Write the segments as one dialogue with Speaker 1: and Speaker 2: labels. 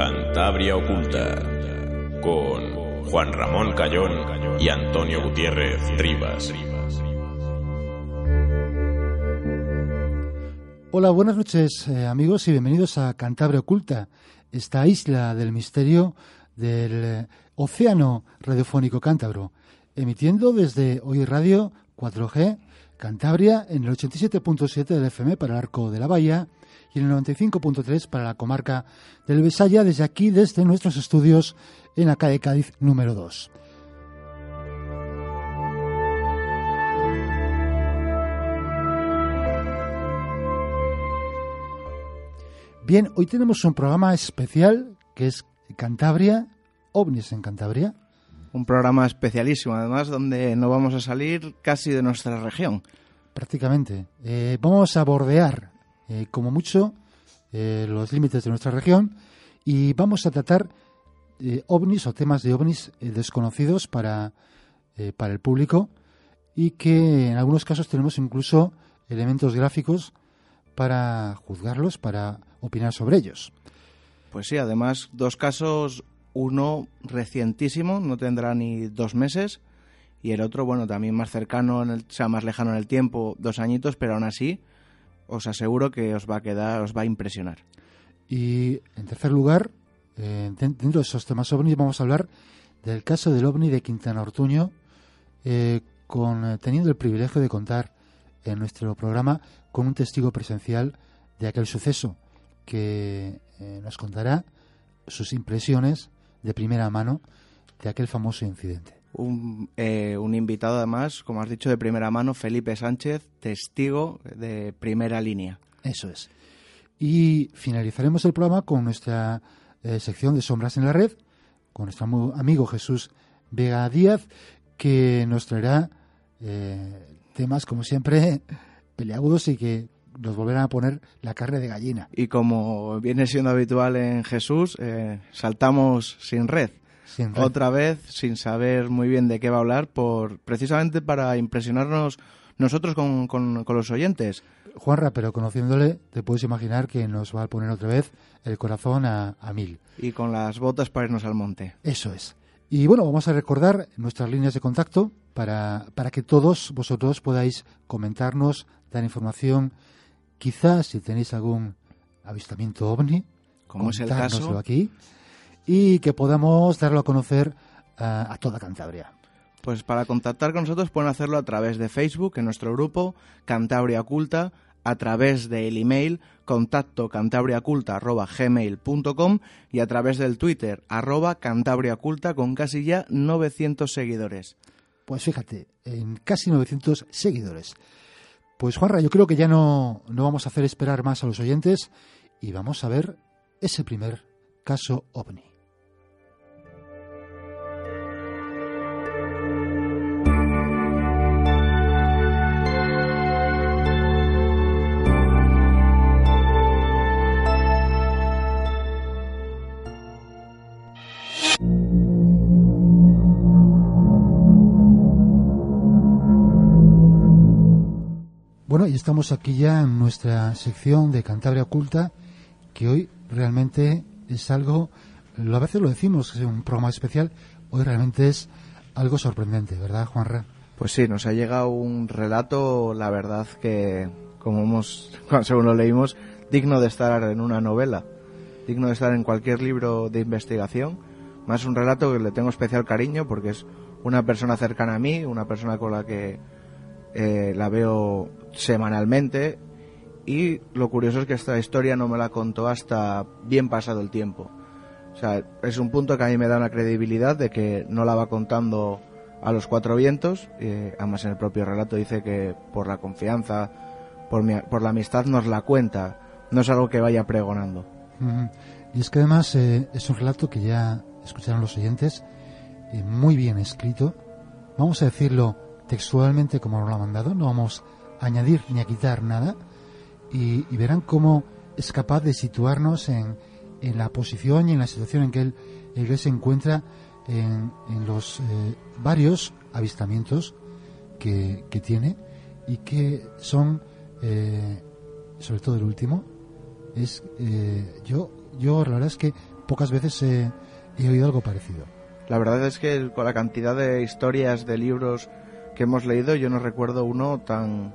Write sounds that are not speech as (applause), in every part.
Speaker 1: Cantabria Oculta con Juan Ramón Cayón y Antonio Gutiérrez Rivas.
Speaker 2: Hola, buenas noches eh, amigos y bienvenidos a Cantabria Oculta, esta isla del misterio del eh, océano radiofónico cántabro, emitiendo desde Hoy Radio 4G Cantabria en el 87.7 del FM para el Arco de la Bahía y en el 95.3 para la comarca del Besaya, desde aquí, desde nuestros estudios en la calle Cádiz número 2. Bien, hoy tenemos un programa especial que es Cantabria, OVNIs en Cantabria.
Speaker 3: Un programa especialísimo, además, donde no vamos a salir casi de nuestra región.
Speaker 2: Prácticamente. Eh, vamos a bordear, eh, como mucho, eh, los límites de nuestra región y vamos a tratar ovnis o temas de ovnis desconocidos para, para el público y que en algunos casos tenemos incluso elementos gráficos para juzgarlos, para opinar sobre ellos.
Speaker 3: Pues sí, además dos casos, uno recientísimo, no tendrá ni dos meses, y el otro, bueno, también más cercano, en el, sea más lejano en el tiempo, dos añitos, pero aún así os aseguro que os va a quedar, os va a impresionar.
Speaker 2: Y en tercer lugar, eh, dentro de esos temas ovnis, vamos a hablar del caso del ovni de Quintana Ortuño, eh, con, eh, teniendo el privilegio de contar en nuestro programa con un testigo presencial de aquel suceso que nos contará sus impresiones de primera mano de aquel famoso incidente
Speaker 3: un, eh, un, invitado además, como has dicho, de primera mano, Felipe Sánchez, testigo de primera línea.
Speaker 2: Eso es. Y finalizaremos el programa con nuestra eh, sección de Sombras en la Red, con nuestro amigo Jesús Vega Díaz, que nos traerá eh, temas, como siempre, (laughs) peleagudos y que nos volverán a poner la carne de gallina.
Speaker 3: Y como viene siendo habitual en Jesús, saltamos sin red otra vez sin saber muy bien de qué va a hablar, por precisamente para impresionarnos nosotros con, con, los oyentes.
Speaker 2: Juanra, pero conociéndole, te puedes imaginar que nos va a poner otra vez el corazón a, a mil.
Speaker 3: Y con las botas para irnos al monte.
Speaker 2: Eso es. Y bueno, vamos a recordar nuestras líneas de contacto para, para que todos vosotros podáis comentarnos, dar información. Quizás si tenéis algún avistamiento ovni,
Speaker 3: como es el caso
Speaker 2: aquí y que podamos darlo a conocer eh, a toda Cantabria.
Speaker 3: Pues para contactar con nosotros pueden hacerlo a través de Facebook, en nuestro grupo Cantabria Oculta, a través del email contacto cantabriaculta.gmail.com y a través del Twitter arroba cantabriaculta con casi ya 900 seguidores.
Speaker 2: Pues fíjate, en casi 900 seguidores. Pues Juanra, yo creo que ya no, no vamos a hacer esperar más a los oyentes y vamos a ver ese primer caso ovni. Estamos aquí ya en nuestra sección de Cantabria Oculta, que hoy realmente es algo, a veces lo decimos, es un programa especial, hoy realmente es algo sorprendente, ¿verdad, Juanra?
Speaker 3: Pues sí, nos ha llegado un relato, la verdad que, como hemos, (laughs) según lo leímos, digno de estar en una novela, digno de estar en cualquier libro de investigación. Más un relato que le tengo especial cariño porque es una persona cercana a mí, una persona con la que eh, la veo semanalmente y lo curioso es que esta historia no me la contó hasta bien pasado el tiempo. O sea, es un punto que a mí me da una credibilidad de que no la va contando a los cuatro vientos. Eh, además, en el propio relato dice que por la confianza, por, por la amistad, nos la cuenta. No es algo que vaya pregonando.
Speaker 2: Y es que además eh, es un relato que ya escucharon los oyentes, eh, muy bien escrito. Vamos a decirlo textualmente como nos lo ha mandado, no vamos a añadir ni a quitar nada y, verán cómo es capaz de situarnos en, en, la posición y en la situación en que él, se encuentra en, en los eh, varios avistamientos que, que, tiene y que son, eh, sobre todo el último, es eh, yo, yo la verdad es que pocas veces he, he oído algo parecido.
Speaker 3: La verdad es que con la cantidad de historias, de libros que hemos leído, yo no recuerdo uno tan,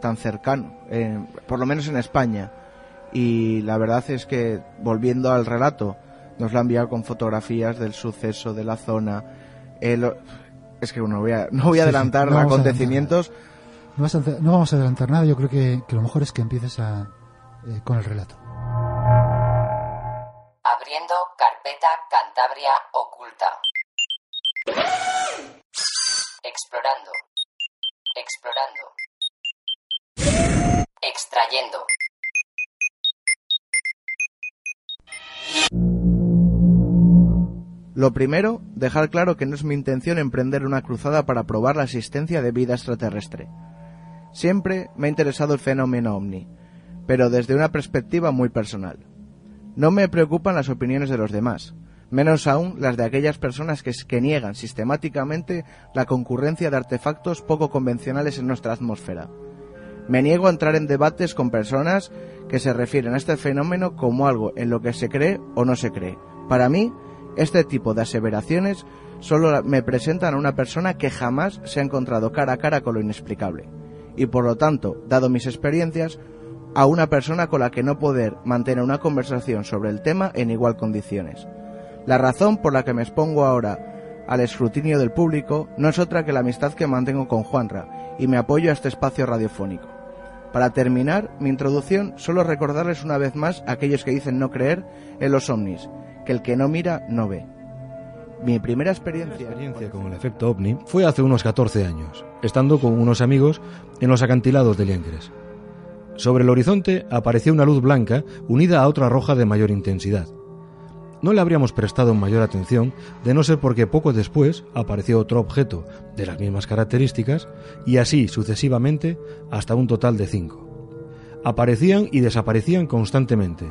Speaker 3: tan cercano, eh, por lo menos en España. Y la verdad es que, volviendo al relato, nos lo ha enviado con fotografías del suceso, de la zona. es que no voy a, no voy a
Speaker 2: Sí, sí,
Speaker 3: adelantar
Speaker 2: no vamos a
Speaker 3: acontecimientos.
Speaker 2: No, vas a- no vamos a adelantar nada, yo creo que, que lo mejor es que empieces a, eh, con el relato.
Speaker 4: Abriendo carpeta Cantabria oculta. Explorando. Explorando. Extrayendo.
Speaker 3: Lo primero, dejar claro que no es mi intención emprender una cruzada para probar la existencia de vida extraterrestre. Siempre me ha interesado el fenómeno ovni, pero desde una perspectiva muy personal. No me preocupan las opiniones de los demás, menos aún las de aquellas personas que, niegan sistemáticamente la concurrencia de artefactos poco convencionales en nuestra atmósfera. Me niego a entrar en debates con personas que se refieren a este fenómeno como algo en lo que se cree o no se cree. Para mí, este tipo de aseveraciones solo me presentan a una persona que jamás se ha encontrado cara a cara con lo inexplicable. Y por lo tanto, dado mis experiencias, a una persona con la que no poder mantener una conversación sobre el tema en igual condiciones. La razón por la que me expongo ahora al escrutinio del público no es otra que la amistad que mantengo con Juanra y me apoyo a este espacio radiofónico. Para terminar mi introducción, solo recordarles una vez más a aquellos que dicen no creer en los ovnis, que el que no mira no ve. Mi primera experiencia,
Speaker 5: experiencia con el efecto ovni fue hace unos 14 años, estando con unos amigos en los acantilados de Liengres. Sobre el horizonte apareció una luz blanca unida a otra roja de mayor intensidad. No le habríamos prestado mayor atención de no ser porque poco después apareció otro objeto de las mismas características y así sucesivamente hasta un total de cinco. Aparecían y desaparecían constantemente,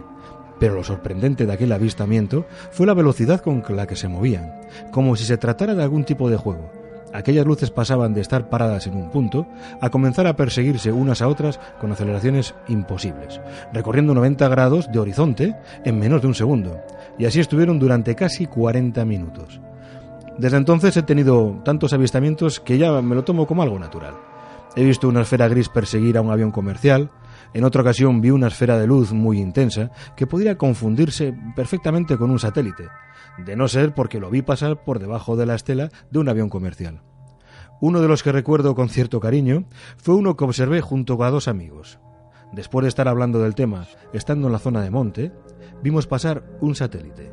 Speaker 5: pero lo sorprendente de aquel avistamiento fue la velocidad con la que se movían, como si se tratara de algún tipo de juego. Aquellas luces pasaban de estar paradas en un punto a comenzar a perseguirse unas a otras con aceleraciones imposibles, recorriendo 90 grados de horizonte en menos de un segundo, y así estuvieron durante casi 40 minutos. Desde entonces he tenido tantos avistamientos que ya me lo tomo como algo natural. He visto una esfera gris perseguir a un avión comercial, en otra ocasión vi una esfera de luz muy intensa que podría confundirse perfectamente con un satélite, de no ser porque lo vi pasar por debajo de la estela de un avión comercial. Uno de los que recuerdo con cierto cariño fue uno que observé junto a dos amigos. Después de estar hablando del tema, estando en la zona de monte, vimos pasar un satélite.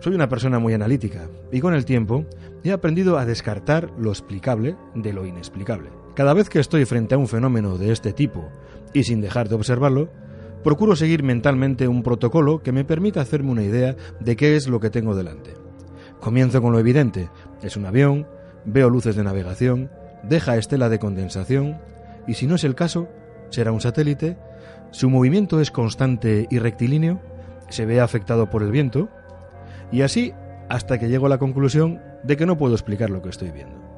Speaker 5: Soy una persona muy analítica y con el tiempo he aprendido a descartar lo explicable de lo inexplicable. Cada vez que estoy frente a un fenómeno de este tipo y sin dejar de observarlo, procuro seguir mentalmente un protocolo que me permita hacerme una idea de qué es lo que tengo delante. Comienzo con lo evidente, es un avión, veo luces de navegación, deja estela de condensación y si no es el caso, será un satélite, su movimiento es constante y rectilíneo, se ve afectado por el viento, y así hasta que llego a la conclusión de que no puedo explicar lo que estoy viendo.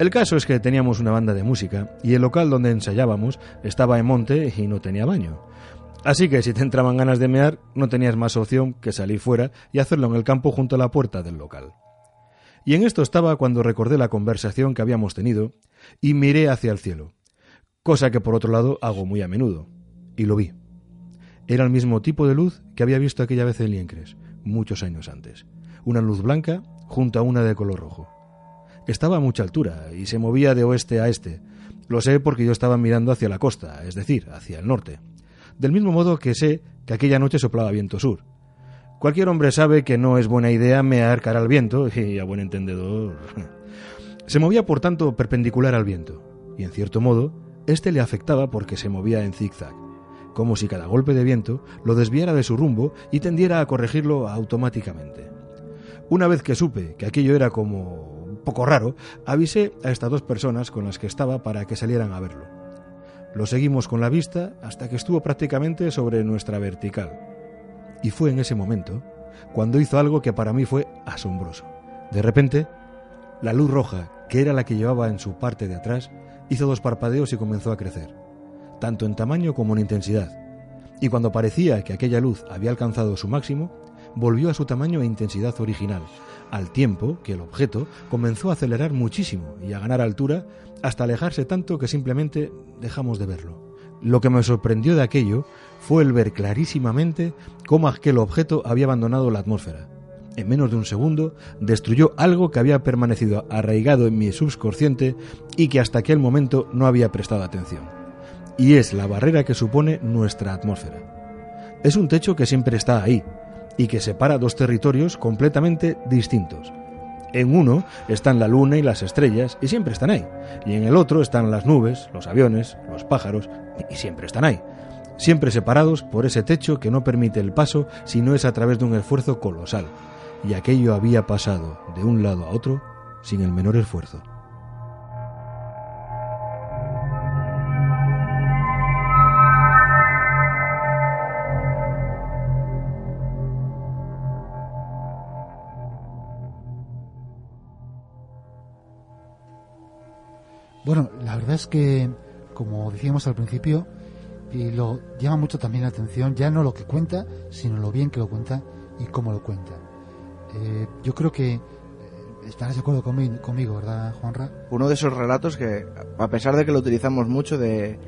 Speaker 5: El caso es que teníamos una banda de música y el local donde ensayábamos estaba en monte y no tenía baño. Así que si te entraban ganas de mear, no tenías más opción que salir fuera y hacerlo en el campo junto a la puerta del local. Y en esto estaba cuando recordé la conversación que habíamos tenido y miré hacia el cielo, cosa que por otro lado hago muy a menudo, y lo vi. Era el mismo tipo de luz que había visto aquella vez en Liencres, muchos años antes. Una luz blanca junto a una de color rojo. Estaba a mucha altura y se movía de oeste a este. Lo sé porque yo estaba mirando hacia la costa, es decir, hacia el norte. Del mismo modo que sé que aquella noche soplaba viento sur. Cualquier hombre sabe que no es buena idea mear cara al viento, (laughs) y a buen entendedor. Se movía por tanto perpendicular al viento, y en cierto modo, este le afectaba porque se movía en zigzag como si cada golpe de viento lo desviara de su rumbo y tendiera a corregirlo automáticamente. Una vez que supe que aquello era como poco raro, avisé a estas dos personas con las que estaba para que salieran a verlo. Lo seguimos con la vista hasta que estuvo prácticamente sobre nuestra vertical. Y fue en ese momento cuando hizo algo que para mí fue asombroso. De repente, la luz roja, que era la que llevaba en su parte de atrás, hizo dos parpadeos y comenzó a crecer tanto en tamaño como en intensidad, y cuando parecía que aquella luz había alcanzado su máximo, volvió a su tamaño e intensidad original, al tiempo que el objeto comenzó a acelerar muchísimo y a ganar altura hasta alejarse tanto que simplemente dejamos de verlo. Lo que me sorprendió de aquello fue el ver clarísimamente cómo aquel objeto había abandonado la atmósfera. En menos de un segundo destruyó algo que había permanecido arraigado en mi subconsciente y que hasta aquel momento no había prestado atención. Y es la barrera que supone nuestra atmósfera. Es un techo que siempre está ahí y que separa dos territorios completamente distintos. En uno están la luna y las estrellas y siempre están ahí. Y en el otro están las nubes, los aviones, los pájaros y siempre están ahí. Siempre separados por ese techo que no permite el paso si no es a través de un esfuerzo colosal. Y aquello había pasado de un lado a otro sin el menor esfuerzo.
Speaker 2: Bueno, la verdad es que, como decíamos al principio, y lo llama mucho también la atención, ya no lo que cuenta, sino lo bien que lo cuenta y cómo lo cuenta. Eh, yo creo que eh, estarás de acuerdo conmigo, conmigo, ¿verdad, Juanra?
Speaker 3: Uno de esos relatos que, a pesar de que lo utilizamos mucho, de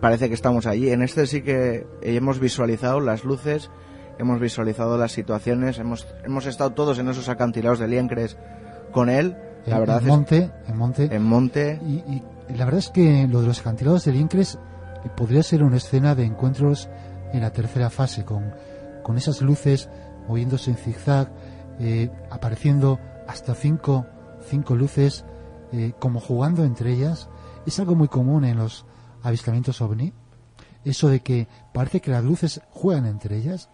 Speaker 3: parece que estamos allí. En este sí que hemos visualizado las luces, hemos visualizado las situaciones, hemos, hemos estado todos en esos acantilados de Liencres con él. La
Speaker 2: En-
Speaker 3: verdad
Speaker 2: en
Speaker 3: es
Speaker 2: monte, en monte.
Speaker 3: en monte.
Speaker 2: Y, y la verdad es que lo de los acantilados del Incres eh, podría ser una escena de encuentros en la tercera fase, con, con esas luces moviéndose en zigzag, eh, apareciendo hasta cinco, cinco luces, eh, como jugando entre ellas. Es algo muy común en los avistamientos ovni. Eso de que parece que las luces juegan entre ellas.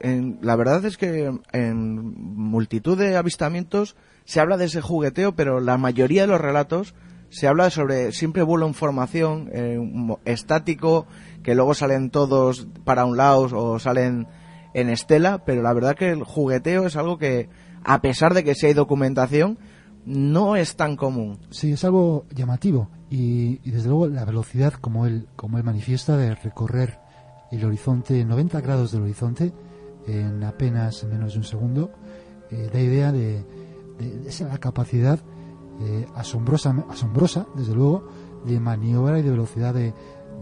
Speaker 3: En- la verdad es que en multitud de avistamientos se habla de ese jugueteo, pero la mayoría de los relatos se habla sobre siempre vuelo en formación, eh, estático, que luego salen todos para un lado o salen en estela, pero la verdad que el jugueteo es algo que, a pesar de que sí hay documentación, no es tan común.
Speaker 2: Sí, es algo llamativo y, y desde luego la velocidad como él, como él manifiesta de recorrer el horizonte, 90 grados del horizonte en apenas menos de un segundo, eh, da idea de, de esa capacidad eh, asombrosa, asombrosa, desde luego, de maniobra y de velocidad de,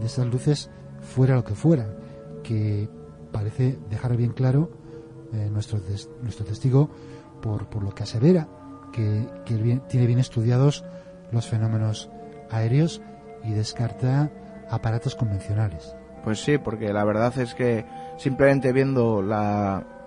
Speaker 2: esas luces fuera lo que fueran, que parece dejar bien claro eh, nuestro, nuestro testigo por, por lo que asevera, que, tiene bien estudiados los fenómenos aéreos y descarta aparatos convencionales.
Speaker 3: Pues sí, porque la verdad es que simplemente viendo la,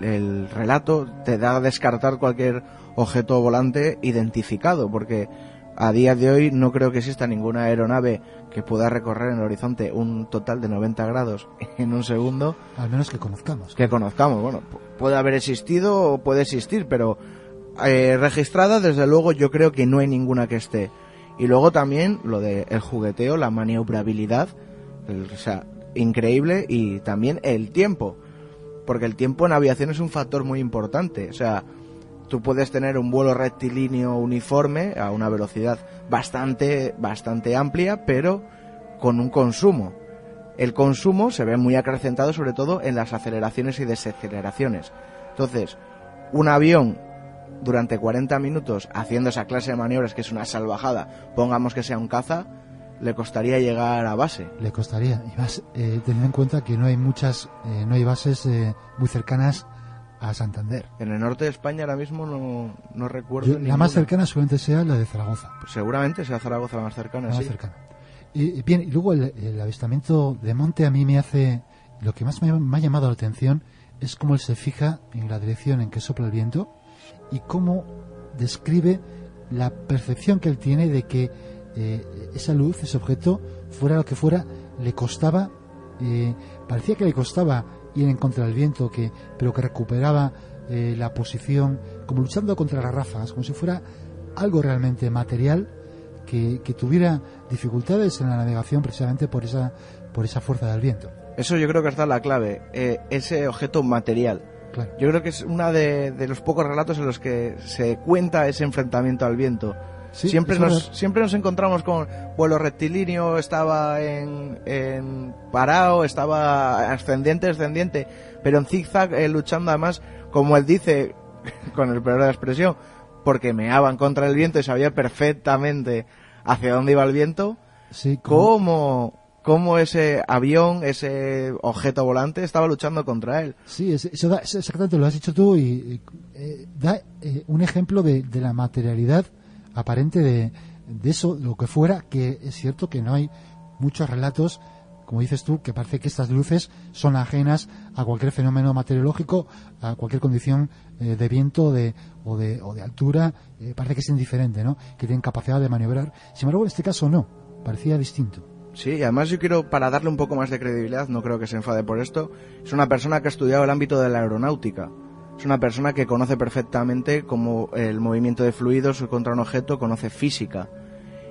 Speaker 3: el relato te da a descartar cualquier objeto volante identificado, porque a día de hoy no creo que exista ninguna aeronave que pueda recorrer en el horizonte un total de 90 grados en un segundo
Speaker 2: Al menos que conozcamos.
Speaker 3: que conozcamos. Bueno, pu- puede haber existido o puede existir, pero eh, registrada, desde luego, yo creo que no hay ninguna que esté. Y luego también lo de el jugueteo, la maniobrabilidad, el- o sea, increíble, y también el tiempo, porque el tiempo en aviación es un factor muy importante. O sea, tú puedes tener un vuelo rectilíneo uniforme a una velocidad bastante, bastante amplia, pero con un consumo. El consumo se ve muy acrecentado sobre todo en las aceleraciones y desaceleraciones. Entonces, un avión durante 40 minutos haciendo esa clase de maniobras que es una salvajada, pongamos que sea un caza, le costaría llegar a base.
Speaker 2: Le costaría. Y más eh, teniendo en cuenta que no hay muchas, eh, no hay bases eh, muy cercanas a Santander.
Speaker 3: En el norte de España ahora mismo no, no recuerdo.
Speaker 2: Yo- la
Speaker 3: ninguna.
Speaker 2: más cercana seguramente sea la de Zaragoza.
Speaker 3: Pues seguramente sea Zaragoza la más cercana,
Speaker 2: la más
Speaker 3: sí.
Speaker 2: cercana. Y, y bien, y luego el, el avistamiento de monte a mí me hace, lo que más me, me ha llamado la atención es cómo él se fija en la dirección en que sopla el viento y cómo describe la percepción que él tiene de que eh, esa luz, ese objeto, fuera lo que fuera, le costaba, eh, parecía que le costaba ir en contra del viento, que, pero que recuperaba eh, la posición, como luchando contra las ráfagas, como si fuera algo realmente material que, que tuviera dificultades en la navegación precisamente por esa, por esa fuerza del viento.
Speaker 3: Eso yo creo que está la clave, eh, ese objeto material.
Speaker 2: Claro.
Speaker 3: Yo creo que es uno de, de los pocos relatos en los que se cuenta ese enfrentamiento al viento.
Speaker 2: Sí,
Speaker 3: siempre, nos, siempre nos encontramos con vuelo rectilíneo, estaba en, en parado, estaba ascendiente, ascendiente, pero en zigzag eh, luchando además, como él dice, (laughs) con el peor de la expresión, porque meaban contra el viento y sabía perfectamente hacia dónde iba el viento,
Speaker 2: Sí, como-
Speaker 3: cómo, cómo ese avión, ese objeto volante estaba luchando contra él.
Speaker 2: Sí, eso da- exactamente lo has dicho tú y eh, da eh, un ejemplo de, de la materialidad aparente de, de eso, lo que fuera, que es cierto que no hay muchos relatos, como dices tú, que parece que estas luces son ajenas a cualquier fenómeno meteorológico, a cualquier condición eh, de viento de, o, de, o de altura, eh, parece que es indiferente, ¿no? Que tienen capacidad de maniobrar. Sin embargo, en este caso no, parecía distinto.
Speaker 3: Sí, y además yo quiero, para darle un poco más de credibilidad, no creo que se enfade por esto, es una persona que ha estudiado el ámbito de la aeronáutica. Es una persona que conoce perfectamente cómo el movimiento de fluidos contra un objeto, conoce física.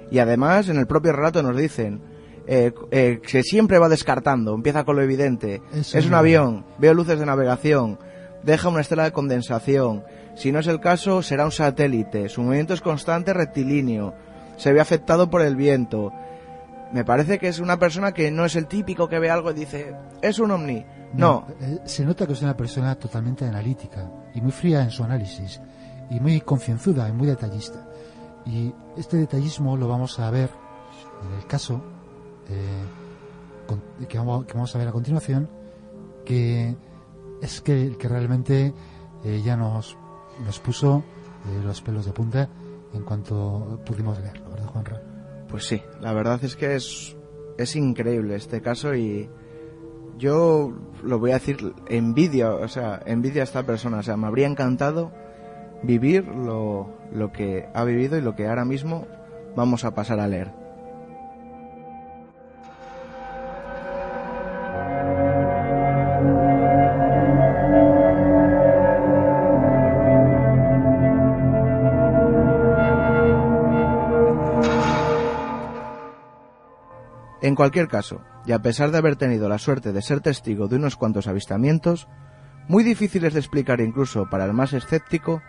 Speaker 3: Y además, en el propio relato nos dicen eh, eh, que siempre va descartando, empieza con lo evidente.
Speaker 2: Eso
Speaker 3: es un avión, veo luces de navegación, deja una estela de condensación. Si no es el caso, será un satélite. Su movimiento es constante, rectilíneo. Se ve afectado por el viento. Me parece que es una persona que no es el típico que ve algo y dice, es un ovni. No,
Speaker 2: eh, se nota que es una persona totalmente analítica y muy fría en su análisis y muy concienzuda y muy detallista. Y este detallismo lo vamos a ver en el caso eh, que, vamos, que vamos a ver a continuación, que es que el que realmente eh, ya nos, nos puso eh, los pelos de punta en cuanto pudimos leerlo, ¿verdad, Juanra?
Speaker 3: pues sí, la verdad es que es, es increíble este caso y yo lo voy a decir, envidio, o sea, envidio a esta persona, o sea, me habría encantado vivir lo, lo que ha vivido y lo que ahora mismo vamos a pasar a leer. En cualquier caso, y a pesar de haber tenido la suerte de ser testigo de unos cuantos avistamientos, muy difíciles de explicar incluso para el más escéptico,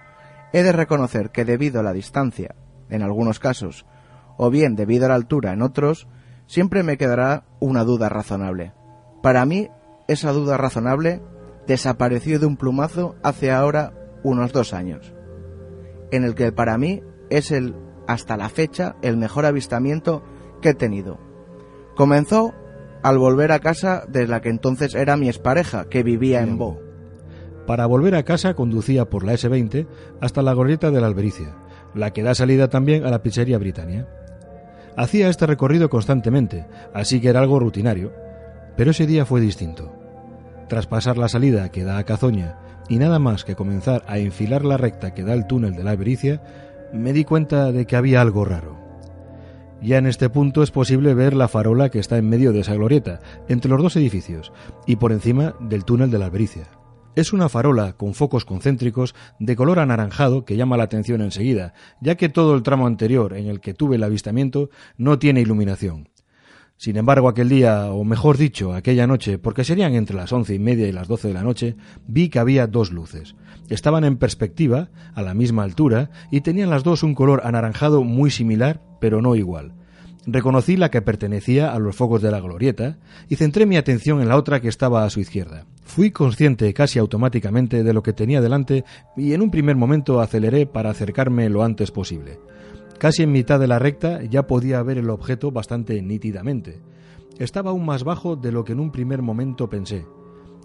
Speaker 3: he de reconocer que debido a la distancia, en algunos casos, o bien debido a la altura en otros, siempre me quedará una duda razonable. Para mí, esa duda razonable desapareció de un plumazo hace ahora unos dos años, en el que para mí es el, hasta la fecha, el mejor avistamiento que he tenido. Comenzó al volver a casa de la que entonces era mi expareja, que vivía en Bo.
Speaker 5: Para volver a casa conducía por la S20 hasta la gorrieta de la Albericia, la que da salida también a la pizzería Britannia. Hacía este recorrido constantemente, así que era algo rutinario, pero ese día fue distinto. Tras pasar la salida que da a Cazoña y nada más que comenzar a enfilar la recta que da al túnel de la Albericia, me di cuenta de que había algo raro. Ya en este punto es posible ver la farola que está en medio de esa glorieta, entre los dos edificios, y por encima del túnel de la Albericia. Es una farola con focos concéntricos de color anaranjado que llama la atención enseguida, ya que todo el tramo anterior en el que tuve el avistamiento no tiene iluminación. Sin embargo, aquel día, o mejor dicho, aquella noche, porque serían entre las once y media y las doce de la noche, vi que había dos luces. Estaban en perspectiva, a la misma altura, y tenían las dos un color anaranjado muy similar, pero no igual. Reconocí la que pertenecía a los focos de la glorieta y centré mi atención en la otra que estaba a su izquierda. Fui consciente casi automáticamente de lo que tenía delante y en un primer momento aceleré para acercarme lo antes posible. Casi en mitad de la recta ya podía ver el objeto bastante nítidamente. Estaba aún más bajo de lo que en un primer momento pensé.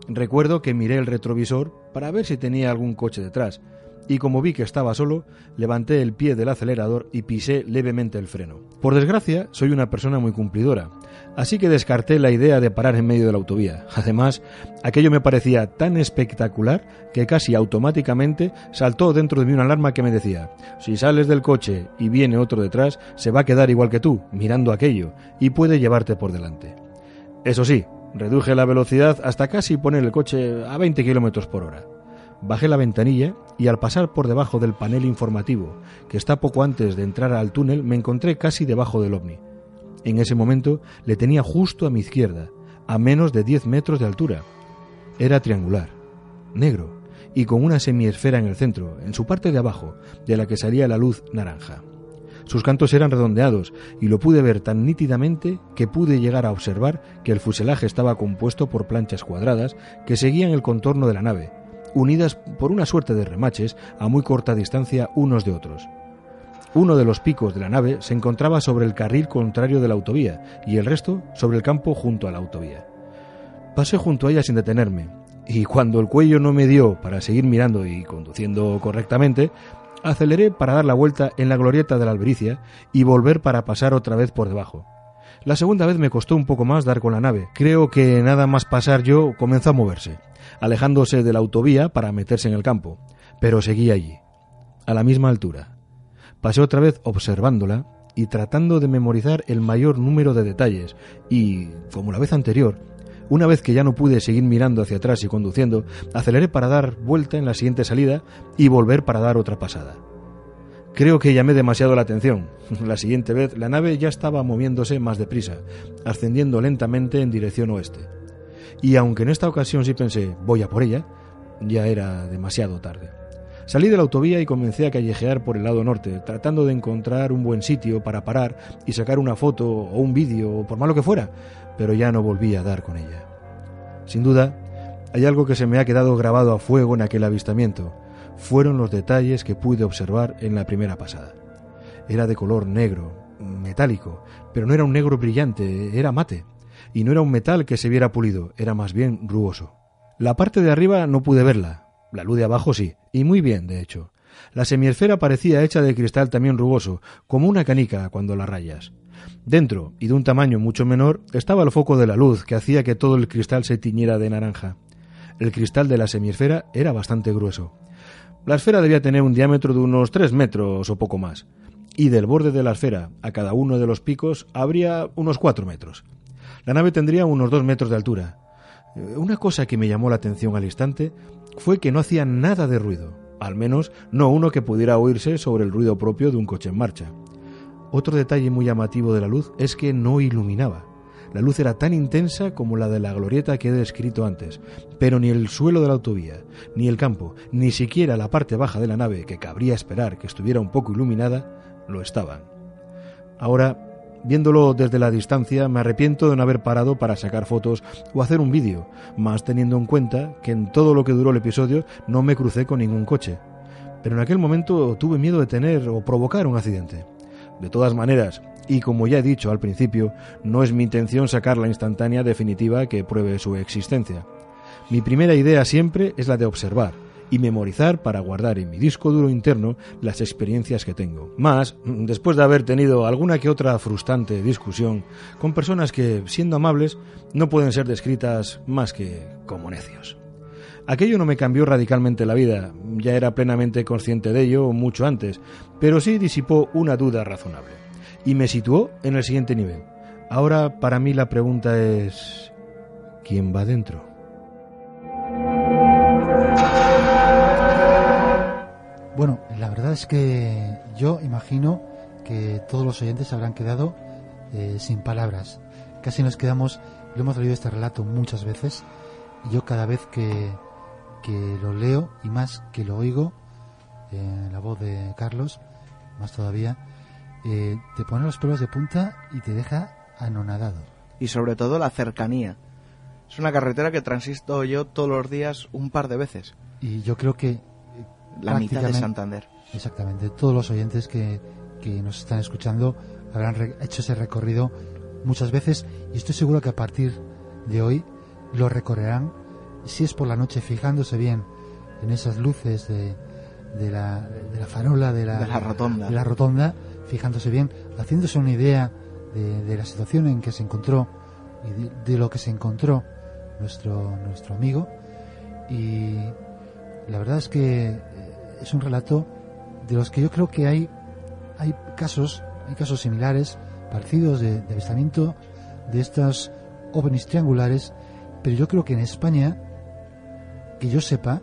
Speaker 5: Recuerdo que miré el retrovisor para ver si tenía algún coche detrás, y como vi que estaba solo, levanté el pie del acelerador y pisé levemente el freno. Por desgracia, soy una persona muy cumplidora, así que descarté la idea de parar en medio de la autovía. Además, aquello me parecía tan espectacular que casi automáticamente saltó dentro de mí una alarma que me decía, si sales del coche y viene otro detrás, se va a quedar igual que tú, mirando aquello, y puede llevarte por delante. Eso sí, reduje la velocidad hasta casi poner el coche a 20 kilómetros por hora. Bajé la ventanilla y al pasar por debajo del panel informativo, que está poco antes de entrar al túnel, me encontré casi debajo del ovni. En ese momento le tenía justo a mi izquierda, a menos de 10 metros de altura. Era triangular, negro y con una semiesfera en el centro, en su parte de abajo, de la que salía la luz naranja. Sus cantos eran redondeados y lo pude ver tan nítidamente que pude llegar a observar que el fuselaje estaba compuesto por planchas cuadradas que seguían el contorno de la nave, unidas por una suerte de remaches a muy corta distancia unos de otros. Uno de los picos de la nave se encontraba sobre el carril contrario de la autovía y el resto sobre el campo junto a la autovía. Pasé junto a ella sin detenerme, y cuando el cuello no me dio para seguir mirando y conduciendo correctamente, aceleré para dar la vuelta en la glorieta de la albericia y volver para pasar otra vez por debajo. La segunda vez me costó un poco más dar con la nave. Creo que nada más pasar yo comenzó a moverse, alejándose de la autovía para meterse en el campo, pero seguí allí, a la misma altura. Pasé otra vez observándola y tratando de memorizar el mayor número de detalles y, como la vez anterior, una vez que ya no pude seguir mirando hacia atrás y conduciendo, aceleré para dar vuelta en la siguiente salida y volver para dar otra pasada. Creo que llamé demasiado la atención. (laughs) La siguiente vez la nave ya estaba moviéndose más deprisa, ascendiendo lentamente en dirección oeste. Y aunque en esta ocasión sí pensé, voy a por ella, ya era demasiado tarde. Salí de la autovía y comencé a callejear por el lado norte, tratando de encontrar un buen sitio para parar y sacar una foto o un vídeo, o por malo que fuera, pero ya no volví a dar con ella. Sin duda, hay algo que se me ha quedado grabado a fuego en aquel avistamiento, fueron los detalles que pude observar en la primera pasada. Era de color negro, metálico, pero no era un negro brillante, era mate, y no era un metal que se viera pulido, era más bien rugoso. La parte de arriba no pude verla, la luz de abajo sí, y muy bien, de hecho. La semiesfera parecía hecha de cristal también rugoso, como una canica cuando la rayas. Dentro, y de un tamaño mucho menor, estaba el foco de la luz que hacía que todo el cristal se tiñera de naranja. El cristal de la semiesfera era bastante grueso. La esfera debía tener un diámetro de unos tres metros o poco más, y del borde de la esfera a cada uno de los picos habría unos cuatro metros. La nave tendría unos dos metros de altura. Eh, una cosa que me llamó la atención al instante fue que no hacía nada de ruido, al menos no uno que pudiera oírse sobre el ruido propio de un coche en marcha. Otro detalle muy llamativo de la luz es que no iluminaba. La luz era tan intensa como la de la glorieta que he descrito antes, pero ni el suelo de la autovía, ni el campo, ni siquiera la parte baja de la nave, que cabría esperar que estuviera un poco iluminada, lo estaban. Ahora, viéndolo desde la distancia, me arrepiento de no haber parado para sacar fotos o hacer un vídeo, más teniendo en cuenta que en todo lo que duró el episodio no me crucé con ningún coche. Pero en aquel momento tuve miedo de tener o provocar un accidente. De todas maneras, y como ya he dicho al principio, no es mi intención sacar la instantánea definitiva que pruebe su existencia. Mi primera idea siempre es la de observar y memorizar para guardar en mi disco duro interno las experiencias que tengo. Más, después de haber tenido alguna que otra frustrante discusión con personas que, siendo amables, no pueden ser descritas más que como necios. Aquello no me cambió radicalmente la vida, ya era plenamente consciente de ello mucho antes, pero sí disipó una duda razonable y me situó en el siguiente nivel. Ahora para mí la pregunta es ¿quién va dentro?
Speaker 2: Bueno, la verdad es que yo imagino que todos los oyentes habrán quedado eh, sin palabras. Casi nos quedamos, lo hemos leído este relato muchas veces, y yo cada vez que, que lo leo y más que lo oigo, en la voz de Carlos, más todavía, eh, te pone los pelos de punta y te deja anonadado.
Speaker 3: Y sobre todo la cercanía. Es una carretera que transisto yo todos los días un par de veces.
Speaker 2: Y yo creo que...
Speaker 3: La mitad de Santander.
Speaker 2: Exactamente, todos los oyentes que, que nos están escuchando habrán hecho ese recorrido muchas veces y estoy seguro que a partir de hoy lo recorrerán, si es por la noche, fijándose bien en esas luces de, de, la, de la farola, de la,
Speaker 3: De la rotonda.
Speaker 2: de la rotonda, fijándose bien, haciéndose una idea de, la situación en que se encontró y de, lo que se encontró nuestro, nuestro amigo. Y la verdad es que es un relato de los que yo creo que hay, hay casos, hay casos similares, parecidos de, avistamiento de estos ovnis triangulares, pero yo creo que en España, que yo sepa,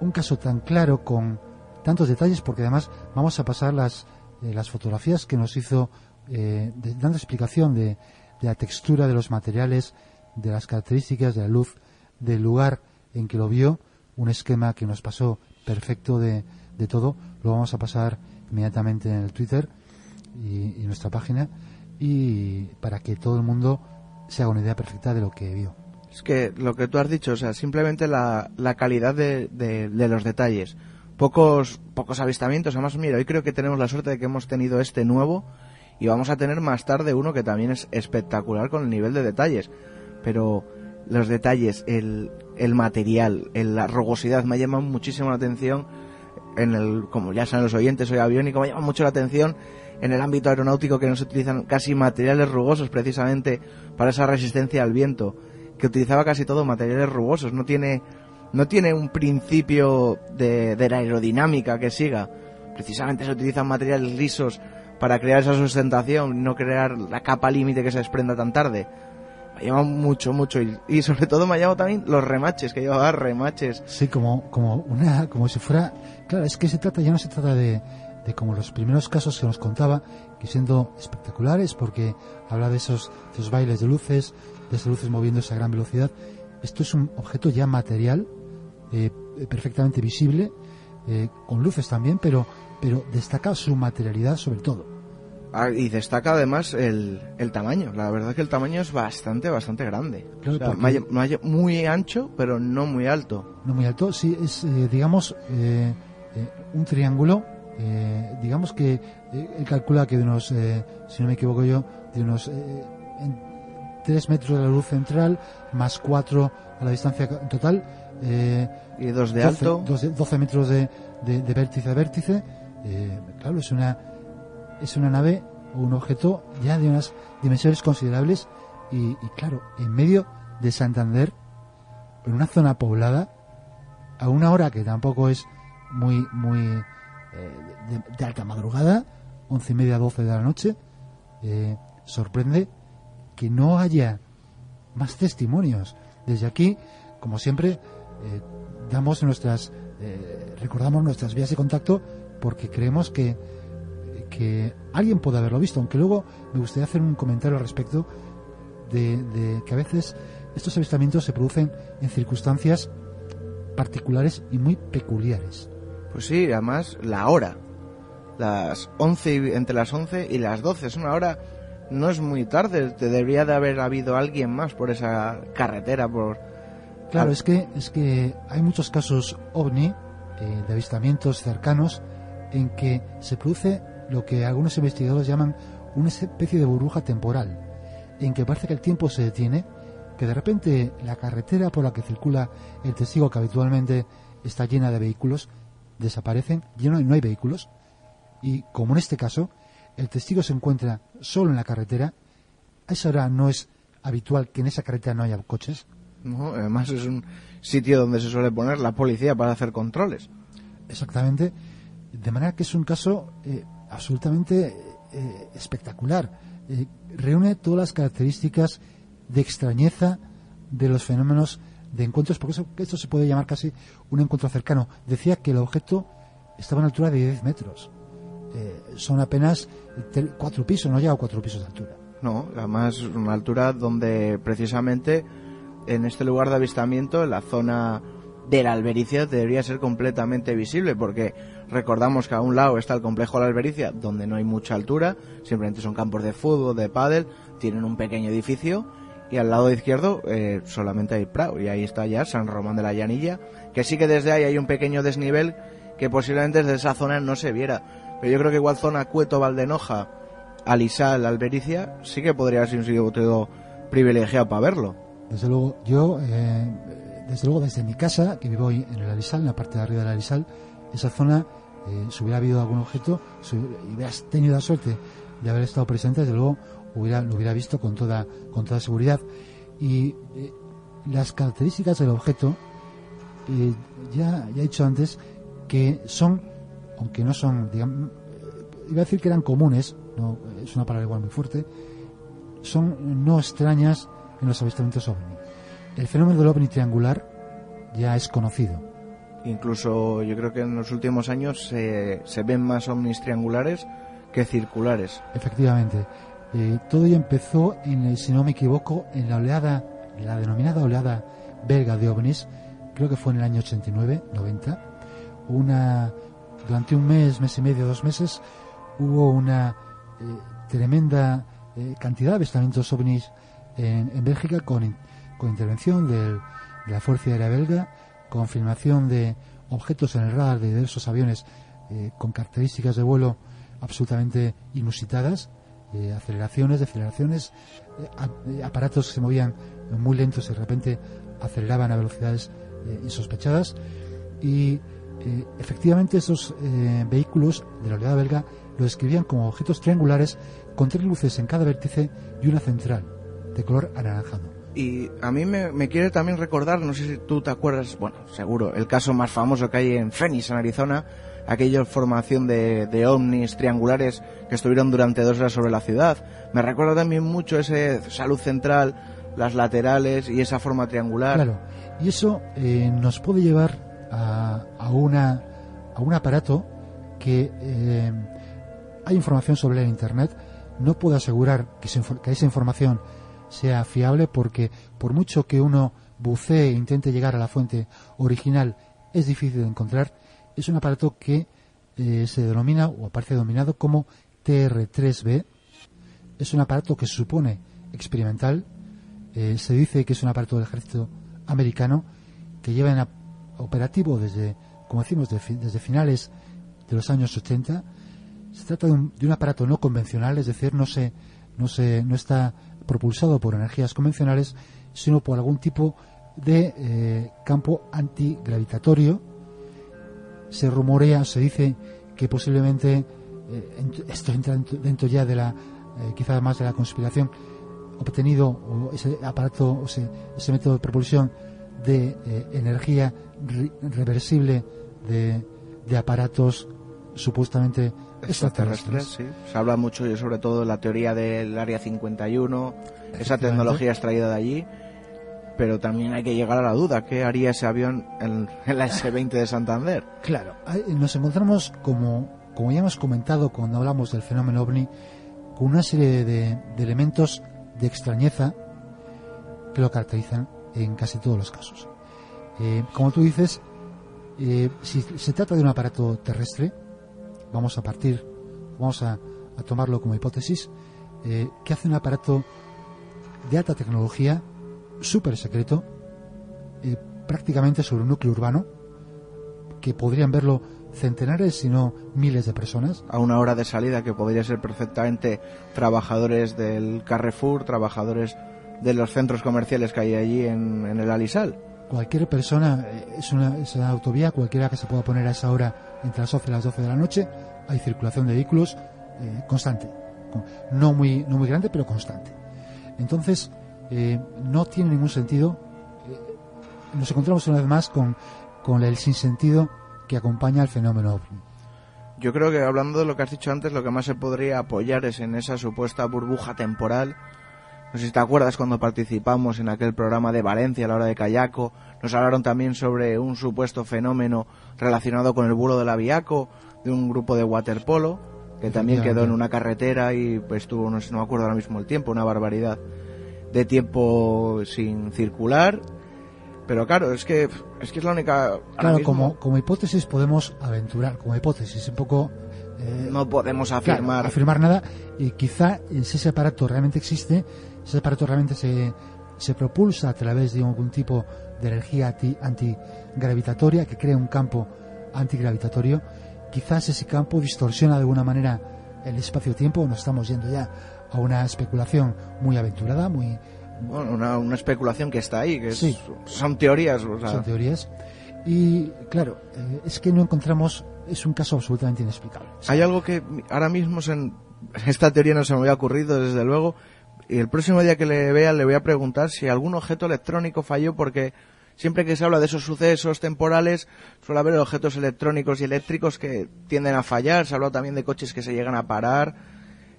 Speaker 2: un caso tan claro con tantos detalles, porque además vamos a pasar las, eh, las fotografías que nos hizo eh, dando explicación de, de la textura de los materiales, de las características de la luz, del lugar en que lo vio, un esquema que nos pasó perfecto de, de todo, lo vamos a pasar inmediatamente en el Twitter y, y nuestra página y para que todo el mundo se haga una idea perfecta de lo que vio.
Speaker 3: Es que lo que tú has dicho, o sea, simplemente la, la calidad de, de- de los detalles. Pocos, pocos avistamientos. Además, mira, hoy creo que tenemos la suerte de que hemos tenido este nuevo y vamos a tener más tarde uno que también es espectacular con el nivel de detalles. Pero los detalles, el, el material, el- la rugosidad me ha llamado muchísimo la atención en el, como ya saben los oyentes, soy aviónico, me llama mucho la atención en el ámbito aeronáutico que no se utilizan casi materiales rugosos precisamente para esa resistencia al viento, que utilizaba casi todo materiales rugosos, no tiene, no tiene un principio de, de la aerodinámica que siga, precisamente se utilizan materiales lisos para crear esa sustentación, no crear la capa límite que se desprenda tan tarde. Me ha llamado mucho, mucho y, sobre todo me ha llamado también los remaches, que llevaba remaches
Speaker 2: Sí, como, como una, como si fuera, claro, es que se trata, ya no se trata de, de como los primeros casos que nos contaba, que siendo espectaculares, porque habla de esos, esos bailes de luces, de esas luces moviéndose a gran velocidad. Esto es un objeto ya material, eh, perfectamente visible, eh, con luces también, pero, pero destaca su materialidad sobre todo.
Speaker 3: Ah, y destaca además el, el tamaño. La verdad que el tamaño es bastante, bastante grande.
Speaker 2: Claro,
Speaker 3: O sea, muy ancho, pero no muy alto.
Speaker 2: no muy alto, sí, es, eh, digamos, eh, eh, un triángulo, eh, digamos que él calcula que de unos, eh, si no me equivoco yo, de unos eh, 3 metros de la luz central, más 4 a la distancia total, eh,
Speaker 3: Y dos de
Speaker 2: 12,
Speaker 3: alto.
Speaker 2: 12, 12 metros de, de- de vértice a vértice, claro, es una, es una nave o un objeto ya de unas dimensiones considerables y, y claro, en medio de Santander, en una zona poblada, a una hora que tampoco es muy, muy eh, de, alta madrugada, once y media, doce de la noche, eh, sorprende que no haya más testimonios. Desde aquí, como siempre, eh, damos nuestras, eh, recordamos nuestras vías de contacto porque creemos que, que alguien puede haberlo visto, aunque luego me gustaría hacer un comentario al respecto de, de que a veces estos avistamientos se producen en circunstancias particulares y muy peculiares.
Speaker 3: Pues sí, además la hora. Las 11 y- entre las 11 y las 12. Es una hora, no es muy tarde. Te debería de haber habido alguien más por esa carretera. por
Speaker 2: Claro,
Speaker 3: Ah.
Speaker 2: es que, es que hay muchos casos ovni, eh, de avistamientos cercanos, en que se produce lo que algunos investigadores llaman una especie de burbuja temporal, en que parece que el tiempo se detiene, que de repente la carretera por la que circula el testigo, que habitualmente está llena de vehículos, desaparecen, ya no no hay vehículos, y como en este caso, el testigo se encuentra solo en la carretera, a esa hora no es habitual que en esa carretera no haya coches,
Speaker 3: ¿no? Además es un sitio donde se suele poner la policía para hacer controles.
Speaker 2: Exactamente. De manera que es un caso eh, absolutamente eh, espectacular. Eh, reúne todas las características de extrañeza de los fenómenos de encuentros, porque eso- esto se puede llamar casi un encuentro cercano. Decía que el objeto estaba a una altura de 10 metros. Eh, son apenas cuatro pisos, no llega a cuatro pisos de altura.
Speaker 3: No, además una altura donde precisamente en este lugar de avistamiento, en la zona de la Albericia, debería ser completamente visible, porque recordamos que a un lado está el complejo de la Albericia, donde no hay mucha altura, simplemente son campos de fútbol, de pádel, tienen un pequeño edificio, y al lado izquierdo eh, solamente hay Prado, y ahí está ya San Román de la Llanilla, que sí que desde ahí hay un pequeño desnivel que posiblemente desde esa zona no se viera, pero yo creo que igual zona Cueto, Valdenoja, Alisal, Albericia, sí que podría ser un sitio privilegiado para verlo.
Speaker 2: Desde luego, yo, eh, desde luego, desde mi casa, que vivo en el Arisal, en la parte de arriba del Arisal, esa zona, eh, si hubiera habido algún objeto, si hubieras tenido la suerte de haber estado presente, desde luego hubiera, lo hubiera visto con toda, con toda seguridad. Y eh, las características del objeto, eh, ya, ya he dicho antes, que son, aunque no son, digamos, iba a decir que eran comunes, no, es una palabra igual muy fuerte, son no extrañas en los avistamientos ovni. El fenómeno del ovni triangular ya es conocido.
Speaker 3: Incluso yo creo que en los últimos años se, se ven más ovnis triangulares que circulares.
Speaker 2: Efectivamente, eh, todo ya empezó, en si no me equivoco, en la oleada, la denominada oleada belga de ovnis, creo que fue en el año 89, 90. Una, durante un mes, mes y medio, dos meses, hubo una, eh, tremenda eh, cantidad de avistamientos ovnis en, Bélgica con, in- con intervención de la Fuerza Aérea Belga, con filmación de objetos en el radar de diversos aviones eh, con características de vuelo absolutamente inusitadas, eh, aceleraciones, deceleraciones, eh, aparatos que se movían muy lentos y de repente aceleraban a velocidades insospechadas y efectivamente esos eh, vehículos de la oleada belga lo describían como objetos triangulares con tres luces en cada vértice y una central de color anaranjado.
Speaker 3: Y a mí me, quiere también recordar, no sé si tú te acuerdas, bueno, seguro, el caso más famoso que hay en Phoenix, en Arizona, aquella formación de, de ovnis triangulares que estuvieron durante dos horas sobre la ciudad. Me recuerda también mucho ese salud central, las laterales y esa forma triangular.
Speaker 2: Claro, y eso eh, nos puede llevar a, a, un aparato que eh, hay información sobre en Internet. No puedo asegurar que, infor- que esa información sea fiable porque por mucho que uno bucee e intente llegar a la fuente original es difícil de encontrar. Es un aparato que eh, se denomina o aparece denominado como TR3B. Es un aparato que se supone experimental. Eh, se dice que es un aparato del ejército americano que lleva en operativo desde, como decimos, de desde finales de los años 80. Se trata de un, de un aparato no convencional, es decir, no se, no se, no está propulsado por energías convencionales, sino por algún tipo de eh, campo antigravitatorio. Se rumorea, se dice que posiblemente eh, esto entra dentro, ya de la, eh, quizás más de la conspiración, obtenido o ese aparato, o ese, método de propulsión de energía re- reversible de aparatos supuestamente
Speaker 3: extraterrestres, sí. Se habla mucho y sobre todo de la teoría del Área 51, esa tecnología extraída de allí, pero también hay que llegar a la duda, ¿qué haría ese avión en, en la S-20 de Santander?
Speaker 2: Claro, nos encontramos, como, como ya hemos comentado cuando hablamos del fenómeno ovni, con una serie de, de elementos de extrañeza que lo caracterizan en casi todos los casos. Eh, como tú dices, eh, si se trata de un aparato terrestre, vamos a partir, vamos a, a tomarlo como hipótesis, eh, que hace un aparato de alta tecnología, súper secreto, eh, prácticamente sobre un núcleo urbano, que podrían verlo centenares, si no miles de personas.
Speaker 3: A una hora de salida que podría ser perfectamente trabajadores del Carrefour, trabajadores de los centros comerciales que hay allí en, en el Alisal.
Speaker 2: Cualquier persona, eh, es una, es una autovía, cualquiera que se pueda poner a esa hora entre las 11 y las 12 de la noche, hay circulación de vehículos eh, constante. Con- No muy, no muy grande, pero constante. Entonces, eh, no tiene ningún sentido. eh, nos encontramos una vez más con, con el sinsentido que acompaña al fenómeno.
Speaker 3: Yo creo que hablando de lo que has dicho antes, lo que más se podría apoyar es en esa supuesta burbuja temporal. No sé si te acuerdas cuando participamos en aquel programa de Valencia a la hora de Cayaco. Nos hablaron también sobre un supuesto fenómeno relacionado con el vuelo del aviaco de un grupo de waterpolo que también quedó en una carretera y pues estuvo, no sé, no me acuerdo ahora mismo el tiempo, una barbaridad de tiempo sin circular. Pero claro, es que es que es la única.
Speaker 2: Claro,
Speaker 3: mismo
Speaker 2: como, como hipótesis podemos aventurar, como hipótesis, un poco eh,
Speaker 3: no podemos
Speaker 2: Claro,
Speaker 3: afirmar.
Speaker 2: afirmar nada y quizá si ese aparato realmente existe, si ese aparato realmente se, se propulsa a través de algún tipo de energía anti- antigravitatoria que crea un campo antigravitatorio, quizás ese campo distorsiona de alguna manera el espacio-tiempo, nos estamos yendo ya a una especulación muy aventurada, muy
Speaker 3: Bueno, una, una especulación que está ahí, que es-
Speaker 2: Sí.
Speaker 3: son teorías. o sea,
Speaker 2: son teorías. Y claro, eh, es que no encontramos, es un caso absolutamente inexplicable.
Speaker 3: hay algo que ahora mismo se en- esta teoría no se me había ocurrido, desde luego. Y el próximo día que le vea le voy a preguntar si algún objeto electrónico falló, porque siempre que se habla de esos sucesos temporales suele haber objetos electrónicos y eléctricos que tienden a fallar. Se ha hablado también de coches que se llegan a parar.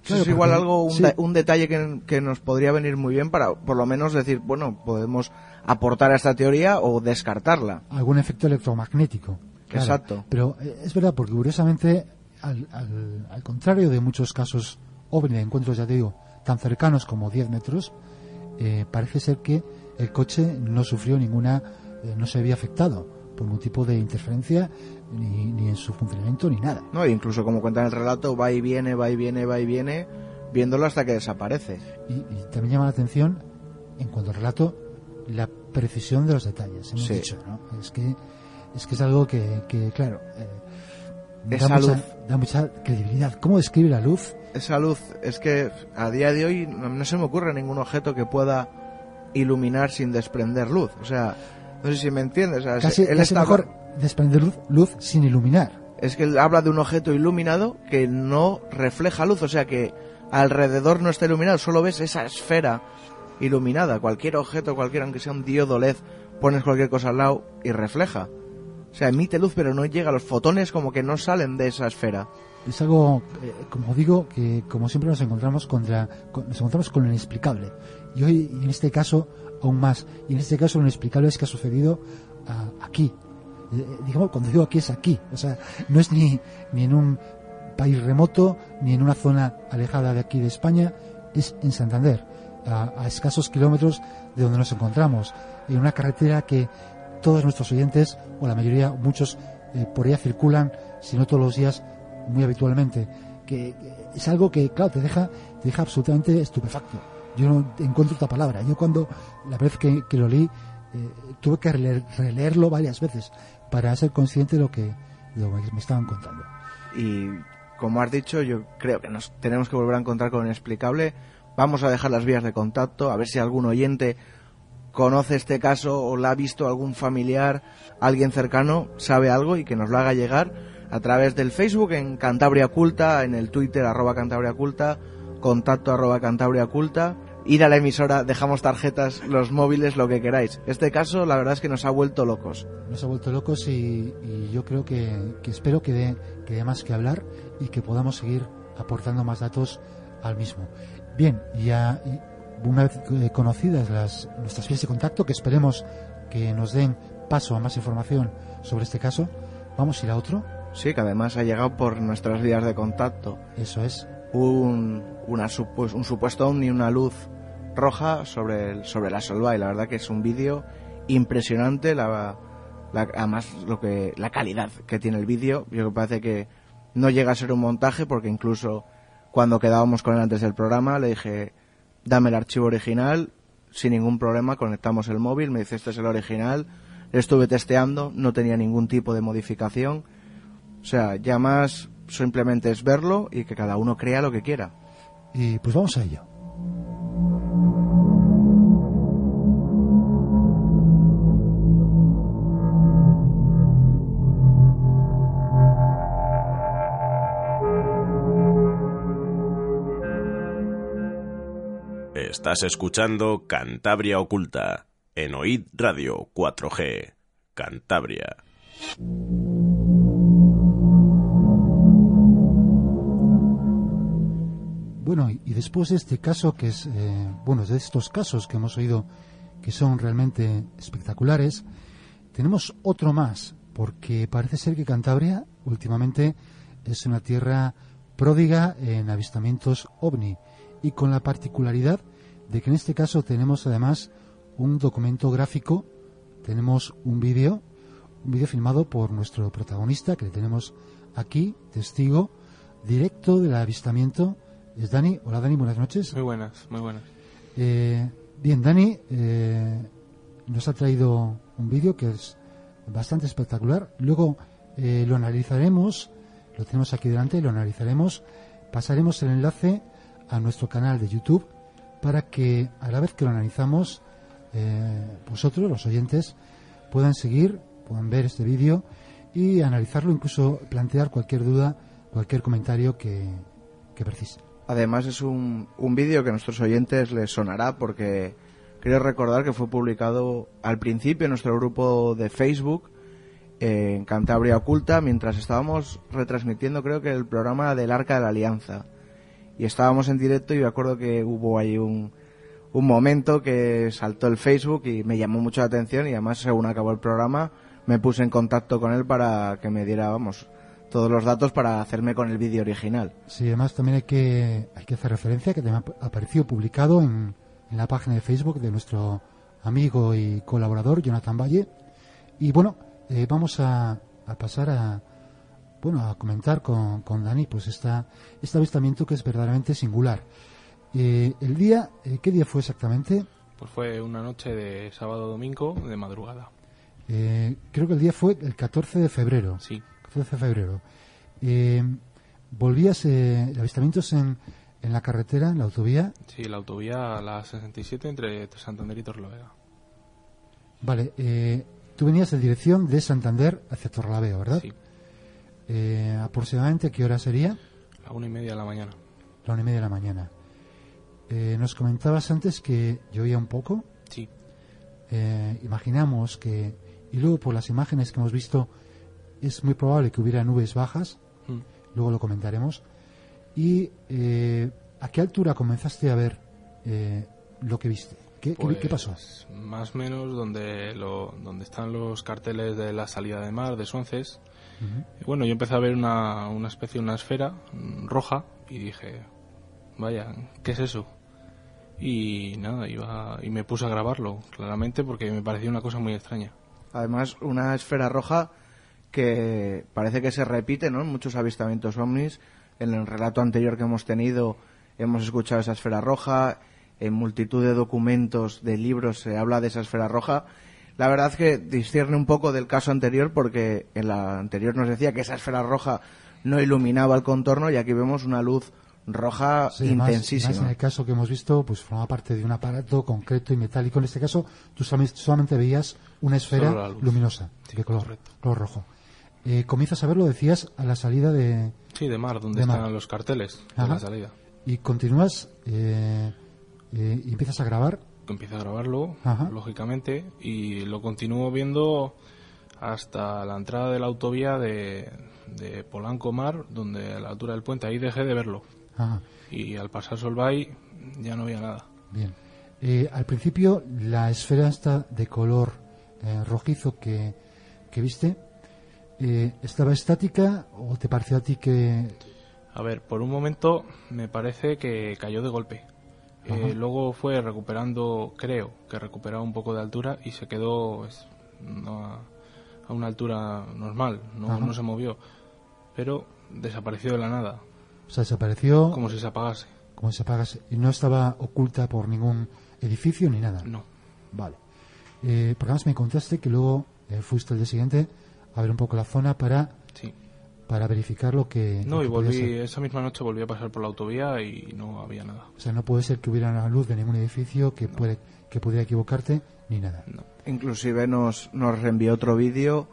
Speaker 3: Eso
Speaker 2: Claro,
Speaker 3: es igual algo, un,
Speaker 2: sí.
Speaker 3: da- un detalle que, que nos podría venir muy bien para, por lo menos, decir, bueno, podemos aportar a esta teoría o descartarla.
Speaker 2: algún efecto electromagnético. claro.
Speaker 3: Exacto.
Speaker 2: Pero eh, es verdad, porque curiosamente, al, al- al contrario de muchos casos ovni de encuentros, ya te digo, tan cercanos como 10 metros, eh, parece ser que el coche no sufrió ninguna, eh, no se había afectado por ningún tipo de interferencia ni, ni en su funcionamiento ni nada.
Speaker 3: No, incluso como cuenta en el relato, va y viene, va y viene, va y viene, viéndolo hasta que desaparece.
Speaker 2: Y, y también llama la atención, en cuanto al relato, la precisión de los detalles. Hemos
Speaker 3: Sí.
Speaker 2: dicho, ¿no? Es que es que es algo que, que, claro, eh, da,
Speaker 3: Esa
Speaker 2: mucha,
Speaker 3: luz.
Speaker 2: da mucha credibilidad. ¿Cómo describe la luz?
Speaker 3: Esa luz, es que a día de hoy no se me ocurre ningún objeto que pueda iluminar sin desprender luz. O sea, no sé si me entiendes. O sea,
Speaker 2: Casi,
Speaker 3: él
Speaker 2: casi
Speaker 3: está-
Speaker 2: mejor desprender luz, luz sin iluminar.
Speaker 3: Es que él habla de un objeto iluminado que no refleja luz, o sea que alrededor no está iluminado, solo ves esa esfera iluminada. Cualquier objeto, cualquier, aunque sea un diodo LED, pones cualquier cosa al lado y refleja. O sea, emite luz, pero no llega. Los fotones como que no salen de esa esfera.
Speaker 2: Es algo, eh, como digo, que como siempre nos encontramos contra, con- nos encontramos con lo inexplicable. Y hoy, en este caso, aún más. Y en este caso, lo inexplicable es que ha sucedido ah, aquí. Eh, eh, digamos, cuando digo aquí es aquí. O sea, no es ni, ni en un país remoto, ni en una zona alejada de aquí de España, es en Santander, a, escasos kilómetros de donde nos encontramos, en una carretera que todos nuestros oyentes, o la mayoría, muchos, eh, por ella circulan, si no todos los días, muy habitualmente. Que es algo que, claro, te deja, te deja absolutamente estupefacto. Yo no encuentro otra palabra. Yo cuando, la vez que, lo leí, eh, tuve que releer- releerlo varias veces para ser consciente de lo que, de lo que me estaban contando.
Speaker 3: Y como has dicho, yo creo que nos tenemos que volver a encontrar con Inexplicable. Vamos a dejar las vías de contacto, a ver si algún oyente conoce este caso o la ha visto algún familiar, alguien cercano, sabe algo y que nos lo haga llegar a través del Facebook en Cantabria Culta, en el Twitter arroba Cantabria Culta, contacto arroba Cantabria Culta. Ir a la emisora, dejamos tarjetas, los móviles, lo que queráis. Este caso, la verdad es que nos ha vuelto locos.
Speaker 2: Nos ha vuelto locos y, y yo creo que, que espero que dé, que dé más que hablar y que podamos seguir aportando más datos al mismo. Bien, ya una vez eh, conocidas las, nuestras vías de contacto, que esperemos que nos den paso a más información sobre este caso, vamos a ir a otro.
Speaker 3: Sí, que además ha llegado por nuestras vías de contacto.
Speaker 2: Eso es.
Speaker 3: un, una un supuesto ovni, una luz roja sobre, el, sobre la selva y la verdad que es un vídeo impresionante, la, la- además lo que, la calidad que tiene el vídeo, yo me parece que no llega a ser un montaje porque incluso cuando quedábamos con él antes del programa le dije dame el archivo original sin ningún problema, conectamos el móvil, me dice este es el original, estuve testeando, no tenía ningún tipo de modificación, o sea, ya más simplemente es verlo y que cada uno crea lo que quiera.
Speaker 2: Y pues vamos a ello.
Speaker 1: Estás escuchando Cantabria Oculta en Oíd Radio 4G. Cantabria.
Speaker 2: Bueno, y y después de este caso, que es, eh, bueno, de estos casos que hemos oído que son realmente espectaculares, tenemos otro más, porque parece ser que Cantabria últimamente es una tierra pródiga en avistamientos ovni y con la particularidad de que en este caso tenemos además un documento gráfico, tenemos un vídeo, un vídeo filmado por nuestro protagonista que le tenemos aquí, testigo directo del avistamiento. Es Dani. Hola Dani, buenas noches.
Speaker 6: Muy buenas, muy buenas.
Speaker 2: Eh, bien, Dani eh, nos ha traído un vídeo que es bastante espectacular. Luego eh, lo analizaremos, lo tenemos aquí delante, lo analizaremos. Pasaremos el enlace a nuestro canal de YouTube para que a la vez que lo analizamos, eh, vosotros, los oyentes, puedan seguir, puedan ver este vídeo y analizarlo, incluso plantear cualquier duda, cualquier comentario que, que precise.
Speaker 3: Además es un, un vídeo que a nuestros oyentes les sonará porque creo recordar que fue publicado al principio en nuestro grupo de Facebook eh, en Cantabria Oculta mientras estábamos retransmitiendo creo que el programa del Arca de la Alianza y estábamos en directo y me acuerdo que hubo ahí un, un momento que saltó el Facebook y me llamó mucho la atención y además según acabó el programa me puse en contacto con él para que me diera vamos todos los datos para hacerme con el vídeo original.
Speaker 2: Sí, además también hay que, hay que hacer referencia que también ha aparecido publicado en, en la página de Facebook de nuestro amigo y colaborador Jonathan Valle. Y bueno, eh, vamos a, a pasar a bueno a comentar con, con Dani pues esta, este avistamiento que es verdaderamente singular. Eh, el día, eh, ¿qué día fue exactamente?
Speaker 6: Pues fue una noche de sábado domingo de madrugada.
Speaker 2: Eh, creo que el día fue el 14 de febrero.
Speaker 6: Sí,
Speaker 2: 14 de febrero. Eh, volvías, eh, avistamientos en, en la carretera, en la autovía.
Speaker 6: sí, la autovía a la 67 entre Santander y Torrelavega.
Speaker 2: Vale, eh, tú venías en dirección de Santander hacia Torrelavega, ¿verdad?
Speaker 6: Sí,
Speaker 2: Eh, aproximadamente, ¿qué hora sería?
Speaker 6: la una y media de la mañana.
Speaker 2: La una y media de la mañana. Eh, nos comentabas antes que llovía un poco.
Speaker 6: Sí,
Speaker 2: Eh, imaginamos que, y luego por las imágenes que hemos visto, es muy probable que hubiera nubes bajas.
Speaker 6: Mm.
Speaker 2: Luego lo comentaremos. ¿Y eh, a qué altura comenzaste a ver eh, lo que viste? ¿Qué, qué pasó?
Speaker 6: Pues, Más o menos donde, lo, donde están los carteles de la salida de mar, de Suances. Bueno, yo empecé a ver una, una especie, una esfera roja y dije, vaya, ¿qué es eso? Y nada, iba y me puse a grabarlo, claramente, porque me parecía una cosa muy extraña.
Speaker 3: Además, una esfera roja que parece que se repite ¿no? en muchos avistamientos ovnis. En el relato anterior que hemos tenido hemos escuchado esa esfera roja. En multitud de documentos, de libros se habla de esa esfera roja. La verdad es que discierne un poco del caso anterior porque en la anterior nos decía que esa esfera roja no iluminaba el contorno y aquí vemos una luz roja
Speaker 2: Sí,
Speaker 3: intensísima.
Speaker 2: además en el caso que hemos visto, pues formaba parte de un aparato concreto y metálico. En este caso, tú solamente, veías una esfera luminosa,
Speaker 6: Sí,
Speaker 2: de color,
Speaker 6: correcto.
Speaker 2: color rojo. Eh, comienzas a verlo, decías, a la salida de...
Speaker 6: Sí, de mar, donde
Speaker 2: De mar.
Speaker 6: están los carteles de
Speaker 2: Ajá.
Speaker 6: la salida.
Speaker 2: Y continúas eh, eh, y empiezas a grabar.
Speaker 6: Empiezo a grabarlo,
Speaker 2: Ajá.
Speaker 6: lógicamente, y lo continúo viendo hasta la entrada de la autovía de, de Polanco Mar, donde a la altura del puente, ahí dejé de verlo.
Speaker 2: Ajá,
Speaker 6: Y al pasar Solvay ya no había nada.
Speaker 2: bien. Eh, al principio, la esfera esta de color eh, rojizo que, que viste, eh, ¿estaba estática o te pareció a ti que...
Speaker 6: A ver, por un momento me parece que cayó de golpe. Eh, luego fue recuperando, creo que recuperaba un poco de altura y se quedó pues, no a, a una altura normal, no, se movió. Pero desapareció de la nada,
Speaker 2: O sea, desapareció
Speaker 6: como si se apagase.
Speaker 2: como si se apagase y no estaba oculta por ningún edificio ni nada.
Speaker 6: No.
Speaker 2: Vale. Eh, porque además me contaste que luego eh, fuiste el día siguiente a ver un poco la zona para. Para verificar lo que...
Speaker 6: No,
Speaker 2: lo
Speaker 6: y
Speaker 2: que
Speaker 6: volví, esa misma noche volví a pasar por la autovía y no había nada.
Speaker 2: O sea, no puede ser que hubiera una luz de ningún edificio que, puede, que pudiera equivocarte ni nada.
Speaker 6: No.
Speaker 3: Inclusive nos, nos reenvió otro vídeo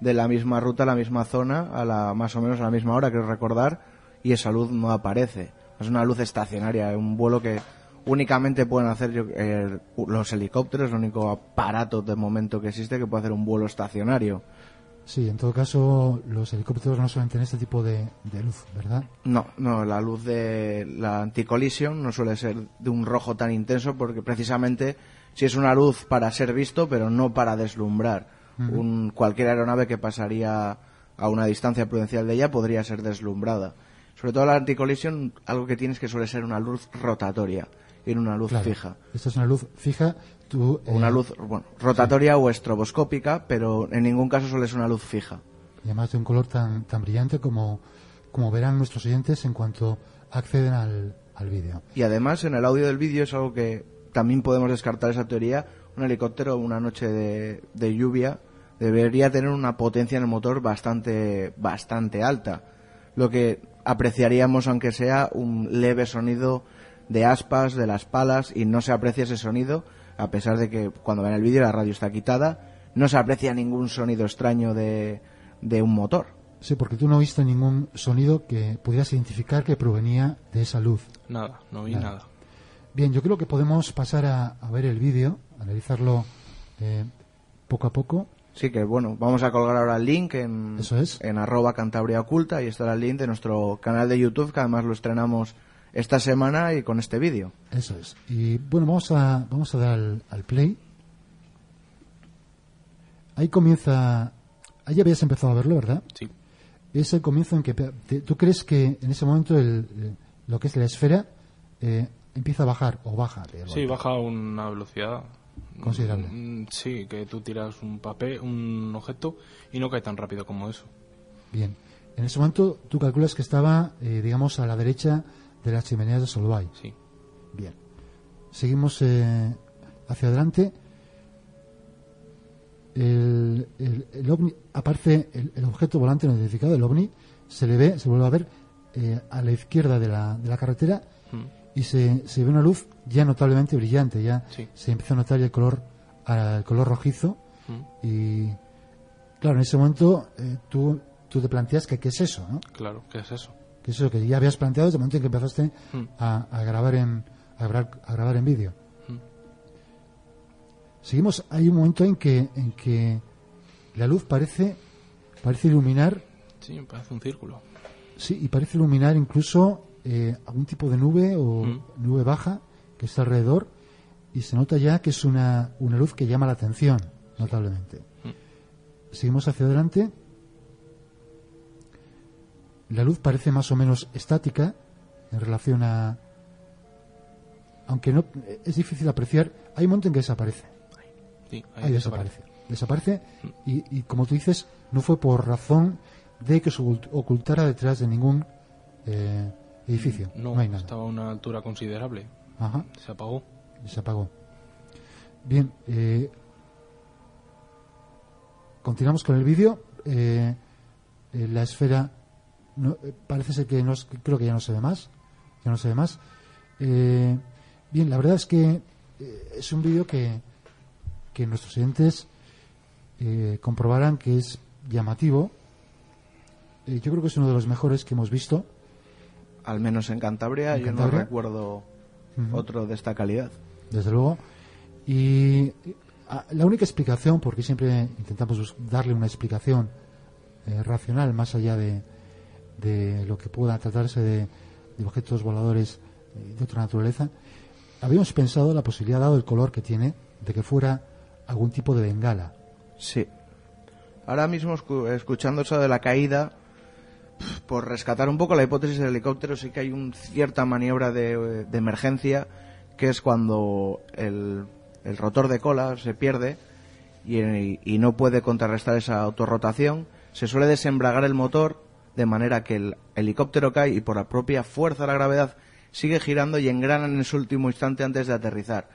Speaker 3: de la misma ruta, la misma zona, a la más o menos a la misma hora, creo recordar, y esa luz no aparece. Es una luz estacionaria, un vuelo que únicamente pueden hacer yo- eh, los helicópteros, el único aparato de momento que existe que puede hacer un vuelo estacionario.
Speaker 2: Sí, en todo caso, los helicópteros no suelen tener este tipo de, de luz, ¿verdad?
Speaker 3: No, no, la luz de la anticolisión no suele ser de un rojo tan intenso porque precisamente si es una luz para ser visto, pero no para deslumbrar. Un, cualquier aeronave que pasaría a una distancia prudencial de ella podría ser deslumbrada. Sobre todo la anticolisión, algo que tienes que suele ser una luz rotatoria y una luz
Speaker 2: Claro.
Speaker 3: fija.
Speaker 2: Esta es una luz fija. Tú,
Speaker 3: una
Speaker 2: eh,
Speaker 3: luz, bueno, rotatoria o estroboscópica, pero en ningún caso suele ser una luz fija.
Speaker 2: y además de un color tan, tan brillante como, como verán nuestros oyentes en cuanto acceden al, al vídeo.
Speaker 3: Y además en el audio del vídeo es algo que también podemos descartar esa teoría. Un helicóptero una noche de, de lluvia debería tener una potencia en el motor bastante, bastante alta. Lo que apreciaríamos aunque sea un leve sonido de aspas, de las palas, y no se aprecia ese sonido, a pesar de que cuando ven el vídeo la radio está quitada, no se aprecia ningún sonido extraño de, de un motor.
Speaker 2: Sí, porque tú no viste ningún sonido que pudieras identificar que provenía de esa luz.
Speaker 6: Nada, no vi
Speaker 2: Nada.
Speaker 6: nada.
Speaker 2: Bien, yo creo que podemos pasar a, a ver el vídeo, analizarlo eh, poco a poco.
Speaker 3: Sí que bueno, vamos a colgar ahora el link en,
Speaker 2: Eso es.
Speaker 3: en arroba Cantabria Oculta y estará el link de nuestro canal de YouTube que además lo estrenamos esta semana y con este vídeo.
Speaker 2: Eso es. Y bueno, vamos a, vamos a dar al, al play. Ahí comienza. Ahí habías empezado a verlo, ¿verdad?
Speaker 6: Sí,
Speaker 2: Es el comienzo en que te- tú crees que en ese momento el, el- lo que es la esfera eh, empieza a bajar o baja.
Speaker 6: sí, baja a una velocidad
Speaker 2: considerable.
Speaker 6: Mm, Sí, que tú tiras un papel, un objeto y no cae tan rápido como eso.
Speaker 2: Bien. En ese momento tú calculas que estaba, eh, digamos, a la derecha de las chimeneas de Solvay.
Speaker 6: Sí.
Speaker 2: Bien. Seguimos eh, hacia adelante. El, el- el ovni, aparece el, el objeto volante no identificado, el ovni, se le ve, se vuelve a ver eh, a la izquierda de la, de la carretera
Speaker 6: Mm,
Speaker 2: y se, se ve una luz ya notablemente brillante, ya
Speaker 6: Sí.
Speaker 2: se empieza a notar ya el color, el color rojizo
Speaker 6: mm,
Speaker 2: y claro, en ese momento eh, tú, tú te planteas que qué es eso, ¿no?
Speaker 6: Claro, ¿qué es eso?
Speaker 2: Que es eso que ya habías planteado desde el momento en que empezaste
Speaker 6: Mm,
Speaker 2: a, a grabar en a grabar, a grabar en vídeo.
Speaker 6: mm.
Speaker 2: Seguimos, hay un momento en que en que la luz parece parece iluminar,
Speaker 6: Sí, parece un círculo.
Speaker 2: sí, y parece iluminar incluso eh, algún tipo de nube o
Speaker 6: Mm.
Speaker 2: nube baja que está alrededor y se nota ya que es una, una luz que llama la atención notablemente. Seguimos hacia adelante. La luz parece más o menos estática en relación a aunque no es difícil apreciar, hay un momento en que desaparece.
Speaker 6: Sí, ahí
Speaker 2: Ahí
Speaker 6: desaparece.
Speaker 2: desaparece. Desaparece y, y como tú dices, no fue por razón de que se ocult- ocultara detrás de ningún eh, edificio.
Speaker 6: No,
Speaker 2: No, hay nada.
Speaker 6: estaba a una altura considerable.
Speaker 2: Ajá,
Speaker 6: Se apagó.
Speaker 2: se apagó. Bien, eh, continuamos con el vídeo. Eh, eh, la esfera no- eh, parece ser que no, creo que ya no se ve más. Ya no se ve más. Eh, bien, la verdad es que eh, es un vídeo que, que nuestros oyentes eh, comprobarán que es llamativo. Eh, yo creo que es uno de los mejores que hemos visto.
Speaker 3: Al menos en Cantabria,
Speaker 2: ¿En
Speaker 3: yo
Speaker 2: Cantabria?
Speaker 3: no recuerdo otro de esta calidad.
Speaker 2: desde luego. Y a- la única explicación, porque siempre intentamos darle una explicación eh, racional más allá de, de lo que pueda tratarse de, de objetos voladores eh, de otra naturaleza, habíamos pensado la posibilidad, dado el color que tiene, de que fuera algún tipo de bengala.
Speaker 3: Sí. Ahora mismo, escu- escuchando eso de la caída, por rescatar un poco la hipótesis del helicóptero, sí que hay una cierta maniobra de, emergencia, que es cuando el, el rotor de cola se pierde y, y no puede contrarrestar esa autorrotación, se suele desembragar el motor de manera que el helicóptero cae y por la propia fuerza de la gravedad sigue girando y engrana en su último instante antes de aterrizar.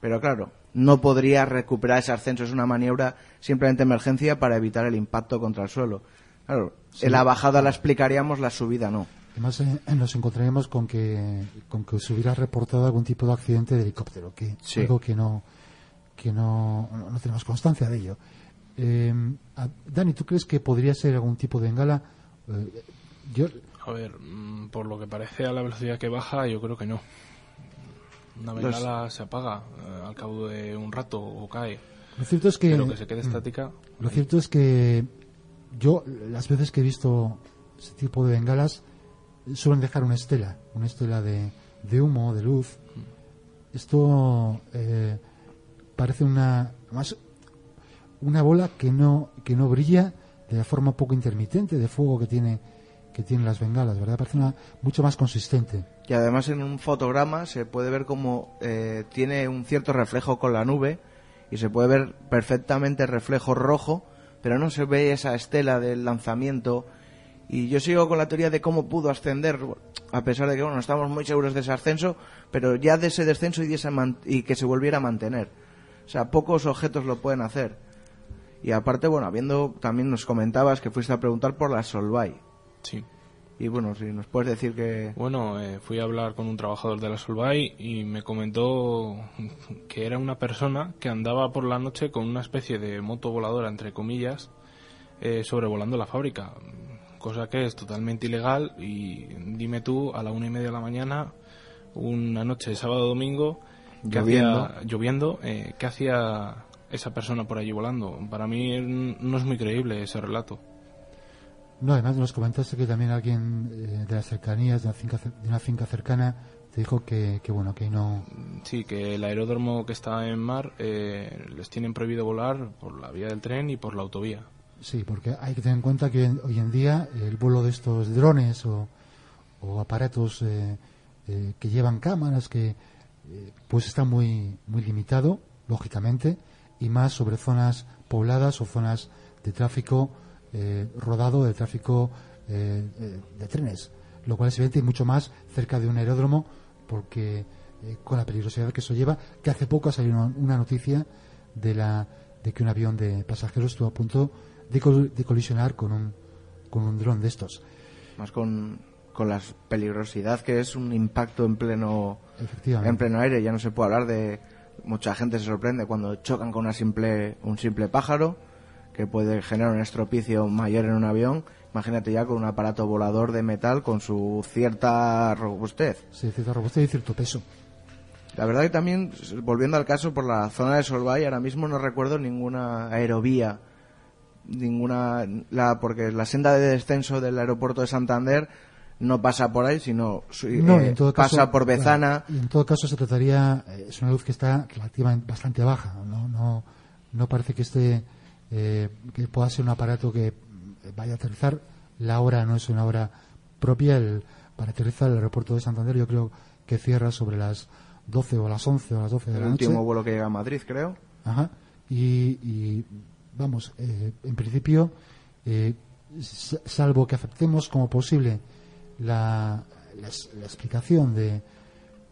Speaker 3: Pero claro, no podría recuperar ese ascenso. Es una maniobra simplemente de emergencia para evitar el impacto contra el suelo. Claro, en la bajada la explicaríamos, la subida no.
Speaker 2: Además, eh, nos encontraremos con que, con que se hubiera reportado algún tipo de accidente de helicóptero, que
Speaker 3: Sí.
Speaker 2: algo que no, que no, no, no tenemos constancia de ello. Eh, Dani, ¿tú crees que podría ser algún tipo de bengala? Yo,
Speaker 6: A ver, mm, por lo que parece a la velocidad que baja, yo creo que no. Una bengala se apaga eh, al cabo de un rato o cae.
Speaker 2: lo cierto es que,
Speaker 6: Pero que se quede
Speaker 2: Mm.
Speaker 6: estática.
Speaker 2: lo cierto es que yo, las veces que he visto ese tipo de bengalas, suelen dejar una estela, una estela de, de humo, de luz. Esto eh, parece una, más una bola que no, que no brilla de la forma poco intermitente de fuego que tiene, que tienen las bengalas, ¿verdad? Parece una mucho más consistente.
Speaker 3: Y además en un fotograma se puede ver como eh, tiene un cierto reflejo con la nube y se puede ver perfectamente el reflejo rojo, pero no se ve esa estela del lanzamiento. Y yo sigo con la teoría de cómo pudo ascender, a pesar de que bueno, no estamos muy seguros de ese ascenso, pero ya de ese descenso y, de ese y que se volviera a mantener. O sea, pocos objetos lo pueden hacer. Y aparte, bueno, habiendo, también nos comentabas que fuiste a preguntar por la Solvay.
Speaker 6: Sí.
Speaker 3: Y bueno, si nos puedes decir que...
Speaker 6: Bueno, eh, fui a hablar con un trabajador de la Solvay y me comentó que era una persona que andaba por la noche con una especie de moto voladora, entre comillas, eh, sobrevolando la fábrica. Cosa que es totalmente ilegal y dime tú, a la una y media de la mañana, una noche de sábado domingo, que
Speaker 3: Lloviendo.
Speaker 6: hacía, lloviendo, eh, ¿qué hacía esa persona por allí volando? Para mí mm, no es muy creíble ese relato.
Speaker 2: No, además nos comentaste que también alguien eh, de las cercanías, de una finca, de una finca cercana, te dijo que, que bueno, que no,
Speaker 6: Sí, que el aeródromo que está en mar eh, les tienen prohibido volar por la vía del tren y por la autovía.
Speaker 2: Sí, porque hay que tener en cuenta que hoy en día el vuelo de estos drones o, o aparatos eh, eh, que llevan cámaras, que eh, pues está muy muy limitado lógicamente, y más sobre zonas pobladas o zonas de tráfico eh, rodado, de tráfico eh, eh, de trenes, lo cual es evidente y mucho más cerca de un aeródromo, porque con la peligrosidad que eso lleva, que hace poco ha salido una- noticia de, la, de que un avión de pasajeros estuvo a punto de, col- de colisionar con un, con un dron de estos.
Speaker 3: Más con, con la peligrosidad que es un impacto en pleno, en pleno aire. Ya no se puede hablar de... Mucha gente se sorprende cuando chocan con una simple, un simple pájaro que puede generar un estropicio mayor en un avión. Imagínate ya con un aparato volador de metal con su cierta robustez.
Speaker 2: Sí, cierta robustez y cierto peso.
Speaker 3: La verdad que también, volviendo al caso, por la zona de Solvay, ahora mismo no recuerdo ninguna aerovía, ninguna, la, porque la senda de descenso del aeropuerto de Santander no pasa por ahí, sino
Speaker 2: No,
Speaker 3: eh,
Speaker 2: caso,
Speaker 3: pasa por Bezana.
Speaker 2: y en todo caso se trataría, eh, es una luz que está relativamente bastante baja, no, no, no parece que esté, eh, que pueda ser un aparato que vaya a aterrizar. La hora no es una hora propia, el, para aterrizar el aeropuerto de Santander yo creo que cierra sobre las 12 o las 11 o las 12 de
Speaker 3: el
Speaker 2: la noche.
Speaker 3: último vuelo que llega a Madrid, creo.
Speaker 2: Ajá. Y, y, vamos, eh, en principio, eh, salvo que aceptemos como posible la, la, explicación de,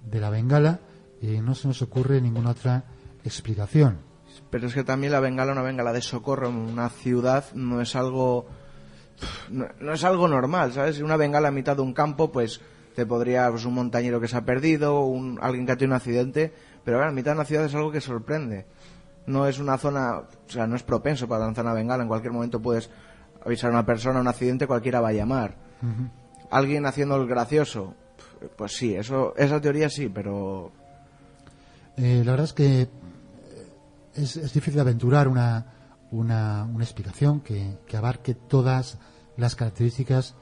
Speaker 2: de la bengala, eh, no se nos ocurre ninguna otra explicación.
Speaker 3: Pero es que también la bengala, una bengala de socorro en una ciudad, no es algo. No, no es algo normal, ¿sabes? Una bengala a mitad de un campo, pues te podría. Pues un montañero que se ha perdido, un, alguien que ha tenido un accidente. Pero ahora, a mitad de una ciudad es algo que sorprende. No es una zona. O sea, no es propenso para lanzar una bengala. En cualquier momento puedes avisar a una persona, un accidente, cualquiera va a llamar. Alguien haciendo el gracioso. Pues sí, eso, esa teoría sí, pero
Speaker 2: Eh, la verdad es que eh, es, es difícil aventurar una, una, una explicación que, que abarque todas las características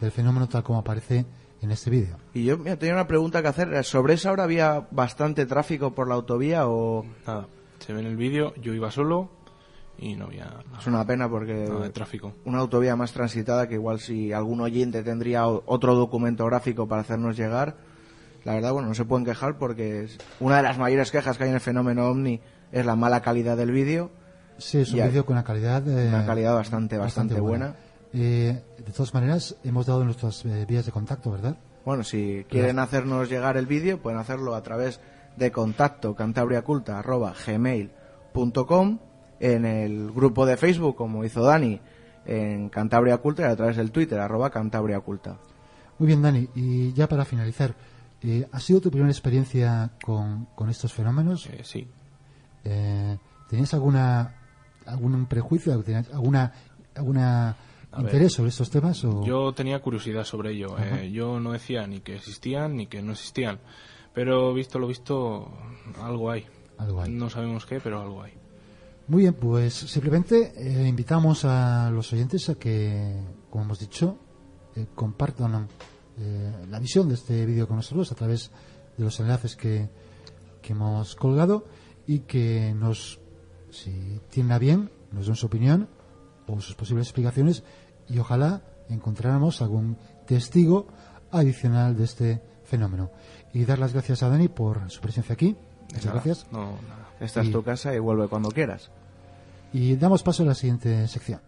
Speaker 2: del fenómeno tal como aparece en este vídeo.
Speaker 3: Y yo mira, tenía una pregunta que hacer. ¿Sobre esa hora había bastante tráfico por la autovía o...?
Speaker 6: Nada, se ve en el vídeo, yo iba solo y no había nada,
Speaker 3: Es una pena porque
Speaker 6: nada de tráfico.
Speaker 3: una autovía más transitada que igual si algún oyente tendría otro documento gráfico para hacernos llegar, la verdad, bueno, no se pueden quejar porque es- una de las mayores quejas que hay en el fenómeno OVNI es la mala calidad del vídeo.
Speaker 2: Sí, es un vídeo con una calidad, eh,
Speaker 3: Una calidad bastante, bastante buena.
Speaker 2: Eh, de todas maneras, hemos dado nuestras eh, vías de contacto, ¿verdad?
Speaker 3: Bueno, si quieren hacernos llegar el vídeo, pueden hacerlo a través de contacto cantabriaculta.gmail.com en el grupo de Facebook, como hizo Dani, en Cantabria Culta y a través del Twitter, arroba Cantabria Culta.
Speaker 2: Muy bien, Dani. Y ya para finalizar, eh, ¿ha sido tu primera experiencia con, con estos fenómenos?
Speaker 6: Eh, sí,
Speaker 2: Eh, ¿Tenías alguna algún prejuicio, tenías alguna alguna
Speaker 6: A ver,
Speaker 2: interés sobre estos temas? O...
Speaker 6: yo tenía curiosidad sobre ello. eh, yo no decía ni que existían ni que no existían. Pero visto lo visto, algo hay.
Speaker 2: Algo hay.
Speaker 6: No sabemos qué, pero algo hay.
Speaker 2: Muy bien, pues simplemente eh, invitamos a los oyentes a que, como hemos dicho, eh, compartan eh, la visión de este vídeo con nosotros a través de los enlaces que, que hemos colgado y que nos, si tienen a bien, nos den su opinión o sus posibles explicaciones y ojalá encontráramos algún testigo adicional de este fenómeno. Y dar las gracias a Dani por su presencia aquí. Muchas
Speaker 6: Nada,
Speaker 2: gracias.
Speaker 6: No, nada.
Speaker 3: Esta es tu casa y vuelve cuando quieras.
Speaker 2: Y damos paso a la siguiente sección.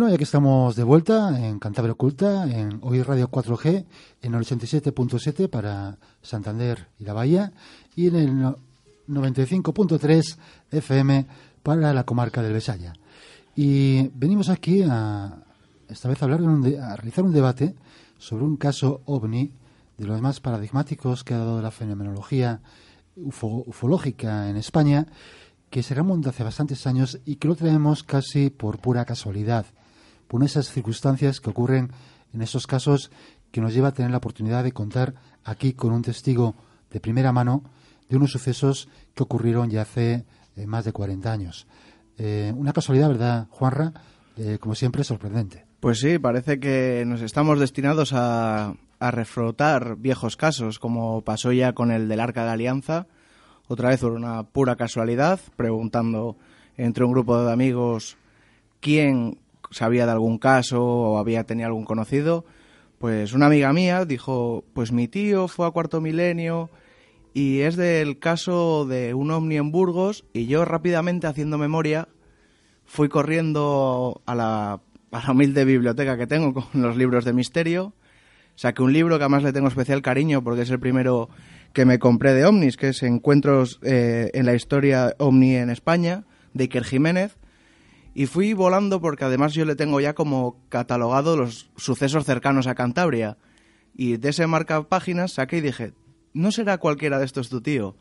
Speaker 2: Bueno, ya que estamos de vuelta en Cantabria Oculta, en Hoy Radio 4G, en el 87.7 para Santander y la Bahía, y en el no- 95.3 FM para la comarca del Besaya. Y venimos aquí a, esta vez a, hablar de un de- a realizar un debate sobre un caso ovni de los más paradigmáticos que ha dado la fenomenología ufo- ufológica en España, que se remonta hace bastantes años y que lo traemos casi por pura casualidad, por esas circunstancias que ocurren en esos casos que nos lleva a tener la oportunidad de contar aquí con un testigo de primera mano de unos sucesos que ocurrieron ya hace eh, más de 40 años. Eh, una casualidad, ¿verdad, Juanra? Eh, como siempre, sorprendente.
Speaker 3: Pues sí, parece que nos estamos destinados a, a refrotar viejos casos, como pasó ya con el del Arca de Alianza, otra vez por una pura casualidad, preguntando entre un grupo de amigos quién sabía de algún caso o había tenido algún conocido, pues una amiga mía dijo, pues mi tío fue a cuarto milenio y es del caso de un ovni en Burgos y yo rápidamente haciendo memoria fui corriendo a la, a la humilde biblioteca que tengo con los libros de misterio, saqué un libro que además le tengo especial cariño porque es el primero que me compré de ovnis, que es Encuentros eh, en la historia ovni en España, de Iker Jiménez, y fui volando porque además yo le tengo ya como catalogado los sucesos cercanos a Cantabria. Y de ese marca páginas saqué y dije, ¿no será cualquiera de estos tu tío?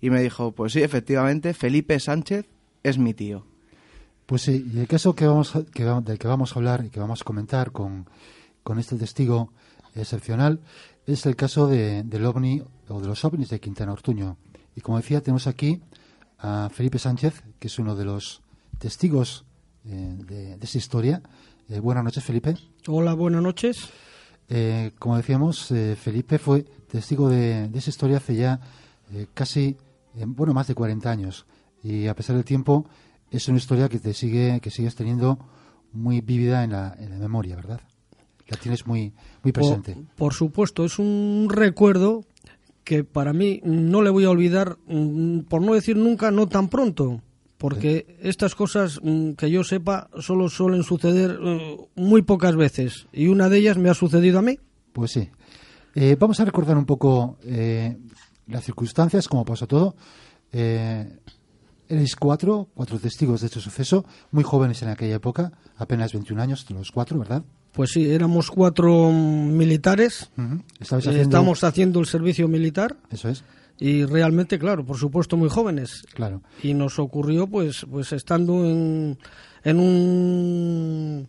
Speaker 3: Y me dijo, pues sí, efectivamente, Felipe Sánchez es mi tío.
Speaker 2: Pues sí, y el caso que vamos a- que del que vamos a hablar y que vamos a comentar con, con este testigo excepcional es el caso de, del ovni o de los ovnis de Quintana Ortuño. Y como decía, tenemos aquí a Felipe Sánchez, que es uno de los testigos eh, de, de esa historia. Eh, buenas noches, Felipe.
Speaker 7: Hola, buenas noches.
Speaker 2: Eh, como decíamos, eh, Felipe fue testigo de, de esa historia hace ya casi, bueno, más de 40 años. Y a pesar del tiempo, es una historia que te sigue, que sigues teniendo muy vívida en la, en la memoria, ¿verdad? La tienes muy, muy presente.
Speaker 7: Por, por supuesto, es un recuerdo que para mí no le voy a olvidar, mm, por no decir nunca, no tan pronto. Porque estas cosas, mm, que yo sepa, solo suelen suceder eh, muy pocas veces. Y una de ellas me ha sucedido a mí.
Speaker 2: Pues sí. Eh, vamos a recordar un poco eh, las circunstancias, cómo pasó todo. Eh, erais cuatro, cuatro testigos de este suceso, muy jóvenes en aquella época, apenas 21 años, los cuatro, ¿verdad?
Speaker 7: Pues sí, éramos cuatro mm, militares. Eh,
Speaker 2: haciendo...
Speaker 7: Estamos haciendo el servicio militar.
Speaker 2: Eso es,
Speaker 7: Y realmente, claro, por supuesto, muy jóvenes.
Speaker 2: claro.
Speaker 7: y nos ocurrió pues pues estando en, en un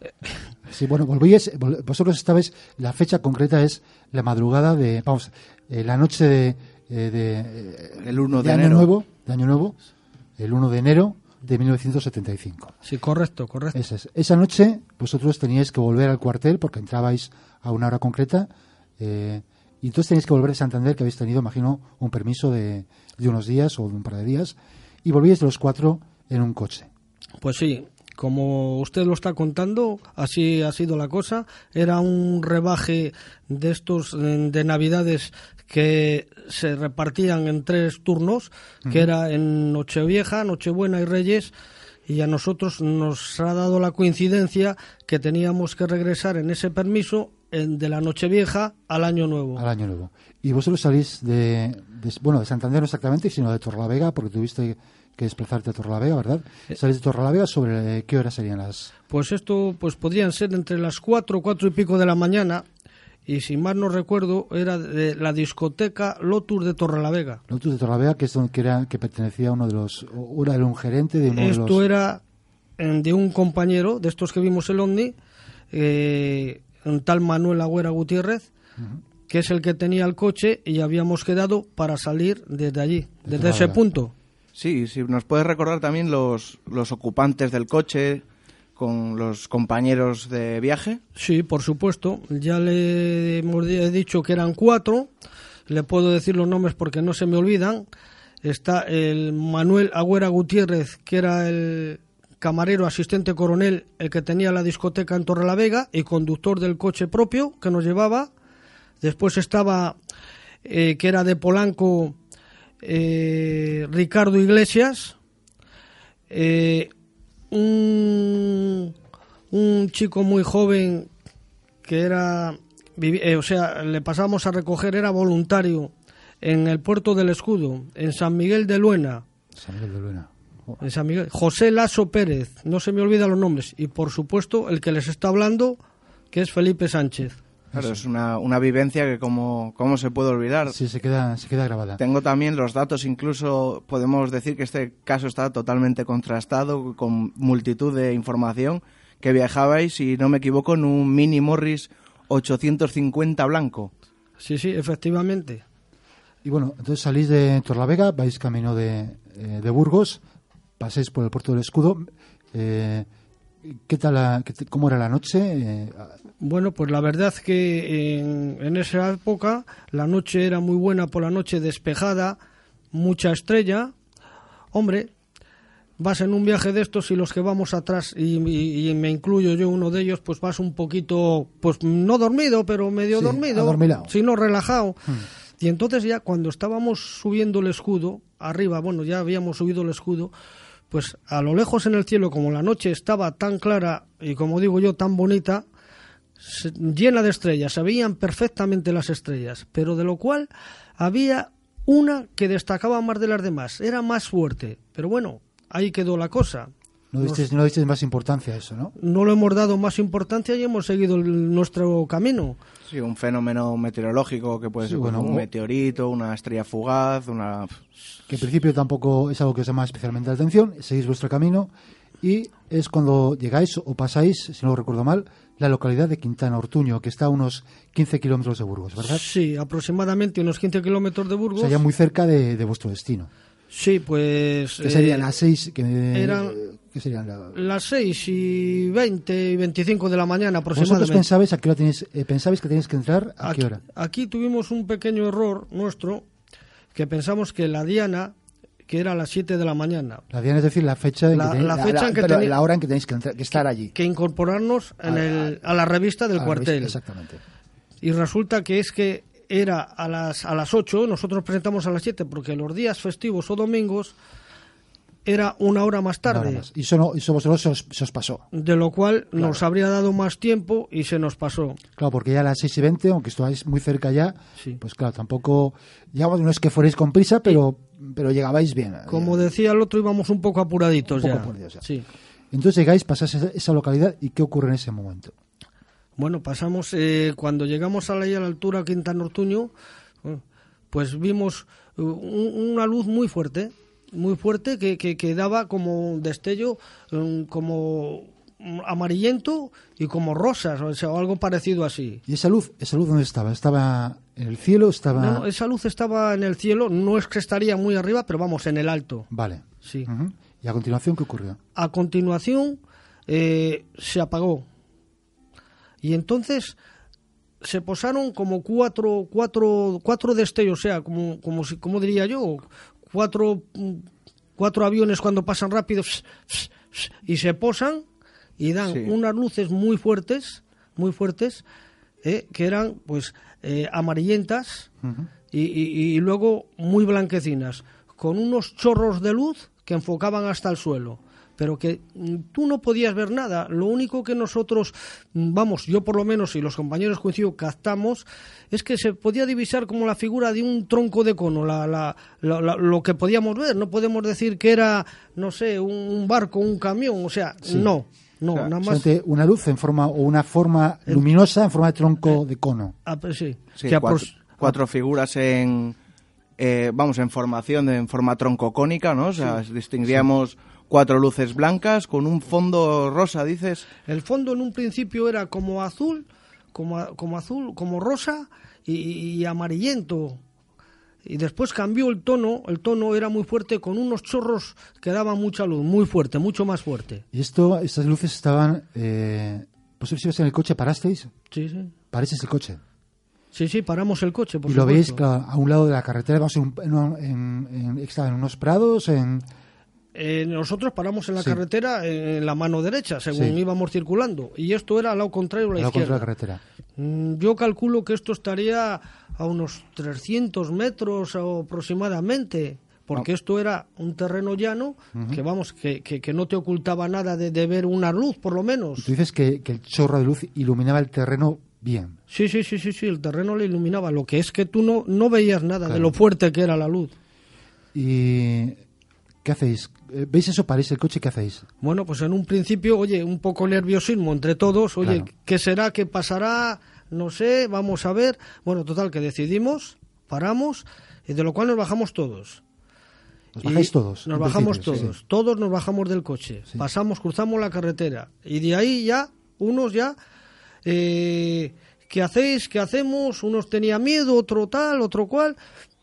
Speaker 7: (laughs)
Speaker 2: Sí, bueno, volvíais, vol- vosotros estabais, la fecha concreta es la madrugada de, vamos, eh, la noche de, eh, de, eh,
Speaker 3: El 1 de
Speaker 2: año
Speaker 3: enero.
Speaker 2: nuevo, de año nuevo, el 1 de enero de 1975.
Speaker 7: sí correcto correcto
Speaker 2: Esa, es. Esa noche vosotros teníais que volver al cuartel porque entrabais a una hora concreta eh, y entonces teníais que volver a Santander que habéis tenido, imagino, un permiso de, de unos días o de un par de días y volvíais los cuatro en un coche.
Speaker 7: pues sí como usted lo está contando así ha sido la cosa era un rebaje de estos de navidades que se repartían en tres turnos que era en Nochevieja Nochebuena y Reyes y a nosotros nos ha dado la coincidencia que teníamos que regresar en ese permiso de la Nochevieja al Año Nuevo.
Speaker 2: al año nuevo. Y vosotros salís de, de- bueno, de Santander no exactamente, sino de Torrelavega, porque tuviste que desplazarte a Torrelavega, ¿verdad? Salís de Torrelavega sobre eh, qué horas serían las...
Speaker 7: Pues esto pues podrían ser entre las cuatro, cuatro y pico de la mañana y si mal no recuerdo era de la discoteca Lotus de Torrelavega.
Speaker 2: Lotus de Torrelavega, que es donde era, que pertenecía a uno de los, o era un gerente de uno de
Speaker 7: Esto
Speaker 2: los...
Speaker 7: era eh, de un compañero de estos que vimos el OVNI, eh, un tal Manuel Agüera Gutiérrez, que es el que tenía el coche y habíamos quedado para salir desde allí, desde ese punto.
Speaker 3: Sí, sí, nos puedes recordar también los, los ocupantes del coche con los compañeros de viaje.
Speaker 7: Sí, por supuesto. Ya le hemos di- he dicho que eran cuatro. Le puedo decir los nombres porque no se me olvidan. Está el Manuel Agüera Gutiérrez, que era el camarero asistente coronel, el que tenía la discoteca en Torrelavega y conductor del coche propio que nos llevaba. Después estaba, eh, que era de Polanco, eh, Ricardo Iglesias. Eh, un, un chico muy joven que era, eh, o sea, le pasamos a recoger, era voluntario en el puerto del Escudo, en San Miguel de Luena,
Speaker 2: San Miguel de Luena.
Speaker 7: En San Miguel, José Lasso Pérez, no se me olvidan los nombres, y por supuesto el que les está hablando, que es Felipe Sánchez.
Speaker 3: Claro, es una, una vivencia que como, cómo se puede olvidar.
Speaker 2: Sí, se queda, se queda grabada.
Speaker 3: Tengo también los datos, incluso podemos decir que este caso está totalmente contrastado con multitud de información que viajabais, si no me equivoco, en un Mini Morris 850 blanco.
Speaker 7: Sí, sí, efectivamente.
Speaker 2: Y bueno, entonces salís de Torlavega, vais camino de, eh, de Burgos, paséis por el puerto del Escudo. Eh, ¿Qué tal, la- qué cómo era la noche? Eh,
Speaker 7: Bueno, pues la verdad que en, en esa época la noche era muy buena por la noche despejada, mucha estrella. Hombre, vas en un viaje de estos y los que vamos atrás, y, y- y me incluyo yo uno de ellos, pues vas un poquito, pues no dormido, pero medio
Speaker 2: Sí,
Speaker 7: dormido, sino relajado. Y entonces ya cuando estábamos subiendo el escudo, arriba, bueno, ya habíamos subido el escudo, pues a lo lejos en el cielo, como la noche estaba tan clara y como digo yo, tan bonita, llena de estrellas, se veían perfectamente las estrellas, pero de lo cual había una que destacaba más de las demás, era más fuerte, pero bueno, ahí quedó la cosa.
Speaker 2: No, disteis, no disteis más importancia a eso, ¿no?
Speaker 7: No le hemos dado más importancia y hemos seguido el- nuestro camino.
Speaker 3: Sí, un fenómeno meteorológico que puede
Speaker 2: Sí,
Speaker 3: ser
Speaker 2: bueno,
Speaker 3: un
Speaker 2: o-
Speaker 3: meteorito, una estrella fugaz, una...
Speaker 2: que en principio tampoco es algo que os llama especialmente la atención, seguís vuestro camino y es cuando llegáis o pasáis, si no lo recuerdo mal, la localidad de Quintana Ortuño, que está a unos 15 kilómetros de Burgos, ¿verdad?
Speaker 7: Sí, aproximadamente unos 15 kilómetros de
Speaker 2: O
Speaker 7: Burgos.
Speaker 2: sea, ya muy cerca de, de vuestro destino.
Speaker 7: Sí, pues...
Speaker 2: Que serían
Speaker 7: eh,
Speaker 2: las 6, que,
Speaker 7: eran-
Speaker 2: que serían la-
Speaker 7: Las 6 y 20 y 25 de la mañana
Speaker 2: ¿Vosotros
Speaker 7: aproximadamente.
Speaker 2: pensabais, a qué hora tenéis, eh, pensabais que tenéis que entrar? ¿A
Speaker 7: aquí,
Speaker 2: qué hora?
Speaker 7: aquí tuvimos un pequeño error nuestro, que pensamos que la Diana, que era a las 7 de la mañana,
Speaker 2: La Diana es decir, la fecha en
Speaker 7: La-
Speaker 2: que tenéis,
Speaker 7: la fecha en que tenéis-
Speaker 2: la hora en que tenéis que, entrar- que estar allí.
Speaker 7: que incorporarnos en
Speaker 2: A-
Speaker 7: el- a la revista del cuartel.
Speaker 2: Exactamente.
Speaker 7: Y resulta que es que era a las, a las 8, nosotros presentamos a las 7, porque los días festivos o domingos era una hora más tarde.
Speaker 2: más. Y eso, no, eso vosotros se os, se os pasó.
Speaker 7: De lo cual nos habría dado más tiempo y se nos pasó.
Speaker 2: Claro, porque ya a las 6 y 20, aunque estáis muy cerca ya,
Speaker 7: Sí.
Speaker 2: pues claro, tampoco, digamos, no es que fuerais con prisa, pero, pero llegabais bien.
Speaker 7: Como decía el otro, íbamos un poco apuraditos
Speaker 2: Un poco
Speaker 7: ya.
Speaker 2: apuraditos ya.
Speaker 7: Sí.
Speaker 2: Entonces llegáis, pasáis esa, localidad y ¿qué ocurre en ese momento?
Speaker 7: Bueno, pasamos, eh, cuando llegamos a la, a la altura Quintana Ortuño, eh, pues vimos eh, un- una luz muy fuerte, muy fuerte que, que, que daba como un destello, eh, como amarillento y como rosas, o sea, o algo parecido así.
Speaker 2: ¿Y esa luz, esa luz dónde estaba? ¿Estaba en el cielo? ¿Estaba...?
Speaker 7: No, esa luz estaba en el cielo, no es que estaría muy arriba, pero vamos, en el alto.
Speaker 2: Vale.
Speaker 7: Sí.
Speaker 2: ¿Y a continuación qué ocurrió?
Speaker 7: A continuación eh, se apagó. Y entonces se posaron como cuatro, cuatro, cuatro destellos, o sea, como, como, si, como diría yo, cuatro, mm, cuatro aviones cuando pasan rápido y se posan y dan
Speaker 3: Sí.
Speaker 7: unas luces muy fuertes, muy fuertes, eh, que eran pues eh, amarillentas y, y- y luego muy blanquecinas, con unos chorros de luz que enfocaban hasta el suelo. Pero que mm, tú no podías ver nada. Lo único que nosotros, mm, vamos, yo por lo menos y los compañeros coincido, captamos, es que se podía divisar como la figura de un tronco de cono, la, la- la- la- lo que podíamos ver. No podemos decir que era, no sé, un, un barco, un camión. O sea, no, no,
Speaker 3: O sea,
Speaker 7: nada más.
Speaker 2: Una luz en forma, o una forma luminosa en forma de tronco de cono.
Speaker 7: Ah, pues sí,
Speaker 3: Sí,
Speaker 7: que
Speaker 3: cuatro, figuras en... eh, vamos, en formación, en forma troncocónica, ¿no? O sea, distinguíamos cuatro luces blancas con un fondo rosa, dices.
Speaker 7: El fondo en un principio era como azul, como, a- como azul, como rosa y, y amarillento. Y después cambió el tono, el tono era muy fuerte con unos chorros que daban mucha luz, muy fuerte, mucho más fuerte.
Speaker 2: Y esto, estas luces estaban... Eh, ¿Vosotros ibais en el coche, parasteis?
Speaker 7: Sí, sí.
Speaker 2: Pareces el coche.
Speaker 7: Sí, sí, paramos el coche, por
Speaker 2: y lo veis claro, a un lado de la carretera, vamos en, en, en- en unos prados, en...
Speaker 7: Eh, nosotros paramos en la
Speaker 2: Sí.
Speaker 7: carretera en la mano derecha, según
Speaker 2: Sí.
Speaker 7: íbamos circulando. Y esto era al lado contrario, a la
Speaker 2: al lado contrario de la
Speaker 7: izquierda.
Speaker 2: carretera.
Speaker 7: Mm, Yo calculo que esto estaría a unos 300 metros aproximadamente, porque esto era un terreno llano que vamos que, que, que no te ocultaba nada de, de ver una luz, por lo menos.
Speaker 2: tú dices que, que el chorro de luz iluminaba el terreno bien.
Speaker 7: Sí, sí, sí, sí, sí, el terreno le iluminaba. Lo que es que tú no, no veías nada de
Speaker 2: Claro.
Speaker 7: lo fuerte que era la luz.
Speaker 2: ¿Y qué hacéis? Eh, ¿Veis eso? Paréis el coche, ¿qué hacéis?
Speaker 7: Bueno, pues en un principio, oye, un poco nerviosismo entre todos. Oye,
Speaker 2: Claro.
Speaker 7: ¿qué será? ¿Qué pasará? No sé, vamos a ver. Bueno, total, que decidimos, paramos, y de lo cual nos bajamos todos.
Speaker 2: ¿Os
Speaker 7: Y
Speaker 2: bajáis todos?
Speaker 7: Nos bajamos todos.
Speaker 2: sí.
Speaker 7: Todos nos bajamos del coche. Pasamos, cruzamos la carretera. Y de ahí ya, unos ya, eh, ¿qué hacéis? ¿Qué hacemos? Unos tenía miedo, otro tal, otro cual.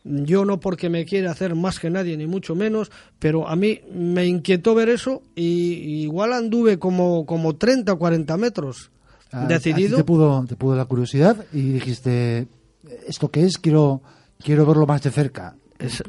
Speaker 7: Yo no porque me quiera hacer más que nadie, ni mucho menos, pero a mí me inquietó ver eso y igual anduve como, como 30 o 40 metros.
Speaker 2: A- a
Speaker 7: decidido.
Speaker 2: te pudo, te pudo la curiosidad y dijiste, ¿esto qué es? Quiero, quiero verlo más de cerca.
Speaker 7: Es-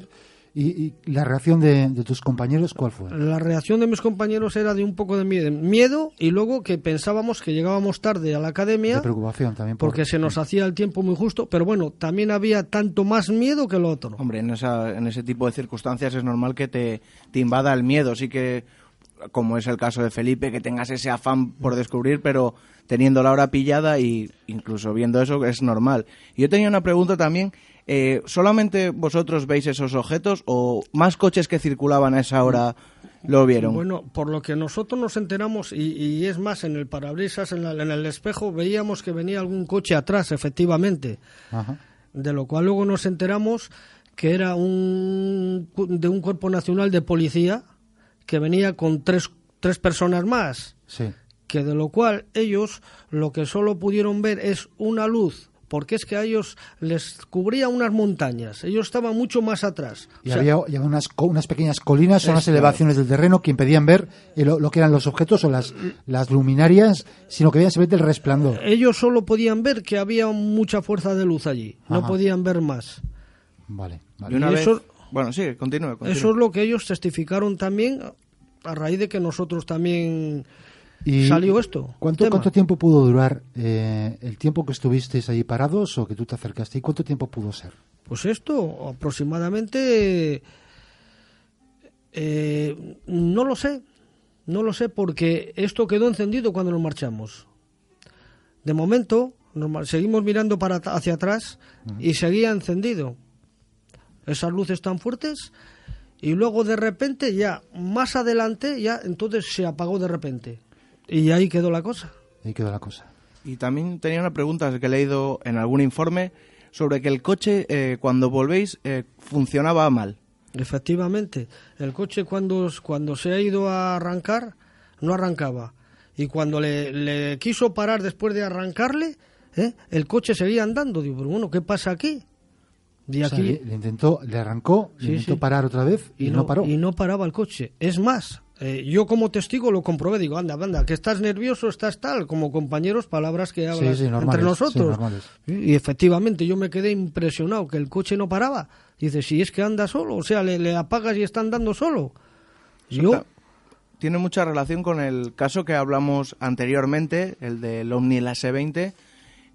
Speaker 2: ¿Y, y la reacción de, de tus compañeros cuál fue?
Speaker 7: La reacción de mis compañeros era de un poco de miedo, miedo y luego que pensábamos que llegábamos tarde a la
Speaker 2: De
Speaker 7: academia
Speaker 2: preocupación también. por-
Speaker 7: porque se nos hacía el tiempo muy justo, pero bueno, también había tanto más miedo que lo otro.
Speaker 3: Hombre, en, esa, en ese tipo de circunstancias es normal que te, te invada el miedo. Sí que, como es el caso de Felipe, que tengas ese afán por descubrir, pero teniendo la hora pillada y incluso viendo eso es normal. Y yo tenía una pregunta también. Eh, ¿Solamente vosotros veis esos objetos o más coches que circulaban a esa hora lo vieron?
Speaker 7: Bueno, por lo que nosotros nos enteramos, y, y es más, en el parabrisas, en, la- en el espejo, veíamos que venía algún coche atrás, efectivamente.
Speaker 2: Ajá.
Speaker 7: De lo cual luego nos enteramos que era un, cu- de un cuerpo nacional de policía que venía con tres, tres personas más.
Speaker 2: Sí.
Speaker 7: que de lo cual ellos lo que solo pudieron ver es una luz, porque es que a ellos les cubría unas montañas, ellos estaban mucho más atrás.
Speaker 2: Y
Speaker 7: O sea,
Speaker 2: había, había unas, co- unas pequeñas colinas, son las
Speaker 7: claro.
Speaker 2: elevaciones del terreno que impedían ver eh, lo, lo que eran los objetos o las, las luminarias, sino que veían simplemente el resplandor.
Speaker 7: ellos solo podían ver que había mucha fuerza de luz allí, no podían ver más.
Speaker 2: Vale,
Speaker 3: Y
Speaker 2: vale.
Speaker 3: una
Speaker 7: y
Speaker 3: vez...
Speaker 7: eso-
Speaker 3: Bueno, sí, continúe. continúe.
Speaker 7: Eso es lo que ellos testificaron también a raíz de que nosotros también
Speaker 2: Y
Speaker 7: salió esto.
Speaker 2: ¿Cuánto,
Speaker 7: tema.
Speaker 2: ¿Cuánto tiempo pudo durar eh, el tiempo que estuvisteis ahí parados o que tú te acercaste? ¿Y cuánto tiempo pudo ser?
Speaker 7: Pues esto, aproximadamente, eh, no lo sé, no lo sé porque esto quedó encendido cuando nos marchamos. De momento, nos seguimos mirando para hacia atrás y seguía encendido. Esas luces tan fuertes y luego de repente ya, más adelante, ya entonces se apagó de repente. Y ahí quedó la cosa.
Speaker 2: Ahí quedó la cosa.
Speaker 3: Y también tenía una pregunta que he leído en algún informe sobre que el coche, eh, cuando volvéis, eh, funcionaba mal.
Speaker 7: Efectivamente, el coche cuando, cuando se ha ido a arrancar, no arrancaba. Y cuando le, le quiso parar después de arrancarle, ¿eh? el coche seguía andando. Digo, pero bueno, ¿qué pasa aquí? Y
Speaker 2: O sea,
Speaker 7: aquí
Speaker 2: le, le intentó, le arrancó, le
Speaker 7: Sí,
Speaker 2: intentó
Speaker 7: sí.
Speaker 2: parar otra vez y, no, paró.
Speaker 7: y no paraba el coche. Es más, eh, yo como testigo lo comprobé. Digo, anda, anda, que estás nervioso, estás tal. Como compañeros, palabras que
Speaker 2: sí, normales,
Speaker 7: entre nosotros. y efectivamente, yo me quedé impresionado que el coche no paraba. Dice, si es que anda solo, o sea, le, le apagas y está andando solo. Yo,
Speaker 3: Está- Tiene mucha relación con el caso que hablamos anteriormente, el del Omni el S20,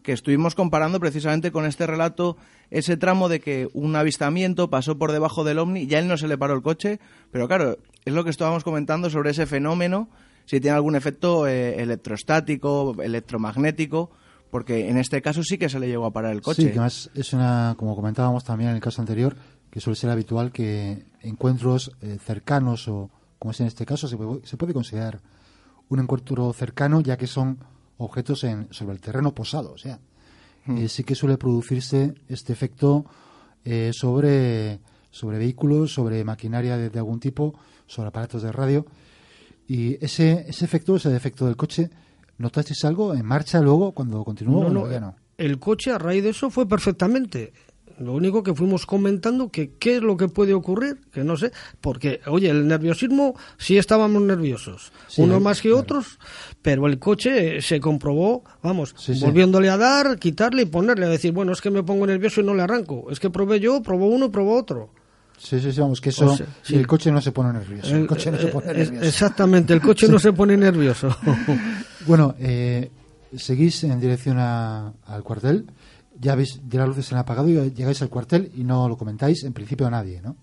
Speaker 3: que estuvimos comparando precisamente con este relato ese tramo de que un avistamiento pasó por debajo del Omni, ya él no se le paró el coche, pero claro, es lo que estábamos comentando sobre ese fenómeno, si tiene algún efecto eh, electrostático, electromagnético, porque en este caso sí que se le llegó a parar el coche.
Speaker 2: Sí, que además es una, como comentábamos también en el caso anterior, que suele ser habitual que encuentros eh, cercanos o, como es en este caso, se puede, se puede considerar un encuentro cercano ya que son objetos en, sobre el terreno posado. O sea, eh, sí que suele producirse este efecto eh, sobre, sobre vehículos, sobre maquinaria de, de algún tipo, sobre aparatos de radio. Y ese, ese efecto, ese defecto del coche, ¿notasteis algo en marcha luego cuando continuó?
Speaker 7: No, no, el coche a raíz de eso fue perfectamente. Lo único que fuimos comentando que qué es lo que puede ocurrir, que no sé, porque oye, el nerviosismo sí estábamos nerviosos,
Speaker 2: Sí,
Speaker 7: unos más que
Speaker 2: claro.
Speaker 7: otros, pero el coche eh, se comprobó, vamos,
Speaker 2: Sí, sí.
Speaker 7: volviéndole a dar, quitarle y ponerle, a decir, bueno, es que me pongo nervioso y no le arranco, es que probé yo, probó uno y probó otro.
Speaker 2: Sí, sí, sí, vamos, que eso,
Speaker 7: O sea, sí.
Speaker 2: el coche no se pone nervioso. El, coche no se
Speaker 7: eh,
Speaker 2: pone
Speaker 7: eh,
Speaker 2: nervioso.
Speaker 7: Exactamente, el coche no se pone nervioso. (laughs)
Speaker 2: Bueno, eh, seguís en dirección a- al cuartel. Ya veis, ya las luces se han apagado y llegáis al cuartel y no lo comentáis en principio a nadie, ¿no?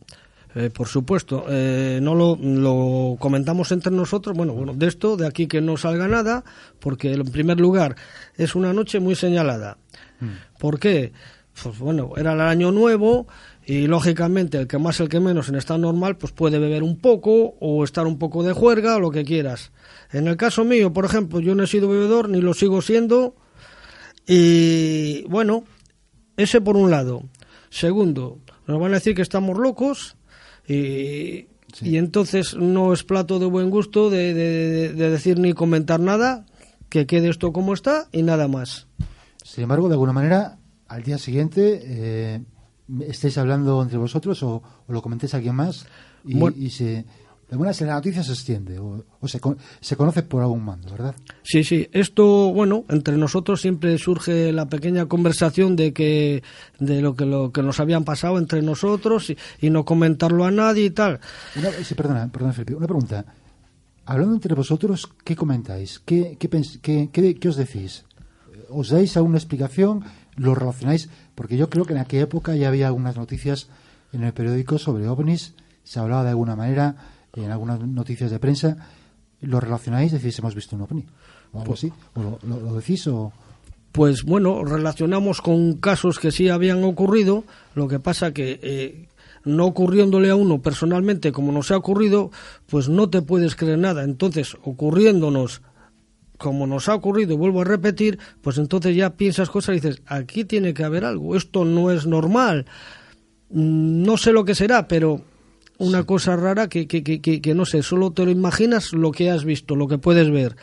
Speaker 7: Eh, por supuesto, eh, no lo, lo comentamos entre nosotros. Bueno, bueno, de esto, de aquí que no salga nada, porque en primer lugar es una noche muy señalada. ¿Por qué? Pues bueno, era el año nuevo y lógicamente el que más, el que menos en estado normal, pues puede beber un poco o estar un poco de juerga o lo que quieras. En el caso mío, por ejemplo, yo no he sido bebedor ni lo sigo siendo y bueno, ese por un lado. Segundo, nos van a decir que estamos locos y, y entonces no es plato de buen gusto de, de- de decir ni comentar nada, que quede esto como está y nada más.
Speaker 2: Sin embargo, de alguna manera, al día siguiente, eh, estáis hablando entre vosotros o, o lo comentéis a alguien más y,
Speaker 7: Bueno.
Speaker 2: y se, de buenas la noticia se extiende o, o se, se conoce por algún mando, ¿verdad?
Speaker 7: Sí, sí, esto, bueno, entre nosotros siempre surge la pequeña conversación de que de lo que lo que nos habían pasado entre nosotros y, y no comentarlo a nadie y tal.
Speaker 2: Una, sí, perdona, perdona, Felipe. Una pregunta. Hablando entre vosotros, ¿qué comentáis? ¿Qué, qué- qué- qué os decís? ¿Os dais alguna explicación? ¿Lo relacionáis? Porque yo creo que en aquella época ya había algunas noticias en el periódico sobre ovnis. Se hablaba de alguna manera en algunas noticias de prensa. ¿Lo relacionáis? Decís, hemos visto un ovni. O algo así. ¿O lo, lo- lo decís o...?
Speaker 7: Pues bueno, relacionamos con casos que sí habían ocurrido, lo que pasa que eh, no ocurriéndole a uno personalmente como nos ha ocurrido, pues no te puedes creer nada. Entonces, ocurriéndonos como nos ha ocurrido, vuelvo a repetir, pues entonces ya piensas cosas y dices, aquí tiene que haber algo, esto no es normal. Mm, No sé lo que será, pero una cosa rara que, que, que, que, que no sé, solo te lo imaginas lo que has visto, lo que puedes ver.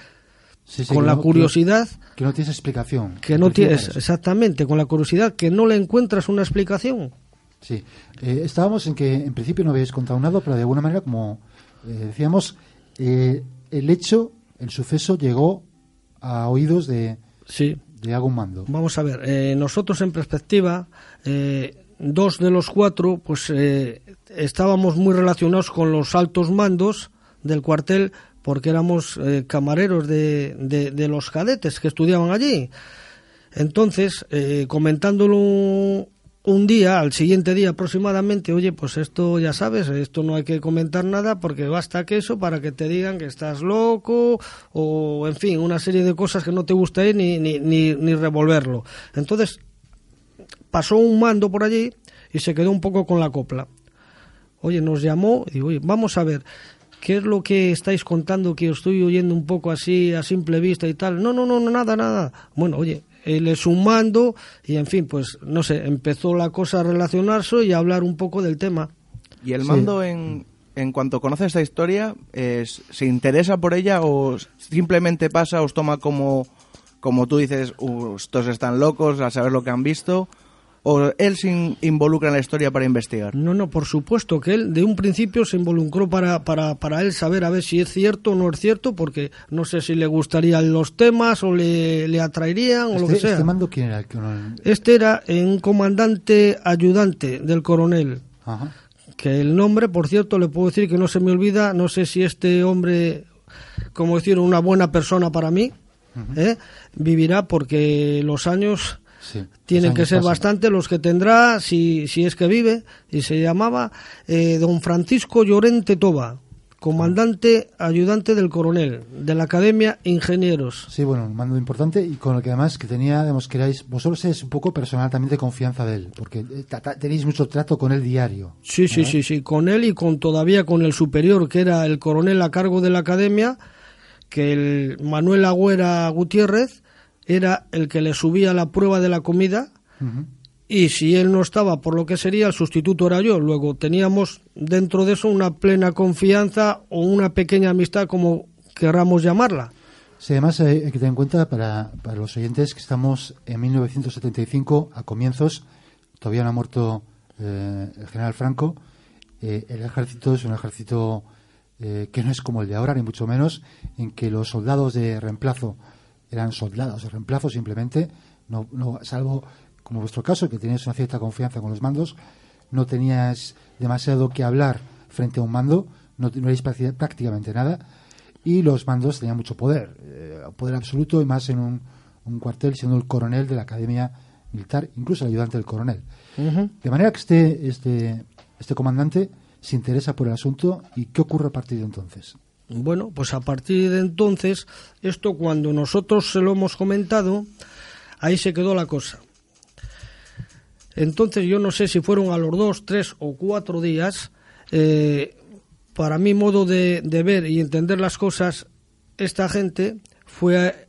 Speaker 2: Sí, sí,
Speaker 7: con la
Speaker 2: no-
Speaker 7: curiosidad
Speaker 2: Que, no tienes explicación.
Speaker 7: que no tienes, exactamente, con la curiosidad que no le encuentras una explicación.
Speaker 2: Sí, Eh, estábamos en que en principio no habéis contado nada, pero de alguna manera, como eh, decíamos, eh, el hecho, el suceso llegó a oídos de,
Speaker 7: Sí.
Speaker 2: de algún mando.
Speaker 7: Vamos a ver, eh, nosotros en perspectiva, eh, dos de los cuatro, pues eh, estábamos muy relacionados con los altos mandos del cuartel porque éramos camareros de, de- de los cadetes que estudiaban allí. Entonces, comentándolo un, día, al siguiente día aproximadamente, oye, pues esto ya sabes, esto no hay que comentar nada porque basta que eso para que te digan que estás loco o, en fin, una serie de cosas que no te gusta ir ni, ni, ni, ni revolverlo. Entonces, pasó un mando por allí y se quedó un poco con la copla. Oye, nos llamó y oye, vamos a ver, ¿qué es lo que estáis contando que os estoy oyendo un poco así a simple vista y tal? No, no, no, nada, nada. Bueno, oye, él es un mando y en fin, pues no sé, empezó la cosa a relacionarse y a hablar un poco del tema.
Speaker 3: ¿Y el
Speaker 2: Sí.
Speaker 3: mando, en, en cuanto conoce esta historia, es- se interesa por ella o simplemente pasa, os toma como, como tú dices, "Uh, estos están locos a saber lo que han visto? ¿O él se in- involucra en la historia para investigar?
Speaker 7: No, no, por supuesto que él de un principio se involucró para, para, para él saber a ver si es cierto o no es cierto, porque no sé si le gustarían los temas o le, le atraerían o lo
Speaker 2: Este,
Speaker 7: que sea.
Speaker 2: este mando, ¿quién era? el que no-
Speaker 7: Este era un comandante ayudante del coronel,
Speaker 2: Ajá.
Speaker 7: que el nombre, por cierto, le puedo decir que no se me olvida, no sé si este hombre, como decir, una buena persona para mí, ¿eh? vivirá porque los años
Speaker 2: Sí,
Speaker 7: tienen que ser
Speaker 2: pasan.
Speaker 7: bastante los que tendrá, si, si es que vive, y se llamaba eh, don Francisco Llorente Toba, comandante ayudante del coronel, de la Academia Ingenieros.
Speaker 2: Sí, bueno, un mando importante y con el que además que tenía, digamos, que erais, vosotros es un poco personal también de confianza de él, porque eh, tenéis mucho trato con él diario.
Speaker 7: Sí, sí, sí, sí, con él y con todavía con el superior, que era el coronel a cargo de la academia, que el Manuel Agüera Gutiérrez era el que le subía la prueba de la comida y si él no estaba, por lo que sería, el sustituto era yo. Luego teníamos dentro de eso una plena confianza o una pequeña amistad, como querramos llamarla.
Speaker 2: Sí, además eh, hay que tener en cuenta para, para los oyentes que estamos en 1975, a comienzos, todavía no ha muerto eh, el general Franco. Eh, el ejército es un ejército eh, que no es como el de ahora, ni mucho menos, en que los soldados de reemplazo eran soldados de reemplazo simplemente, no, no, salvo como vuestro caso, que tenías una cierta confianza con los mandos, no tenías demasiado que hablar frente a un mando, no, no erais prácticamente nada, y los mandos tenían mucho poder, eh, poder absoluto y más en un, un cuartel siendo el coronel de la academia militar, incluso el ayudante del coronel. De manera que este, este, este comandante se interesa por el asunto y qué ocurre a partir de entonces.
Speaker 7: Bueno, pues a partir de entonces, esto cuando nosotros se lo hemos comentado, ahí se quedó la cosa. Entonces yo no sé si fueron a los dos, tres o cuatro días, eh, para mi modo de, ver y entender las cosas, esta gente fue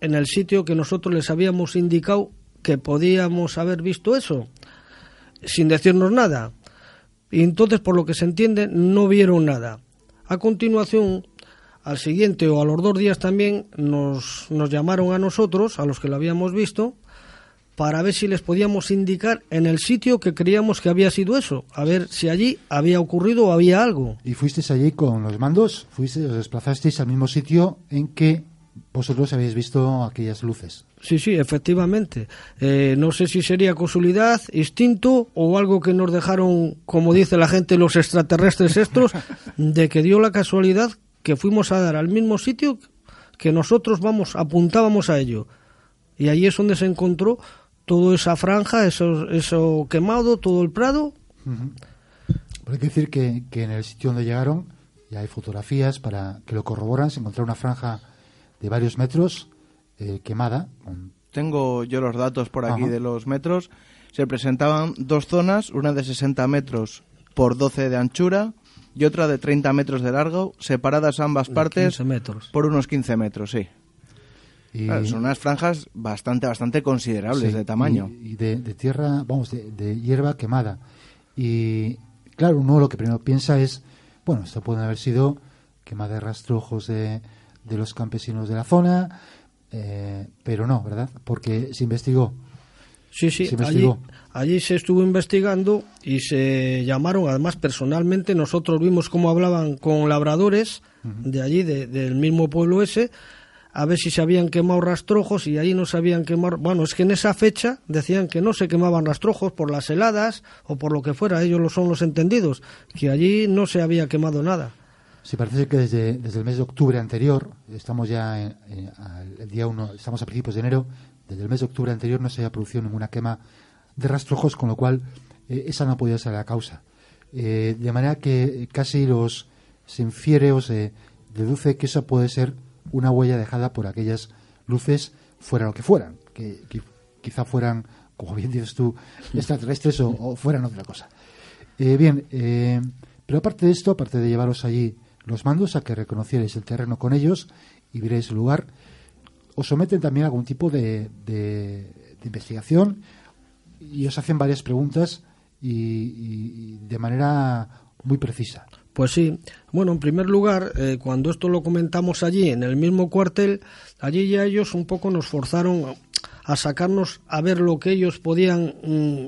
Speaker 7: en el sitio que nosotros les habíamos indicado que podíamos haber visto eso, sin decirnos nada. Y entonces, por lo que se entiende, no vieron nada. A continuación, al siguiente o a los dos días también nos, nos llamaron a nosotros, a los que lo habíamos visto, para ver si les podíamos indicar en el sitio que creíamos que había sido eso, a ver si allí había ocurrido o había algo.
Speaker 2: ¿Y fuisteis allí con los mandos? ¿Fuisteis, os desplazasteis al mismo sitio en que vosotros habéis visto aquellas luces?
Speaker 7: Sí, sí, efectivamente. Eh, no sé si sería casualidad, instinto o algo que nos dejaron, como dice la gente, los extraterrestres estos, (laughs) de que dio la casualidad que fuimos a dar al mismo sitio que nosotros vamos apuntábamos a ello. Y ahí es donde se encontró toda esa franja, eso, eso quemado, todo el prado.
Speaker 2: Pero hay que decir que, que en el sitio donde llegaron ya hay fotografías para que lo corroboran. Se encontró una franja de varios metros eh, quemada. con-
Speaker 3: Tengo yo los datos por aquí
Speaker 2: Ajá.
Speaker 3: de los metros. Se presentaban dos zonas, una de 60 metros por 12 de anchura y otra de 30 metros de largo, separadas ambas partes
Speaker 7: 15 metros.
Speaker 3: por unos 15 metros, sí.
Speaker 2: y,
Speaker 3: Claro, son unas franjas bastante, bastante considerables
Speaker 2: sí,
Speaker 3: de tamaño.
Speaker 2: Y, y de, de tierra, vamos, de, de hierba quemada. Y claro, uno lo que primero piensa es, bueno, esto puede haber sido quema de rastrojos de, de los campesinos de la zona, eh, pero no, ¿verdad? Porque se investigó.
Speaker 7: Sí, sí,
Speaker 2: Se
Speaker 7: allí,
Speaker 2: investigó.
Speaker 7: allí se estuvo investigando y se llamaron, además personalmente nosotros vimos cómo hablaban con labradores de allí, de- del mismo pueblo ese, a ver si se habían quemado rastrojos y ahí no se habían quemado. Bueno, es que en esa fecha decían que no se quemaban rastrojos por las heladas o por lo que fuera, ellos lo son los entendidos, que allí no se había quemado nada.
Speaker 2: Sí, parece que desde, desde el mes de octubre anterior, estamos ya en- en- al el día 1, estamos a principios de enero, desde el mes de octubre anterior no se había producido ninguna quema de rastrojos, con lo cual eh, esa no podía ser la causa. Eh, de manera que casi los se infiere o se deduce que esa puede ser una huella dejada por aquellas luces, fuera lo que fueran, que, qui- quizá fueran, como bien dices tú, extraterrestres o, o fueran otra cosa. Eh, bien, eh, pero aparte de esto, aparte de llevaros allí los mandos a que reconocierais el terreno con ellos y vierais el lugar, os someten también a algún tipo de, de- investigación y os hacen varias preguntas y de manera muy precisa.
Speaker 7: Pues sí. Bueno, en primer lugar, eh, cuando esto lo comentamos allí, en el mismo cuartel, allí ya ellos un poco nos forzaron a sacarnos a ver lo que ellos podían mm,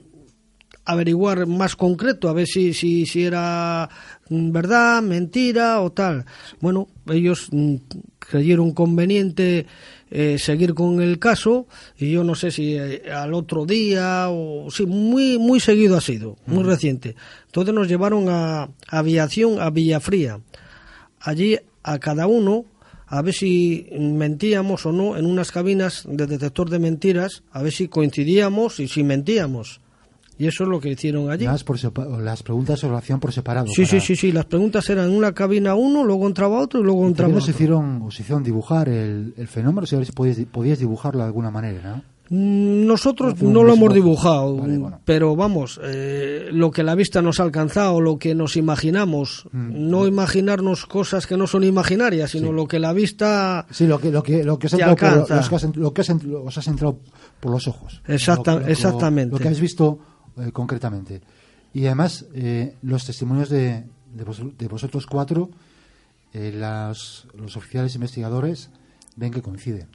Speaker 7: averiguar más concreto, a ver si, si, si era mm, verdad, mentira o tal. Bueno, ellos mm, creyeron conveniente eh, seguir con el caso y yo no sé si eh, al otro día o sí, muy, muy seguido ha sido, muy reciente. Entonces nos llevaron a, a aviación a Villafría. Allí a cada uno a ver si mentíamos o no en unas cabinas de detector de mentiras, a ver si coincidíamos y si mentíamos. Y eso es lo que hicieron allí.
Speaker 2: Las, por las preguntas se lo hacían por separado.
Speaker 7: Sí, sí,
Speaker 2: para-
Speaker 7: sí, sí. Las preguntas eran en una cabina uno, luego entraba otro y luego entraba otro.
Speaker 2: hicieron, os hicieron dibujar el, el fenómeno, si podíais, podíais dibujarlo de alguna manera, ¿no?
Speaker 7: Mm, Nosotros no lo hemos dibujado,
Speaker 2: Vale, bueno.
Speaker 7: pero vamos, eh, lo que la vista nos ha alcanzado, lo que nos imaginamos,
Speaker 2: Mm.
Speaker 7: no imaginarnos cosas que no son imaginarias, sino lo que la vista
Speaker 2: Sí, lo que, lo que, lo que os entrado por,
Speaker 7: alcanza.
Speaker 2: los que has- lo que has ent- os has entrado por los ojos.
Speaker 7: Exacta-
Speaker 2: Lo- lo-
Speaker 7: exactamente.
Speaker 2: Lo que habéis visto eh, concretamente. Y además, eh, los testimonios de, de, vos- de vosotros cuatro, eh, las- los oficiales investigadores, ven que coinciden.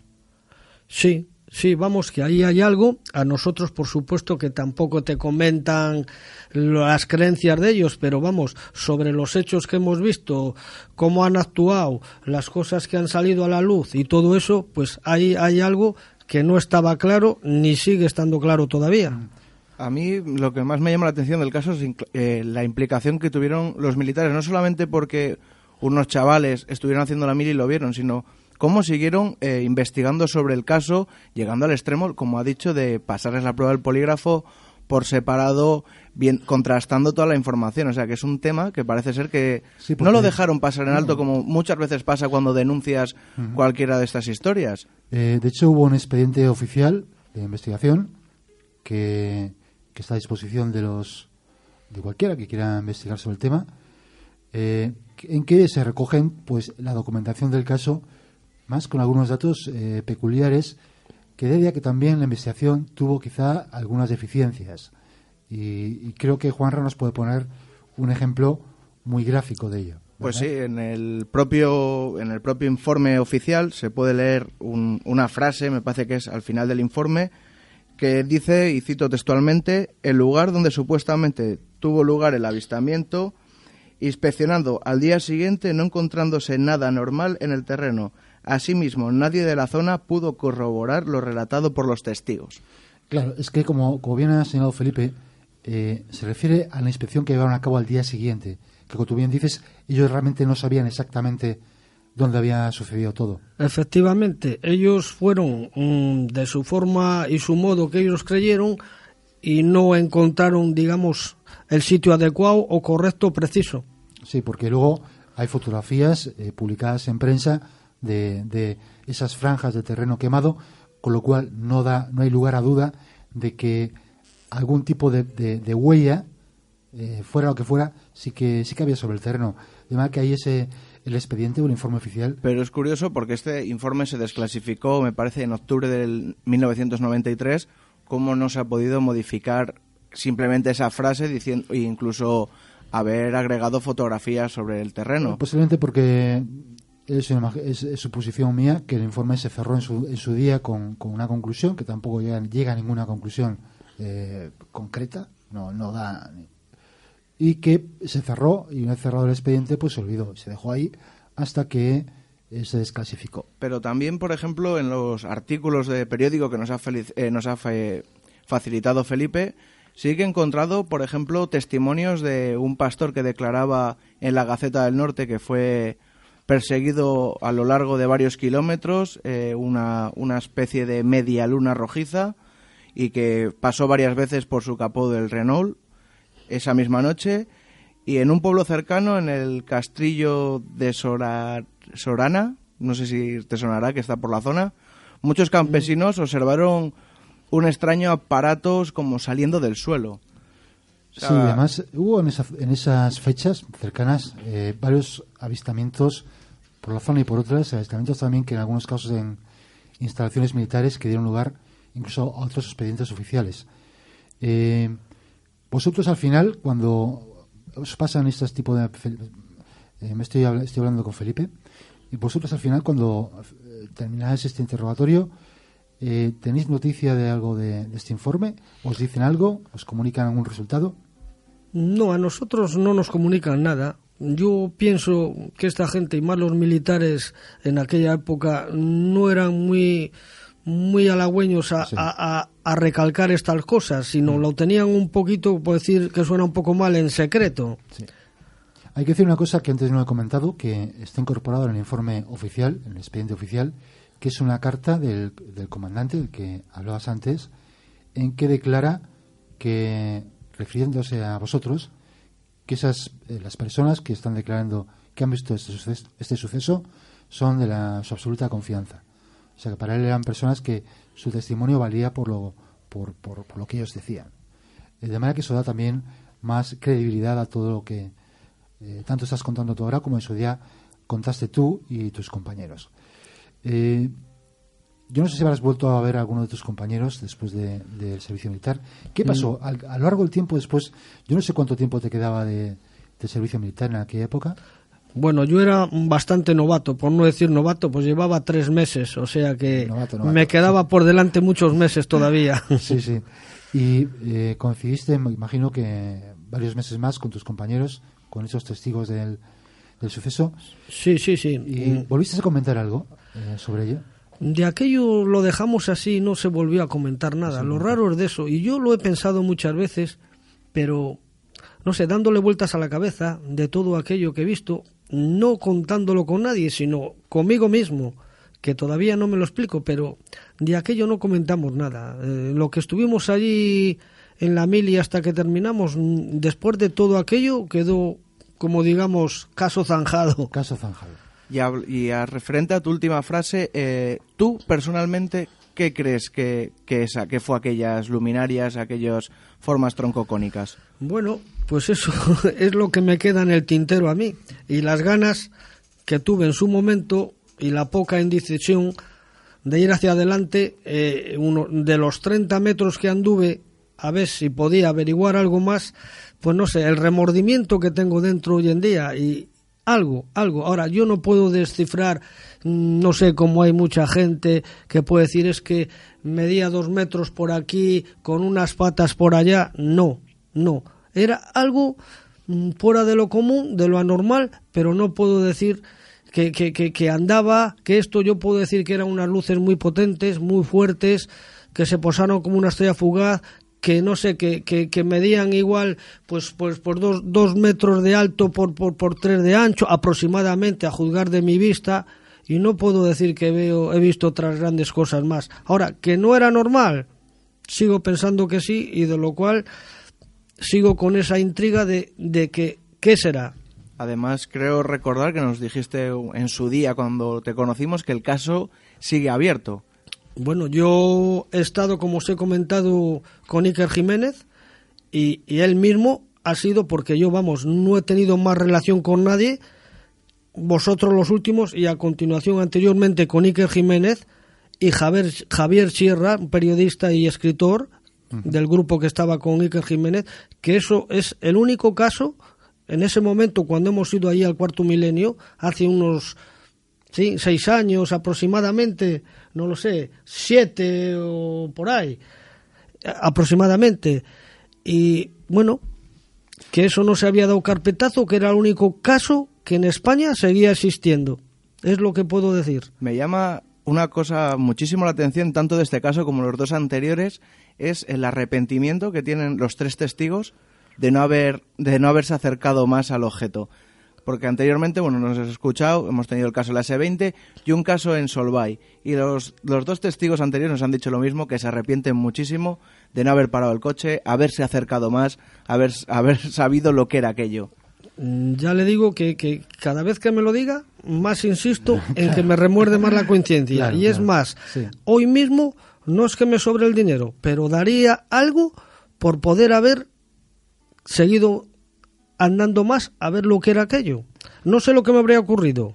Speaker 7: Sí, sí, vamos, que ahí hay algo. A nosotros, por supuesto, que tampoco te comentan las creencias de ellos, pero vamos, sobre los hechos que hemos visto, cómo han actuado, las cosas que han salido a la luz y todo eso, pues ahí hay algo que no estaba claro ni sigue estando claro todavía.
Speaker 3: A mí lo que más me llama la atención del caso es eh, la implicación que tuvieron los militares, no solamente porque unos chavales estuvieron haciendo la mili y lo vieron, sino cómo siguieron eh, investigando sobre el caso, llegando al extremo, como ha dicho, de pasarles la prueba del polígrafo por separado, bien contrastando toda la información. O sea, que es un tema que parece ser que
Speaker 2: Sí,
Speaker 3: no lo dejaron pasar en alto como muchas veces pasa cuando denuncias cualquiera de estas historias.
Speaker 2: Eh, de hecho, hubo un expediente oficial de investigación que, que está a disposición de los de cualquiera que quiera investigar sobre el tema, eh, en que se recogen pues la documentación del caso, más con algunos datos eh, peculiares que debía que también la investigación tuvo quizá algunas deficiencias. Y, creo que Juanra nos puede poner un ejemplo muy gráfico de ello.
Speaker 3: Pues sí, en el propio en el propio informe oficial se puede leer un- una frase, me parece que es al final del informe, que dice, y cito textualmente, el lugar donde supuestamente tuvo lugar el avistamiento, inspeccionando al día siguiente no encontrándose nada normal en el terreno. Asimismo, nadie de la zona pudo corroborar lo relatado por los testigos.
Speaker 2: Claro, es que como, como bien ha señalado Felipe, eh, se refiere a la inspección que llevaron a cabo al día siguiente, que como tú bien dices, ellos realmente no sabían exactamente dónde había sucedido todo.
Speaker 7: Efectivamente, ellos fueron mm, de su forma y su modo que ellos creyeron y no encontraron, digamos, el sitio adecuado o correcto o preciso.
Speaker 2: Sí, porque luego hay fotografías eh, publicadas en prensa de, de esas franjas de terreno quemado, con lo cual no da, no hay lugar a duda de que algún tipo de, de- de huella, eh, fuera lo que fuera, sí que sí que había sobre el terreno. De manera que ahí ese el expediente o el informe oficial.
Speaker 3: Pero es curioso porque este informe se desclasificó, me parece, en octubre del 1993, cómo no se ha podido modificar simplemente esa frase diciendo e incluso haber agregado fotografías sobre el terreno.
Speaker 2: Posiblemente porque es, una es- es suposición mía que el informe se cerró en su, en su día con, con una conclusión que tampoco llega, llega a ninguna conclusión eh, concreta, no, no da. Y que se cerró y una vez cerrado el expediente, pues se olvidó, se dejó ahí hasta que eh, se desclasificó.
Speaker 3: Pero también, por ejemplo, en los artículos de periódico que nos ha, eh, facilitado Felipe, sí que he encontrado, por ejemplo, testimonios de un pastor que declaraba en la Gaceta del Norte que fue perseguido a lo largo de varios kilómetros, eh, una, una especie de media luna rojiza, y que pasó varias veces por su capó del Renault esa misma noche. Y en un pueblo cercano, en el Castrillo de Sora- Sorana, no sé si te sonará, que está por la zona, muchos campesinos observaron un extraño aparato como saliendo del suelo. O sea,
Speaker 2: Sí, además hubo en, esa- en esas fechas cercanas eh, varios avistamientos por la zona y por otras, avistamientos también que en algunos casos en instalaciones militares que dieron lugar incluso a otros expedientes oficiales. Eh, vosotros al final, cuando os pasan estos tipos de... eh, me estoy, estoy hablando con Felipe, y vosotros al final cuando eh, termináis este interrogatorio, eh, ¿tenéis noticia de algo de este informe? ¿Os dicen algo? ¿Os comunican algún resultado?
Speaker 7: No, a nosotros no nos comunican nada. Yo pienso que esta gente y más los militares en aquella época no eran muy muy halagüeños a,
Speaker 2: Sí.
Speaker 7: a- a- a recalcar estas cosas, sino lo tenían un poquito, por decir que suena un poco mal, en secreto.
Speaker 2: Hay que decir una cosa que antes no he comentado, que está incorporado en el informe oficial, en el expediente oficial, que es una carta del, del comandante, del que hablabas antes, en que declara que, refiriéndose a vosotros, que esas eh, las personas que están declarando que han visto este suceso, este suceso son de la, su absoluta confianza. O sea que para él eran personas que su testimonio valía por lo, por, por- por lo que ellos decían. Eh, De manera que eso da también más credibilidad a todo lo que eh, tanto estás contando tú ahora como en su día contaste tú y tus compañeros. Eh, yo no sé si habrás vuelto a ver a alguno de tus compañeros después de- del servicio militar. ¿Qué pasó? Al- a lo largo del tiempo después, yo no sé cuánto tiempo te quedaba de, de servicio militar en aquella época.
Speaker 7: Bueno, yo era bastante novato, por no decir novato, pues llevaba tres meses, o sea que
Speaker 2: Novato, novato,
Speaker 7: me quedaba por delante muchos meses todavía. (laughs)
Speaker 2: Sí, sí. Y eh, coincidiste, me imagino que varios meses más con tus compañeros, con esos testigos del, del suceso.
Speaker 7: sí, sí, sí.
Speaker 2: ¿Y volviste a comentar algo eh, sobre ello?
Speaker 7: De aquello lo dejamos así, no se volvió a comentar nada. Lo raro es de eso. Y yo lo he pensado muchas veces, pero no sé, dándole vueltas a la cabeza de todo aquello que he visto, no contándolo con nadie, sino conmigo mismo, que todavía no me lo explico, pero de aquello no comentamos nada. Eh, lo que estuvimos allí en la mili hasta que terminamos, mm, después de todo aquello, quedó, como digamos, caso zanjado. (laughs)
Speaker 2: Caso Zanjal.
Speaker 3: Y a, y a referente a tu última frase, eh, tú personalmente, ¿qué crees que, que, esa, que fue aquellas luminarias, aquellas formas troncocónicas?
Speaker 7: Bueno, pues eso (laughs) es lo que me queda en el tintero a mí. Y las ganas que tuve en su momento y la poca indecisión de ir hacia adelante, eh, uno, de los 30 metros que anduve, a ver si podía averiguar algo más, pues no sé, el remordimiento que tengo dentro hoy en día y algo, algo. Ahora, yo no puedo descifrar, mm, no sé cómo hay mucha gente que puede decir es que medía dos metros por aquí, con unas patas por allá. No, no. Era algo mm, fuera de lo común, de lo anormal, pero no puedo decir que, que, que, que andaba, que esto yo puedo decir que eran unas luces muy potentes, muy fuertes, que se posaron como una estrella fugaz, que no sé, que, que, que medían igual, pues, pues por dos, dos metros de alto por, por, por tres de ancho, aproximadamente, a juzgar de mi vista, y no puedo decir que veo, he visto otras grandes cosas más. Ahora, que no era normal, sigo pensando que sí, y de lo cual sigo con esa intriga de, de que, ¿qué será?
Speaker 3: Además, creo recordar que nos dijiste en su día, cuando te conocimos, que el caso sigue abierto.
Speaker 7: Bueno, yo he estado, como os he comentado, con Iker Jiménez y, y, él mismo ha sido porque yo, vamos, no he tenido más relación con nadie, vosotros los últimos y a continuación anteriormente con Iker Jiménez y Javier, Javier Sierra, periodista y escritor uh -huh. del grupo que estaba con Iker Jiménez, que eso es el único caso en ese momento cuando hemos ido ahí al cuarto milenio, hace unos sí, seis años aproximadamente, no lo sé, siete o por ahí, aproximadamente. Y bueno, que eso no se había dado carpetazo, que era el único caso que en España seguía existiendo. Es lo que puedo decir.
Speaker 3: Me llama una cosa muchísimo la atención, tanto de este caso como los dos anteriores, es el arrepentimiento que tienen los tres testigos de no haber de no haberse acercado más al objeto porque anteriormente, bueno, nos has escuchado, hemos tenido el caso de la S20 y un caso en Solvay. Y los, los dos testigos anteriores nos han dicho lo mismo, que se arrepienten muchísimo de no haber parado el coche, haberse acercado más, haber, haber sabido lo que era aquello.
Speaker 7: Ya le digo que, que cada vez que me lo diga, más insisto en que me remuerde más la conciencia. Claro, y es claro, más, sí. hoy mismo no es que me sobre el dinero, pero daría algo por poder haber seguido andando más a ver lo que era aquello. No sé lo que me habría ocurrido.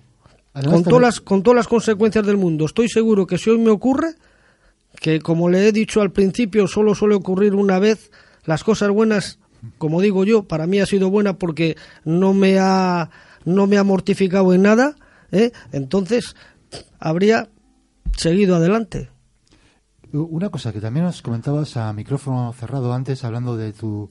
Speaker 7: con, todas las, con todas las consecuencias del mundo. Estoy seguro que si hoy me ocurre, que como le he dicho al principio, solo suele ocurrir una vez, las cosas buenas, como digo yo, para mí ha sido buena porque no me ha, no me ha mortificado en nada, ¿eh? entonces habría seguido adelante.
Speaker 2: Una cosa que también nos comentabas a micrófono cerrado antes, hablando de tu,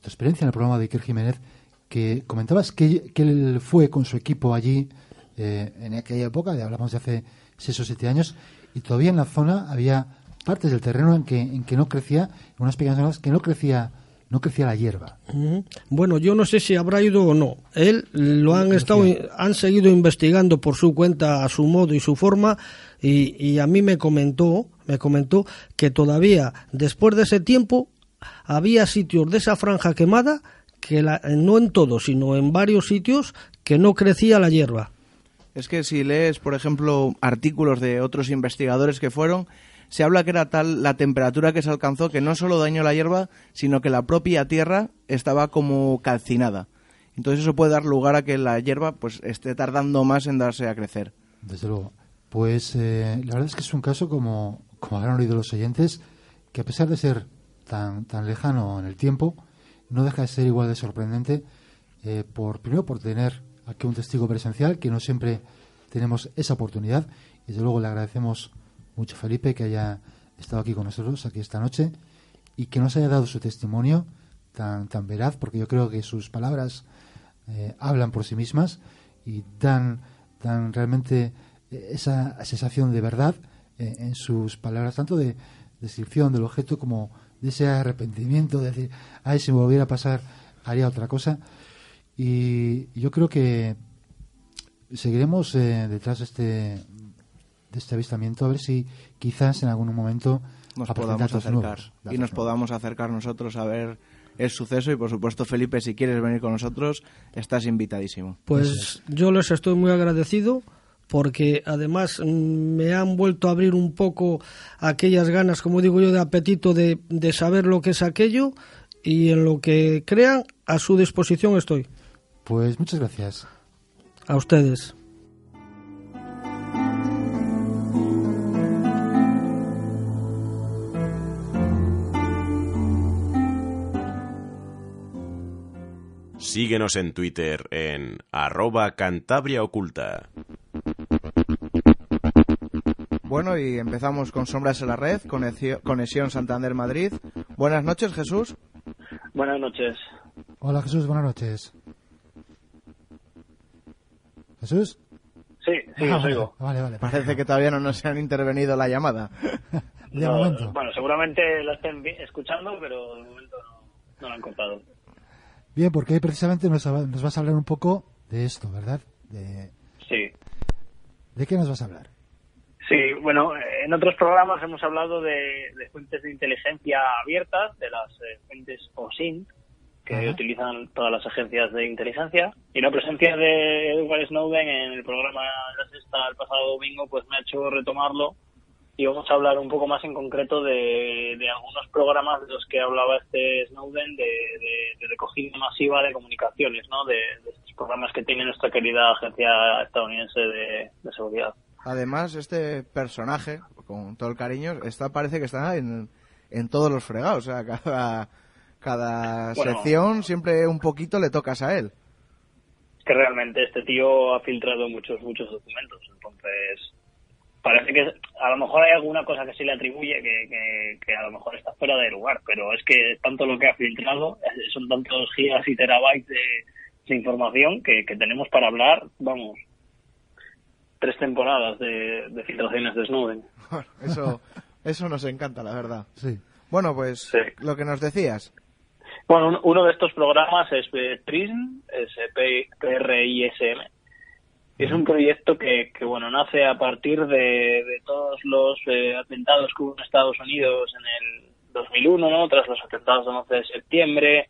Speaker 2: tu experiencia en el programa de Iker Jiménez, que comentabas que, que él fue con su equipo allí eh, en aquella época, hablamos de hace seis o siete años, y todavía en la zona había partes del terreno en que, en que no crecía, unas pequeñas zonas que no crecía no crecía la hierba.
Speaker 7: Uh -huh. Bueno, yo no sé si habrá ido o no. Él lo han estado, han seguido investigando por su cuenta, a su modo y su forma, y, y a mí me comentó, me comentó que todavía después de ese tiempo había sitios de esa franja quemada que la, no en todos, sino en varios sitios que no crecía la hierba.
Speaker 3: Es que si lees, por ejemplo, artículos de otros investigadores que fueron, se habla que era tal la temperatura que se alcanzó que no solo dañó la hierba, sino que la propia tierra estaba como calcinada. Entonces eso puede dar lugar a que la hierba pues esté tardando más en darse a crecer.
Speaker 2: Desde luego. Pues eh, la verdad es que es un caso, como, como habrán oído los oyentes, que a pesar de ser tan, tan lejano en el tiempo, no deja de ser igual de sorprendente, eh, por primero por tener aquí un testigo presencial, que no siempre tenemos esa oportunidad, y desde luego le agradecemos mucho Felipe que haya estado aquí con nosotros aquí esta noche y que nos haya dado su testimonio tan, tan veraz, porque yo creo que sus palabras eh, hablan por sí mismas y dan, dan realmente esa sensación de verdad eh, en sus palabras, tanto de descripción del objeto como de ese arrepentimiento, de decir, ay, si me volviera a pasar, haría otra cosa. Y yo creo que seguiremos eh, detrás de este, este avistamiento a ver si quizás en algún momento
Speaker 3: nos podamos acercar y nos podamos acercar nosotros a ver el suceso y por supuesto Felipe si quieres venir con nosotros estás invitadísimo
Speaker 7: pues yo les estoy muy agradecido porque además me han vuelto a abrir un poco aquellas ganas, como digo yo, de apetito de, de, saber lo que es aquello y en lo que crean, a su disposición estoy.
Speaker 2: Pues muchas gracias.
Speaker 7: A ustedes.
Speaker 1: Síguenos en Twitter en arroba Cantabria Oculta.
Speaker 3: Bueno, y empezamos con Sombras en la Red, conexión, conexión Santander Madrid. Buenas noches, Jesús.
Speaker 8: Buenas noches.
Speaker 2: Hola Jesús, buenas noches. ¿Jesús?
Speaker 8: Sí, sí,
Speaker 2: Ah,
Speaker 8: os
Speaker 2: vale,
Speaker 8: oigo.
Speaker 2: Vale, vale.
Speaker 3: Parece que todavía no nos han intervenido la llamada. (laughs)
Speaker 2: De
Speaker 8: No,
Speaker 2: momento.
Speaker 8: Bueno, seguramente la estén escuchando, pero de momento no, no la han cortado.
Speaker 2: Bien, porque hoy precisamente nos, nos vas a hablar un poco de esto, ¿verdad? De,
Speaker 8: Sí.
Speaker 2: ¿De qué nos vas a hablar?
Speaker 8: Sí, bueno, en otros programas hemos hablado de, de fuentes de inteligencia abiertas, de las eh, fuentes OSINT, que
Speaker 2: Ajá.
Speaker 8: utilizan todas las agencias de inteligencia. Y la presencia de Edward Snowden en el programa de la sexta el pasado domingo, pues me ha hecho retomarlo. Y vamos a hablar un poco más en concreto de, de algunos programas de los que hablaba este Snowden, de, de- de recogida masiva de comunicaciones, ¿no? De, estos programas que tiene nuestra querida agencia estadounidense de- de seguridad.
Speaker 3: Además, este personaje, con todo el cariño, está parece que está en, en todos los fregados. O sea, cada, cada
Speaker 8: Bueno.
Speaker 3: sección siempre un poquito le tocas a él.
Speaker 8: que realmente este tío ha filtrado muchos, muchos documentos. Entonces, parece que a lo mejor hay alguna cosa que se le atribuye que, que, que a lo mejor está fuera de lugar, pero es que tanto lo que ha filtrado, eh, son tantos gigas y terabytes de, de información que, que tenemos para hablar, vamos, tres temporadas de, de filtraciones de Snowden.
Speaker 3: Bueno, eso, eso nos encanta, la verdad.
Speaker 2: Sí.
Speaker 3: Bueno, pues
Speaker 8: Sí.
Speaker 3: lo que nos decías.
Speaker 8: Bueno, un- uno de estos programas es PRISM, es eh, P- PRISM. Es un proyecto que, que, bueno, nace a partir de, todos los eh, atentados que hubo en Estados Unidos en el 2001, ¿no? Tras los atentados del 11 de septiembre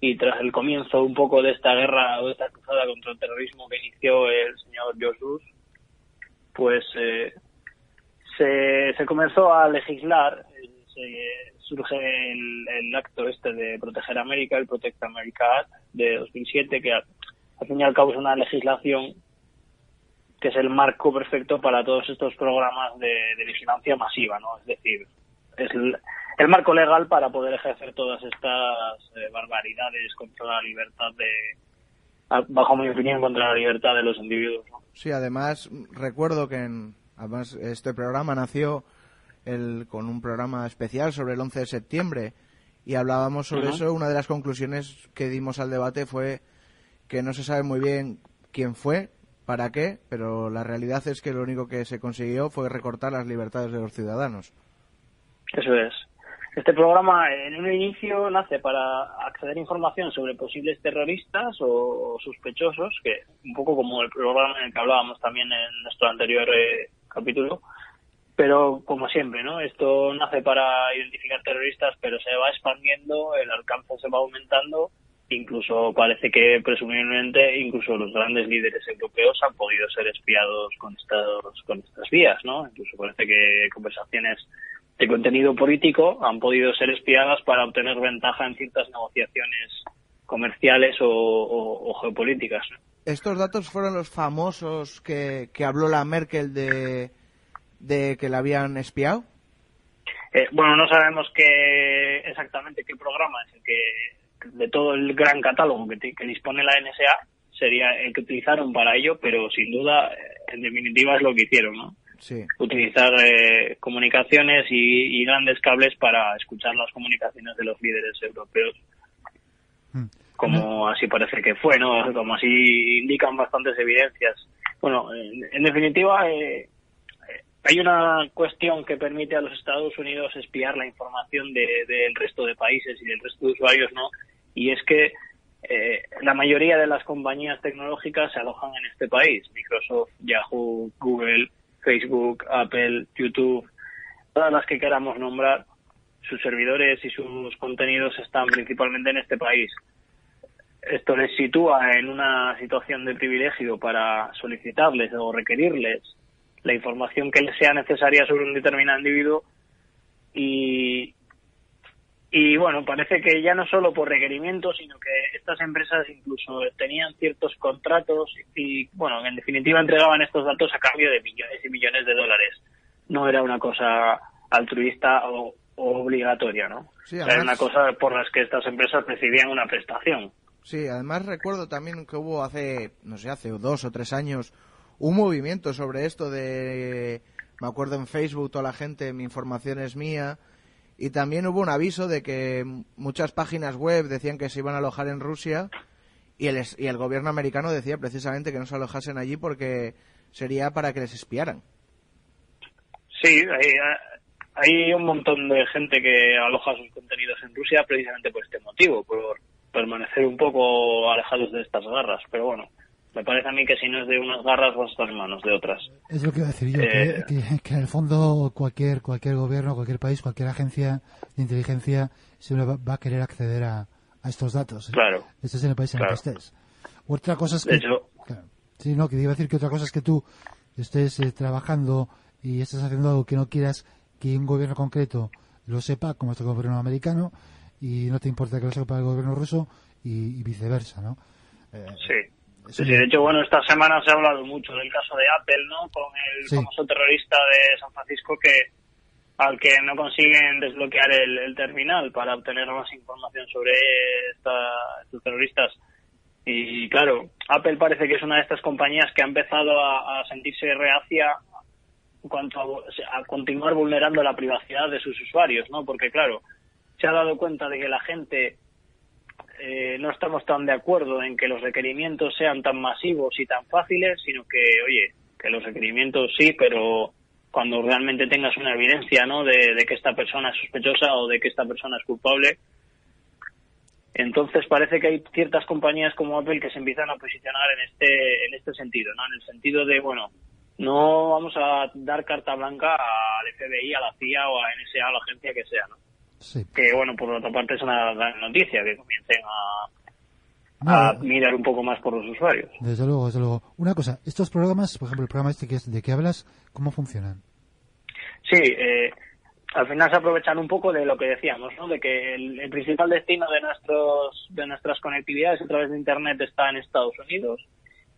Speaker 8: y tras el comienzo un poco de esta guerra o de esta cruzada contra el terrorismo que inició el señor George Bush, pues eh, se, comenzó a legislar, se- surge el, el acto este de Proteger América, el Protect America Act de 2007, que al fin y al cabo es una legislación que es el marco perfecto para todos estos programas de, de vigilancia masiva, ¿no? Es decir, es el, el marco legal para poder ejercer todas estas eh, barbaridades contra la libertad de, bajo mi opinión, contra la libertad de los individuos, ¿no?
Speaker 3: Sí, además recuerdo que en, además este programa nació el, con un programa especial sobre el 11 de septiembre y hablábamos sobre eso. Una de las conclusiones que dimos al debate fue que no se sabe muy bien quién fue, para qué, pero la realidad es que lo único que se consiguió fue recortar las libertades de los ciudadanos.
Speaker 8: Eso es. Este programa en un inicio nace para acceder a información sobre posibles terroristas o sospechosos, que un poco como el programa en el que hablábamos también en nuestro anterior eh, capítulo, pero como siempre, ¿no? Esto nace para identificar terroristas, pero se va expandiendo, el alcance se va aumentando, incluso parece que presumiblemente incluso los grandes líderes europeos han podido ser espiados con estas con estas vías, ¿no? Incluso parece que conversaciones de contenido político han podido ser espiadas para obtener ventaja en ciertas negociaciones comerciales o, o- o geopolíticas. ¿no?
Speaker 3: Estos datos fueron los famosos que, que habló la Merkel de, de que la habían espiado.
Speaker 8: Eh, bueno, no sabemos qué exactamente qué programa es el que de todo el gran catálogo que, dispone la NSA sería el que utilizaron para ello, pero sin duda, eh, en definitiva, es lo que hicieron, ¿no?
Speaker 3: Sí.
Speaker 8: Utilizar eh, comunicaciones y, y grandes cables para escuchar las comunicaciones de los líderes europeos,
Speaker 2: Mm.
Speaker 8: como así parece que fue, ¿no? Como así indican bastantes evidencias. Bueno, en, en definitiva, eh, eh, hay una cuestión que permite a los Estados Unidos espiar la información de- del resto de países y del resto de usuarios, ¿no? Y es que eh, la mayoría de las compañías tecnológicas se alojan en este país. Microsoft, Yahoo, Google, Facebook, Apple, YouTube, todas las que queramos nombrar, sus servidores y sus contenidos están principalmente en este país. Esto les sitúa en una situación de privilegio para solicitarles o requerirles la información que les sea necesaria sobre un determinado individuo y, y bueno, parece que ya no solo por requerimiento, sino que estas empresas incluso tenían ciertos contratos y, bueno, en definitiva entregaban estos datos a cambio de millones y millones de dólares. No era una cosa altruista o, o obligatoria, ¿no?
Speaker 3: Sí,
Speaker 8: Era una cosa por las que estas empresas recibían una prestación.
Speaker 3: Sí, además recuerdo también que hubo hace, no sé, hace dos o tres años un movimiento sobre esto de, me acuerdo en Facebook, toda la gente, mi información es mía, y también hubo un aviso de que muchas páginas web decían que se iban a alojar en Rusia y el, gobierno americano decía precisamente que no se alojasen allí porque sería para que les espiaran.
Speaker 8: Sí, hay, hay un montón de gente que aloja sus contenidos en Rusia precisamente por este motivo, por permanecer un poco alejados de estas garras. Pero bueno, me parece a mí que si no es de unas garras, va a estar en manos de otras.
Speaker 2: Es lo que iba a decir yo,
Speaker 8: Eh,
Speaker 2: que, que- que en el fondo cualquier cualquier gobierno, cualquier país, cualquier agencia de inteligencia siempre va, va a querer acceder a, a estos datos. ¿eh?
Speaker 8: Claro.
Speaker 2: Estés en el país en el que estés. Otra cosa es que...
Speaker 8: De hecho,
Speaker 2: Claro. Sí, no, que iba a decir que otra cosa es que tú estés eh, trabajando y estés haciendo algo que no quieras que un gobierno concreto lo sepa, como este gobierno americano, y no te importa que lo sepa el gobierno ruso y, y viceversa, ¿no? Eh,
Speaker 8: sí. Sí, de hecho, bueno, esta semana se ha hablado mucho del caso de Apple, ¿no? Con el
Speaker 2: Sí.
Speaker 8: famoso terrorista de San Francisco que al que no consiguen desbloquear el, el terminal para obtener más información sobre esta- estos terroristas. Y claro, Apple parece que es una de estas compañías que ha empezado a, a sentirse reacia en cuanto a, a continuar vulnerando la privacidad de sus usuarios, ¿no? Porque claro, se ha dado cuenta de que la gente eh, no estamos tan de acuerdo en que los requerimientos sean tan masivos y tan fáciles, sino que, oye, que los requerimientos sí, pero cuando realmente tengas una evidencia, ¿no? De, que esta persona es sospechosa o de que esta persona es culpable. Entonces parece que hay ciertas compañías como Apple que se empiezan a posicionar en este en este sentido, ¿no? En el sentido de, bueno, no vamos a dar carta blanca al FBI, a la CIA o a NSA, a la agencia que sea, ¿no?
Speaker 2: Sí.
Speaker 8: que bueno por otra parte es una gran noticia que comiencen a,
Speaker 2: No,
Speaker 8: mirar un poco más por los usuarios
Speaker 2: desde luego, desde luego. Una cosa, estos programas, por ejemplo, el programa este que es de que hablas, ¿cómo funcionan?
Speaker 8: sí eh, al final se aprovechan un poco de lo que decíamos no de que el, el principal destino de nuestros de nuestras conectividades a través de internet está en Estados Unidos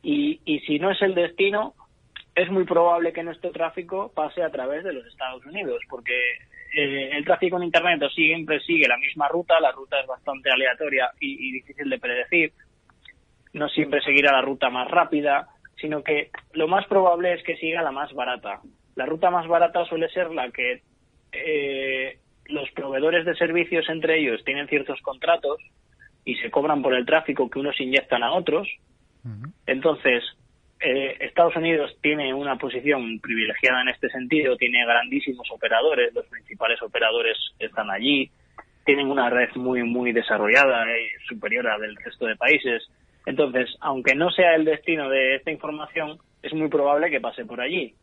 Speaker 8: y, y si no es el destino es muy probable que nuestro tráfico pase a través de los Estados Unidos porque eh, el tráfico en internet siempre sigue la misma ruta la ruta es bastante aleatoria y- y difícil de predecir no siempre seguirá la ruta más rápida, sino que lo más probable es que siga la más barata. La ruta más barata suele ser la que eh, los proveedores de servicios entre ellos tienen ciertos contratos y se cobran por el tráfico que unos inyectan a otros. Entonces, eh, Estados Unidos tiene una posición privilegiada en este sentido, tiene grandísimos operadores, los principales operadores están allí, tienen una red muy, muy desarrollada y superior a del resto de países. Entonces, aunque no sea el destino de esta información, es muy probable que pase por allí.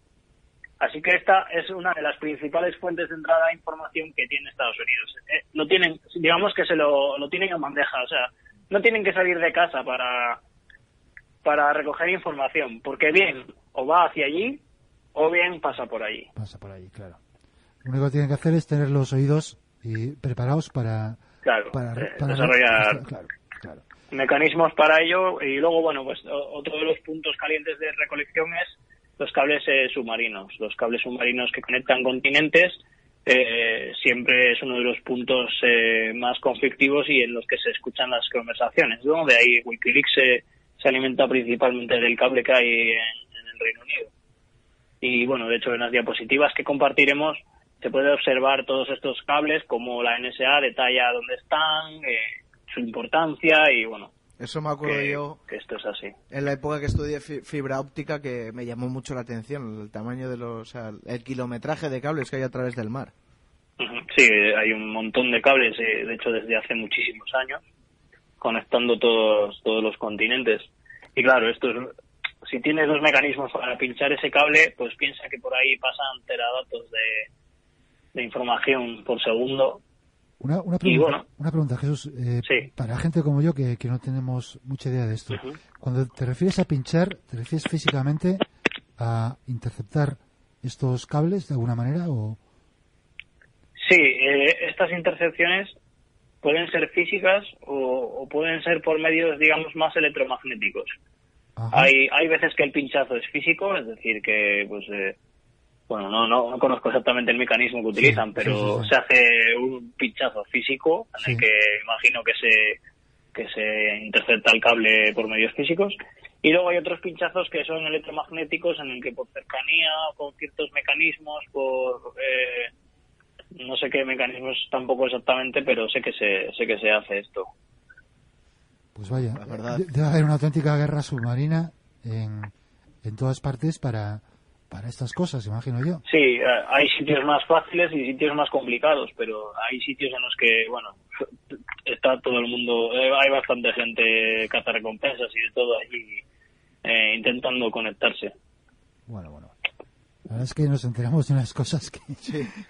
Speaker 8: Así que esta es una de las principales fuentes de entrada de información que tiene Estados Unidos. Eh, lo tienen, digamos que se lo, lo tienen en bandeja, o sea, no tienen que salir de casa para, para recoger información, porque bien o va hacia allí o bien pasa por allí.
Speaker 2: Pasa por ahí, claro. Lo único que tienen que hacer es tener los oídos y preparados para,
Speaker 8: Claro,
Speaker 2: para,
Speaker 8: eh,
Speaker 2: para-
Speaker 8: desarrollar (laughs)
Speaker 2: Claro, claro.
Speaker 8: mecanismos para ello y luego, bueno, pues otro de los puntos calientes de recolección es los cables eh, submarinos. Los cables submarinos que conectan continentes eh, siempre es uno de los puntos eh, más conflictivos y en los que se escuchan las conversaciones. ¿no? De ahí Wikileaks se, alimenta principalmente del cable que hay en, en el Reino Unido. Y bueno, de hecho en las diapositivas que compartiremos se puede observar todos estos cables, como la NSA detalla dónde están, eh, su importancia y bueno,
Speaker 3: Eso me acuerdo
Speaker 8: que,
Speaker 3: yo
Speaker 8: que esto es así.
Speaker 3: en la época que estudié fi- fibra óptica que me llamó mucho la atención el tamaño de los, o sea, el kilometraje de cables que hay a través del mar.
Speaker 8: Sí, hay un montón de cables, eh, de hecho desde hace muchísimos años, conectando todos, todos los continentes. Y claro, esto es, si tienes los mecanismos para pinchar ese cable, pues piensa que por ahí pasan teradatos de, de información por segundo.
Speaker 2: Una, una,
Speaker 8: Y
Speaker 2: pregunta,
Speaker 8: bueno.
Speaker 2: una pregunta, Jesús. eh,
Speaker 8: Sí.
Speaker 2: Para gente como yo que, que no tenemos mucha idea de esto,
Speaker 8: Ujú.
Speaker 2: cuando te refieres a pinchar, ¿te refieres físicamente a interceptar estos cables de alguna manera o...?
Speaker 8: Sí, eh, estas intercepciones pueden ser físicas o, o pueden ser por medios, digamos, más electromagnéticos.
Speaker 2: Ajá.
Speaker 8: Hay, hay veces que el pinchazo es físico, es decir, que, pues, eh, bueno, no, no, no conozco exactamente el mecanismo que utilizan,
Speaker 2: sí,
Speaker 8: pero
Speaker 2: sí, sí.
Speaker 8: se hace un pinchazo físico en el que imagino que se, que se intercepta el cable por medios físicos. Y luego hay otros pinchazos que son electromagnéticos en el que por cercanía, con ciertos mecanismos, por eh, no sé qué mecanismos tampoco exactamente, pero sé que se, sé que se hace esto.
Speaker 2: Pues vaya,
Speaker 3: La verdad.
Speaker 2: de- debe haber una auténtica guerra submarina en, en todas partes para, para estas cosas, imagino yo.
Speaker 8: Sí, eh, hay sitios más fáciles y sitios más complicados, pero hay sitios en los que, bueno, está todo el mundo, eh, hay bastante gente recompensas y de todo allí eh, intentando conectarse.
Speaker 2: Bueno, bueno. La verdad es que nos enteramos de unas cosas que,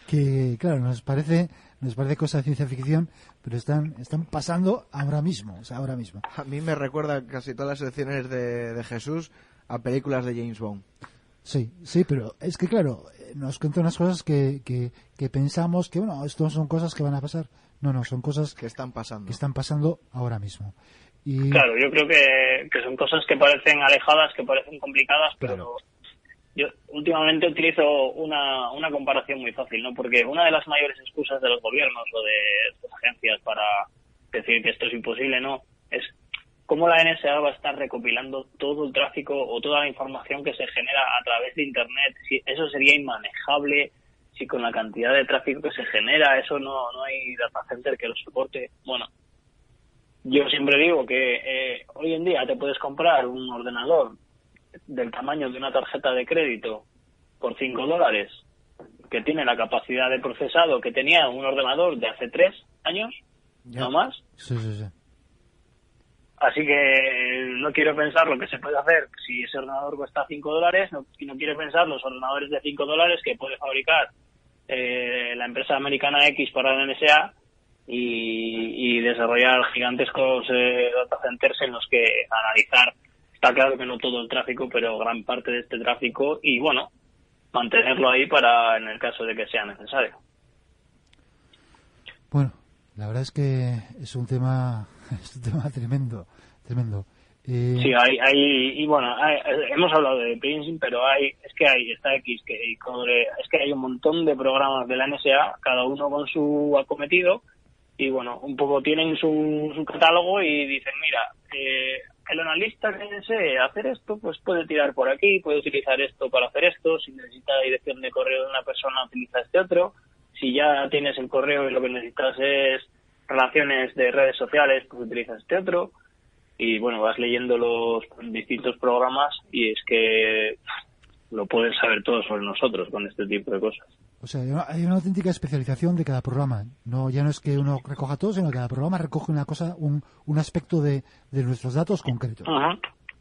Speaker 2: que claro, nos parece, nos parece cosa de ciencia ficción, pero están, están pasando ahora mismo, o sea, ahora mismo.
Speaker 3: A mí me recuerda casi todas las secciones de, de Jesús a películas de James Bond.
Speaker 2: Sí, sí, pero es que claro, eh, nos cuenta unas cosas que, que, que pensamos que, bueno, esto son cosas que van a pasar. No, no, son cosas
Speaker 3: que están pasando.
Speaker 2: que están pasando ahora mismo. Y
Speaker 8: Claro, yo creo que, que son cosas que parecen alejadas, que parecen complicadas, pero
Speaker 2: Claro.
Speaker 8: Yo últimamente utilizo una, una comparación muy fácil, ¿no? Porque una de las mayores excusas de los gobiernos o de estas agencias para decir que esto es imposible, ¿no? Es cómo la NSA va a estar recopilando todo el tráfico o toda la información que se genera a través de Internet. Si eso sería inmanejable, si con la cantidad de tráfico que se genera, eso no, no hay data center que lo soporte. Bueno, yo siempre digo que eh, hoy en día te puedes comprar un ordenador del tamaño de una tarjeta de crédito por 5 dólares que tiene la capacidad de procesado que tenía un ordenador de hace 3 años,
Speaker 3: Ya.
Speaker 8: no más.
Speaker 2: sí, sí, sí.
Speaker 8: Así que no quiero pensar lo que se puede hacer si ese ordenador cuesta 5 dólares no, y no quiero pensar los ordenadores de 5 dólares que puede fabricar eh, la empresa americana X para la NSA y, y desarrollar gigantescos eh, data centers en los que analizar. Está claro que no todo el tráfico, pero gran parte de este tráfico y bueno, mantenerlo ahí para en el caso de que sea necesario.
Speaker 2: Bueno, la verdad es que es un tema, (laughs) es un tema tremendo, tremendo. Eh,
Speaker 8: Sí, hay, hay y bueno, hay- eh, hemos hablado de Princeton, pero hay, es que hay, está X, que Codre- es que hay un montón de programas de la NSA, cada uno con su acometido, y bueno, un poco tienen su, su catálogo y dicen, mira, eh, el analista que desee hacer esto, pues puede tirar por aquí, puede utilizar esto para hacer esto, si necesita dirección de correo de una persona, utiliza este otro, si ya tienes el correo y lo que necesitas es relaciones de redes sociales, pues utilizas este otro y bueno, vas leyendo los distintos programas y es que lo puedes saber todo sobre nosotros con este tipo de cosas.
Speaker 2: O sea, hay una- auténtica especialización de cada programa. No, ya no es que uno recoja todo, sino que cada programa recoge una cosa, un, un aspecto de, de nuestros datos concretos.
Speaker 8: Ajá.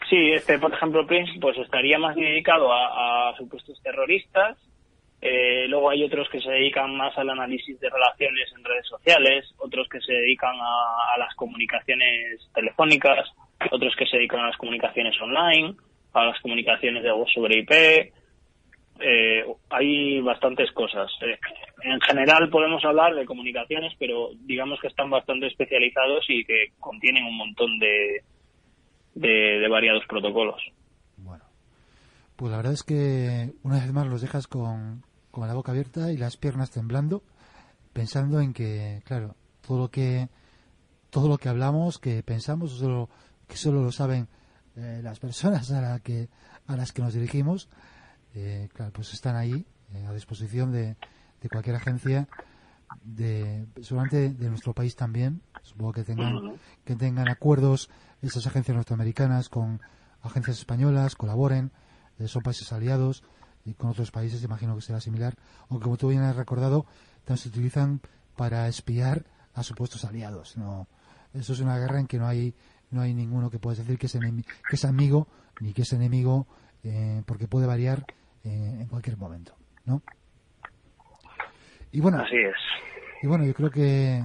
Speaker 8: Sí, este, por ejemplo, Prince, pues estaría más dedicado a, supuestos terroristas. Eh, luego hay otros que se dedican más al análisis de relaciones en redes sociales, otros que se dedican a las comunicaciones telefónicas, otros que se dedican a las comunicaciones online, a las comunicaciones de voz sobre IP. Eh, hay bastantes cosas. Eh, en general podemos hablar de comunicaciones, pero digamos que están bastante especializados y que contienen un montón de, de, variados protocolos.
Speaker 2: Bueno, pues la verdad es que una vez más los dejas con, con la boca abierta y las piernas temblando, pensando en que, claro, todo lo que todo lo que hablamos, que pensamos, solo, que solo lo saben eh, las personas a, la que, a las que nos dirigimos, eh, claro, pues están ahí eh, a disposición de, de cualquier agencia, de, seguramente de nuestro país también. Supongo que tengan, que tengan acuerdos esas agencias norteamericanas con agencias españolas, colaboren, eh, son países aliados y con otros países imagino que será similar, aunque como tú bien has recordado, también se utilizan para espiar a supuestos aliados. No, eso es una guerra en que no hay no hay ninguno que puedas decir que es, enemi- que es amigo ni que es enemigo, eh, porque puede variar eh, en cualquier momento, ¿no? Y bueno,
Speaker 8: Así es.
Speaker 2: y bueno, yo creo que eh,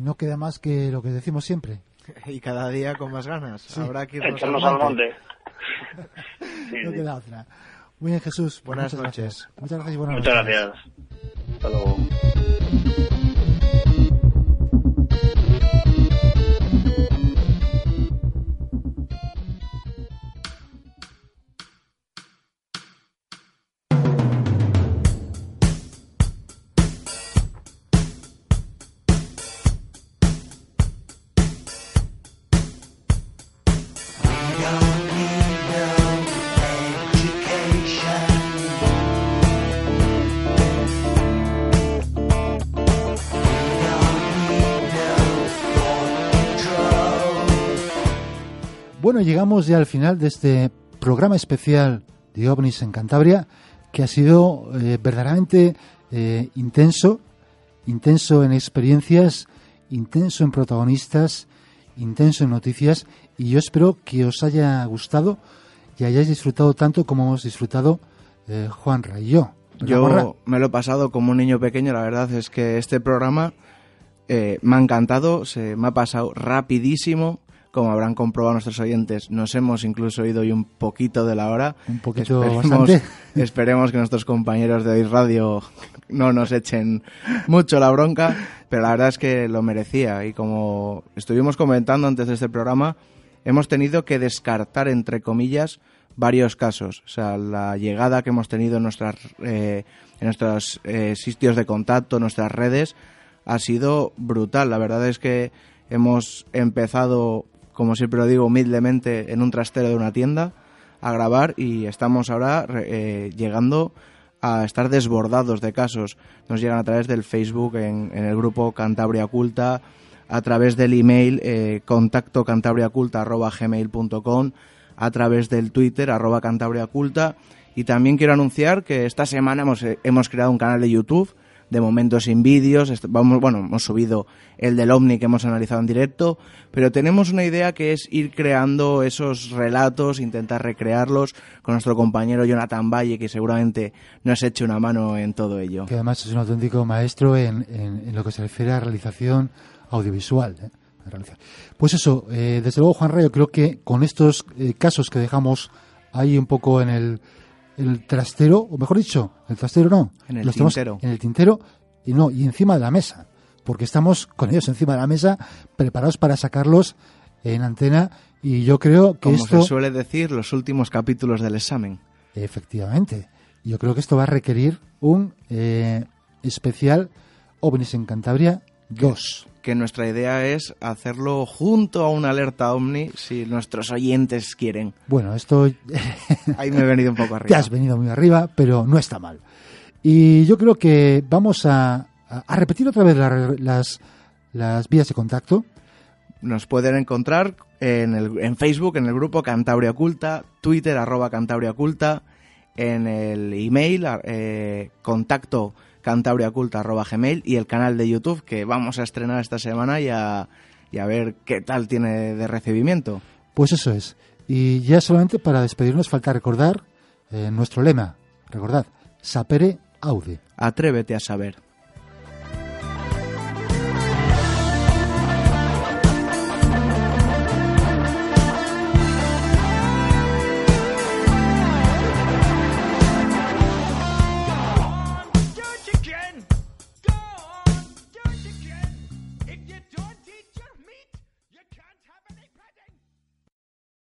Speaker 2: no queda más que lo que decimos siempre. (laughs)
Speaker 3: Y cada día con más ganas. Habrá que irnos
Speaker 8: Echarnos
Speaker 3: al
Speaker 8: al
Speaker 3: monte. (laughs)
Speaker 8: Sí,
Speaker 2: No
Speaker 8: sí.
Speaker 2: queda otra. Muy bien, Jesús.
Speaker 3: Buenas
Speaker 2: muchas
Speaker 3: noches.
Speaker 2: gracias. Muchas gracias y buenas
Speaker 8: Muchas
Speaker 2: noches.
Speaker 8: gracias. Hasta luego.
Speaker 2: Bueno, llegamos ya al final de este programa especial de OVNIs en Cantabria, que ha sido eh, verdaderamente eh, intenso, intenso en experiencias, intenso en protagonistas, intenso en noticias, y yo espero que os haya gustado y hayáis disfrutado tanto como hemos disfrutado eh, Juan Ray y yo.
Speaker 3: Yo me lo he pasado como un niño pequeño, la verdad es que este programa eh, me ha encantado, se me ha pasado rapidísimo, como habrán comprobado nuestros oyentes, nos hemos incluso ido hoy un poquito de la hora.
Speaker 2: Un poquito
Speaker 3: esperemos,
Speaker 2: bastante. (laughs)
Speaker 3: esperemos que nuestros compañeros de Oír Radio no nos echen mucho la bronca, pero la verdad es que lo merecía y como estuvimos comentando antes de este programa, hemos tenido que descartar, entre comillas, varios casos. O sea, la llegada que hemos tenido en, nuestras, eh, en nuestros eh, sitios de contacto, nuestras redes, ha sido brutal. La verdad es que hemos empezado, como siempre lo digo, humildemente en un trastero de una tienda a grabar y estamos ahora eh, llegando a estar desbordados de casos. Nos llegan a través del Facebook en, en el grupo Cantabria Culta, a través del email eh, contacto cantabriaculta.gmail.com, a través del Twitter arroba cantabriaculta y también quiero anunciar que esta semana hemos, eh, hemos creado un canal de YouTube de momento sin vídeos, vamos, bueno, hemos subido el del OVNI que hemos analizado en directo, pero tenemos una idea que es ir creando esos relatos, intentar recrearlos con nuestro compañero Jonathan Valle, que seguramente nos eche una mano en todo ello.
Speaker 2: que además es un auténtico maestro en, en- lo que se refiere a realización audiovisual. ¿eh? Pues eso, eh, desde luego, Juan Rayo, creo que con estos eh, casos que dejamos ahí un poco en el, el trastero, o mejor dicho, el trastero no,
Speaker 3: En el
Speaker 2: los
Speaker 3: tintero.
Speaker 2: en el tintero y no, y encima de la mesa, porque estamos con ellos encima de la mesa, preparados para sacarlos en antena, y yo creo que
Speaker 3: Como
Speaker 2: esto.
Speaker 3: se suele decir, los últimos capítulos del examen.
Speaker 2: Efectivamente. Yo creo que esto va a requerir un eh, especial OVNIs en Cantabria 2.
Speaker 3: Que nuestra idea es hacerlo junto a una alerta OVNI, si nuestros oyentes quieren.
Speaker 2: Bueno, esto (laughs)
Speaker 3: Ahí me he venido un poco (laughs)
Speaker 2: te
Speaker 3: arriba.
Speaker 2: has venido muy arriba, pero no está mal. Y yo creo que vamos a, a- repetir otra vez la- las, las vías de contacto.
Speaker 3: Nos pueden encontrar en, el, en Facebook, en el grupo Cantabria Oculta, Twitter, arroba Cantabria Oculta, en el email, eh, contacto cantabriaculta arroba gmail y el canal de YouTube que vamos a estrenar esta semana y a, y a ver qué tal tiene de recibimiento.
Speaker 2: Pues eso es. Y ya solamente para despedirnos falta recordar eh, nuestro lema. Recordad, sapere aude.
Speaker 3: Atrévete a saber.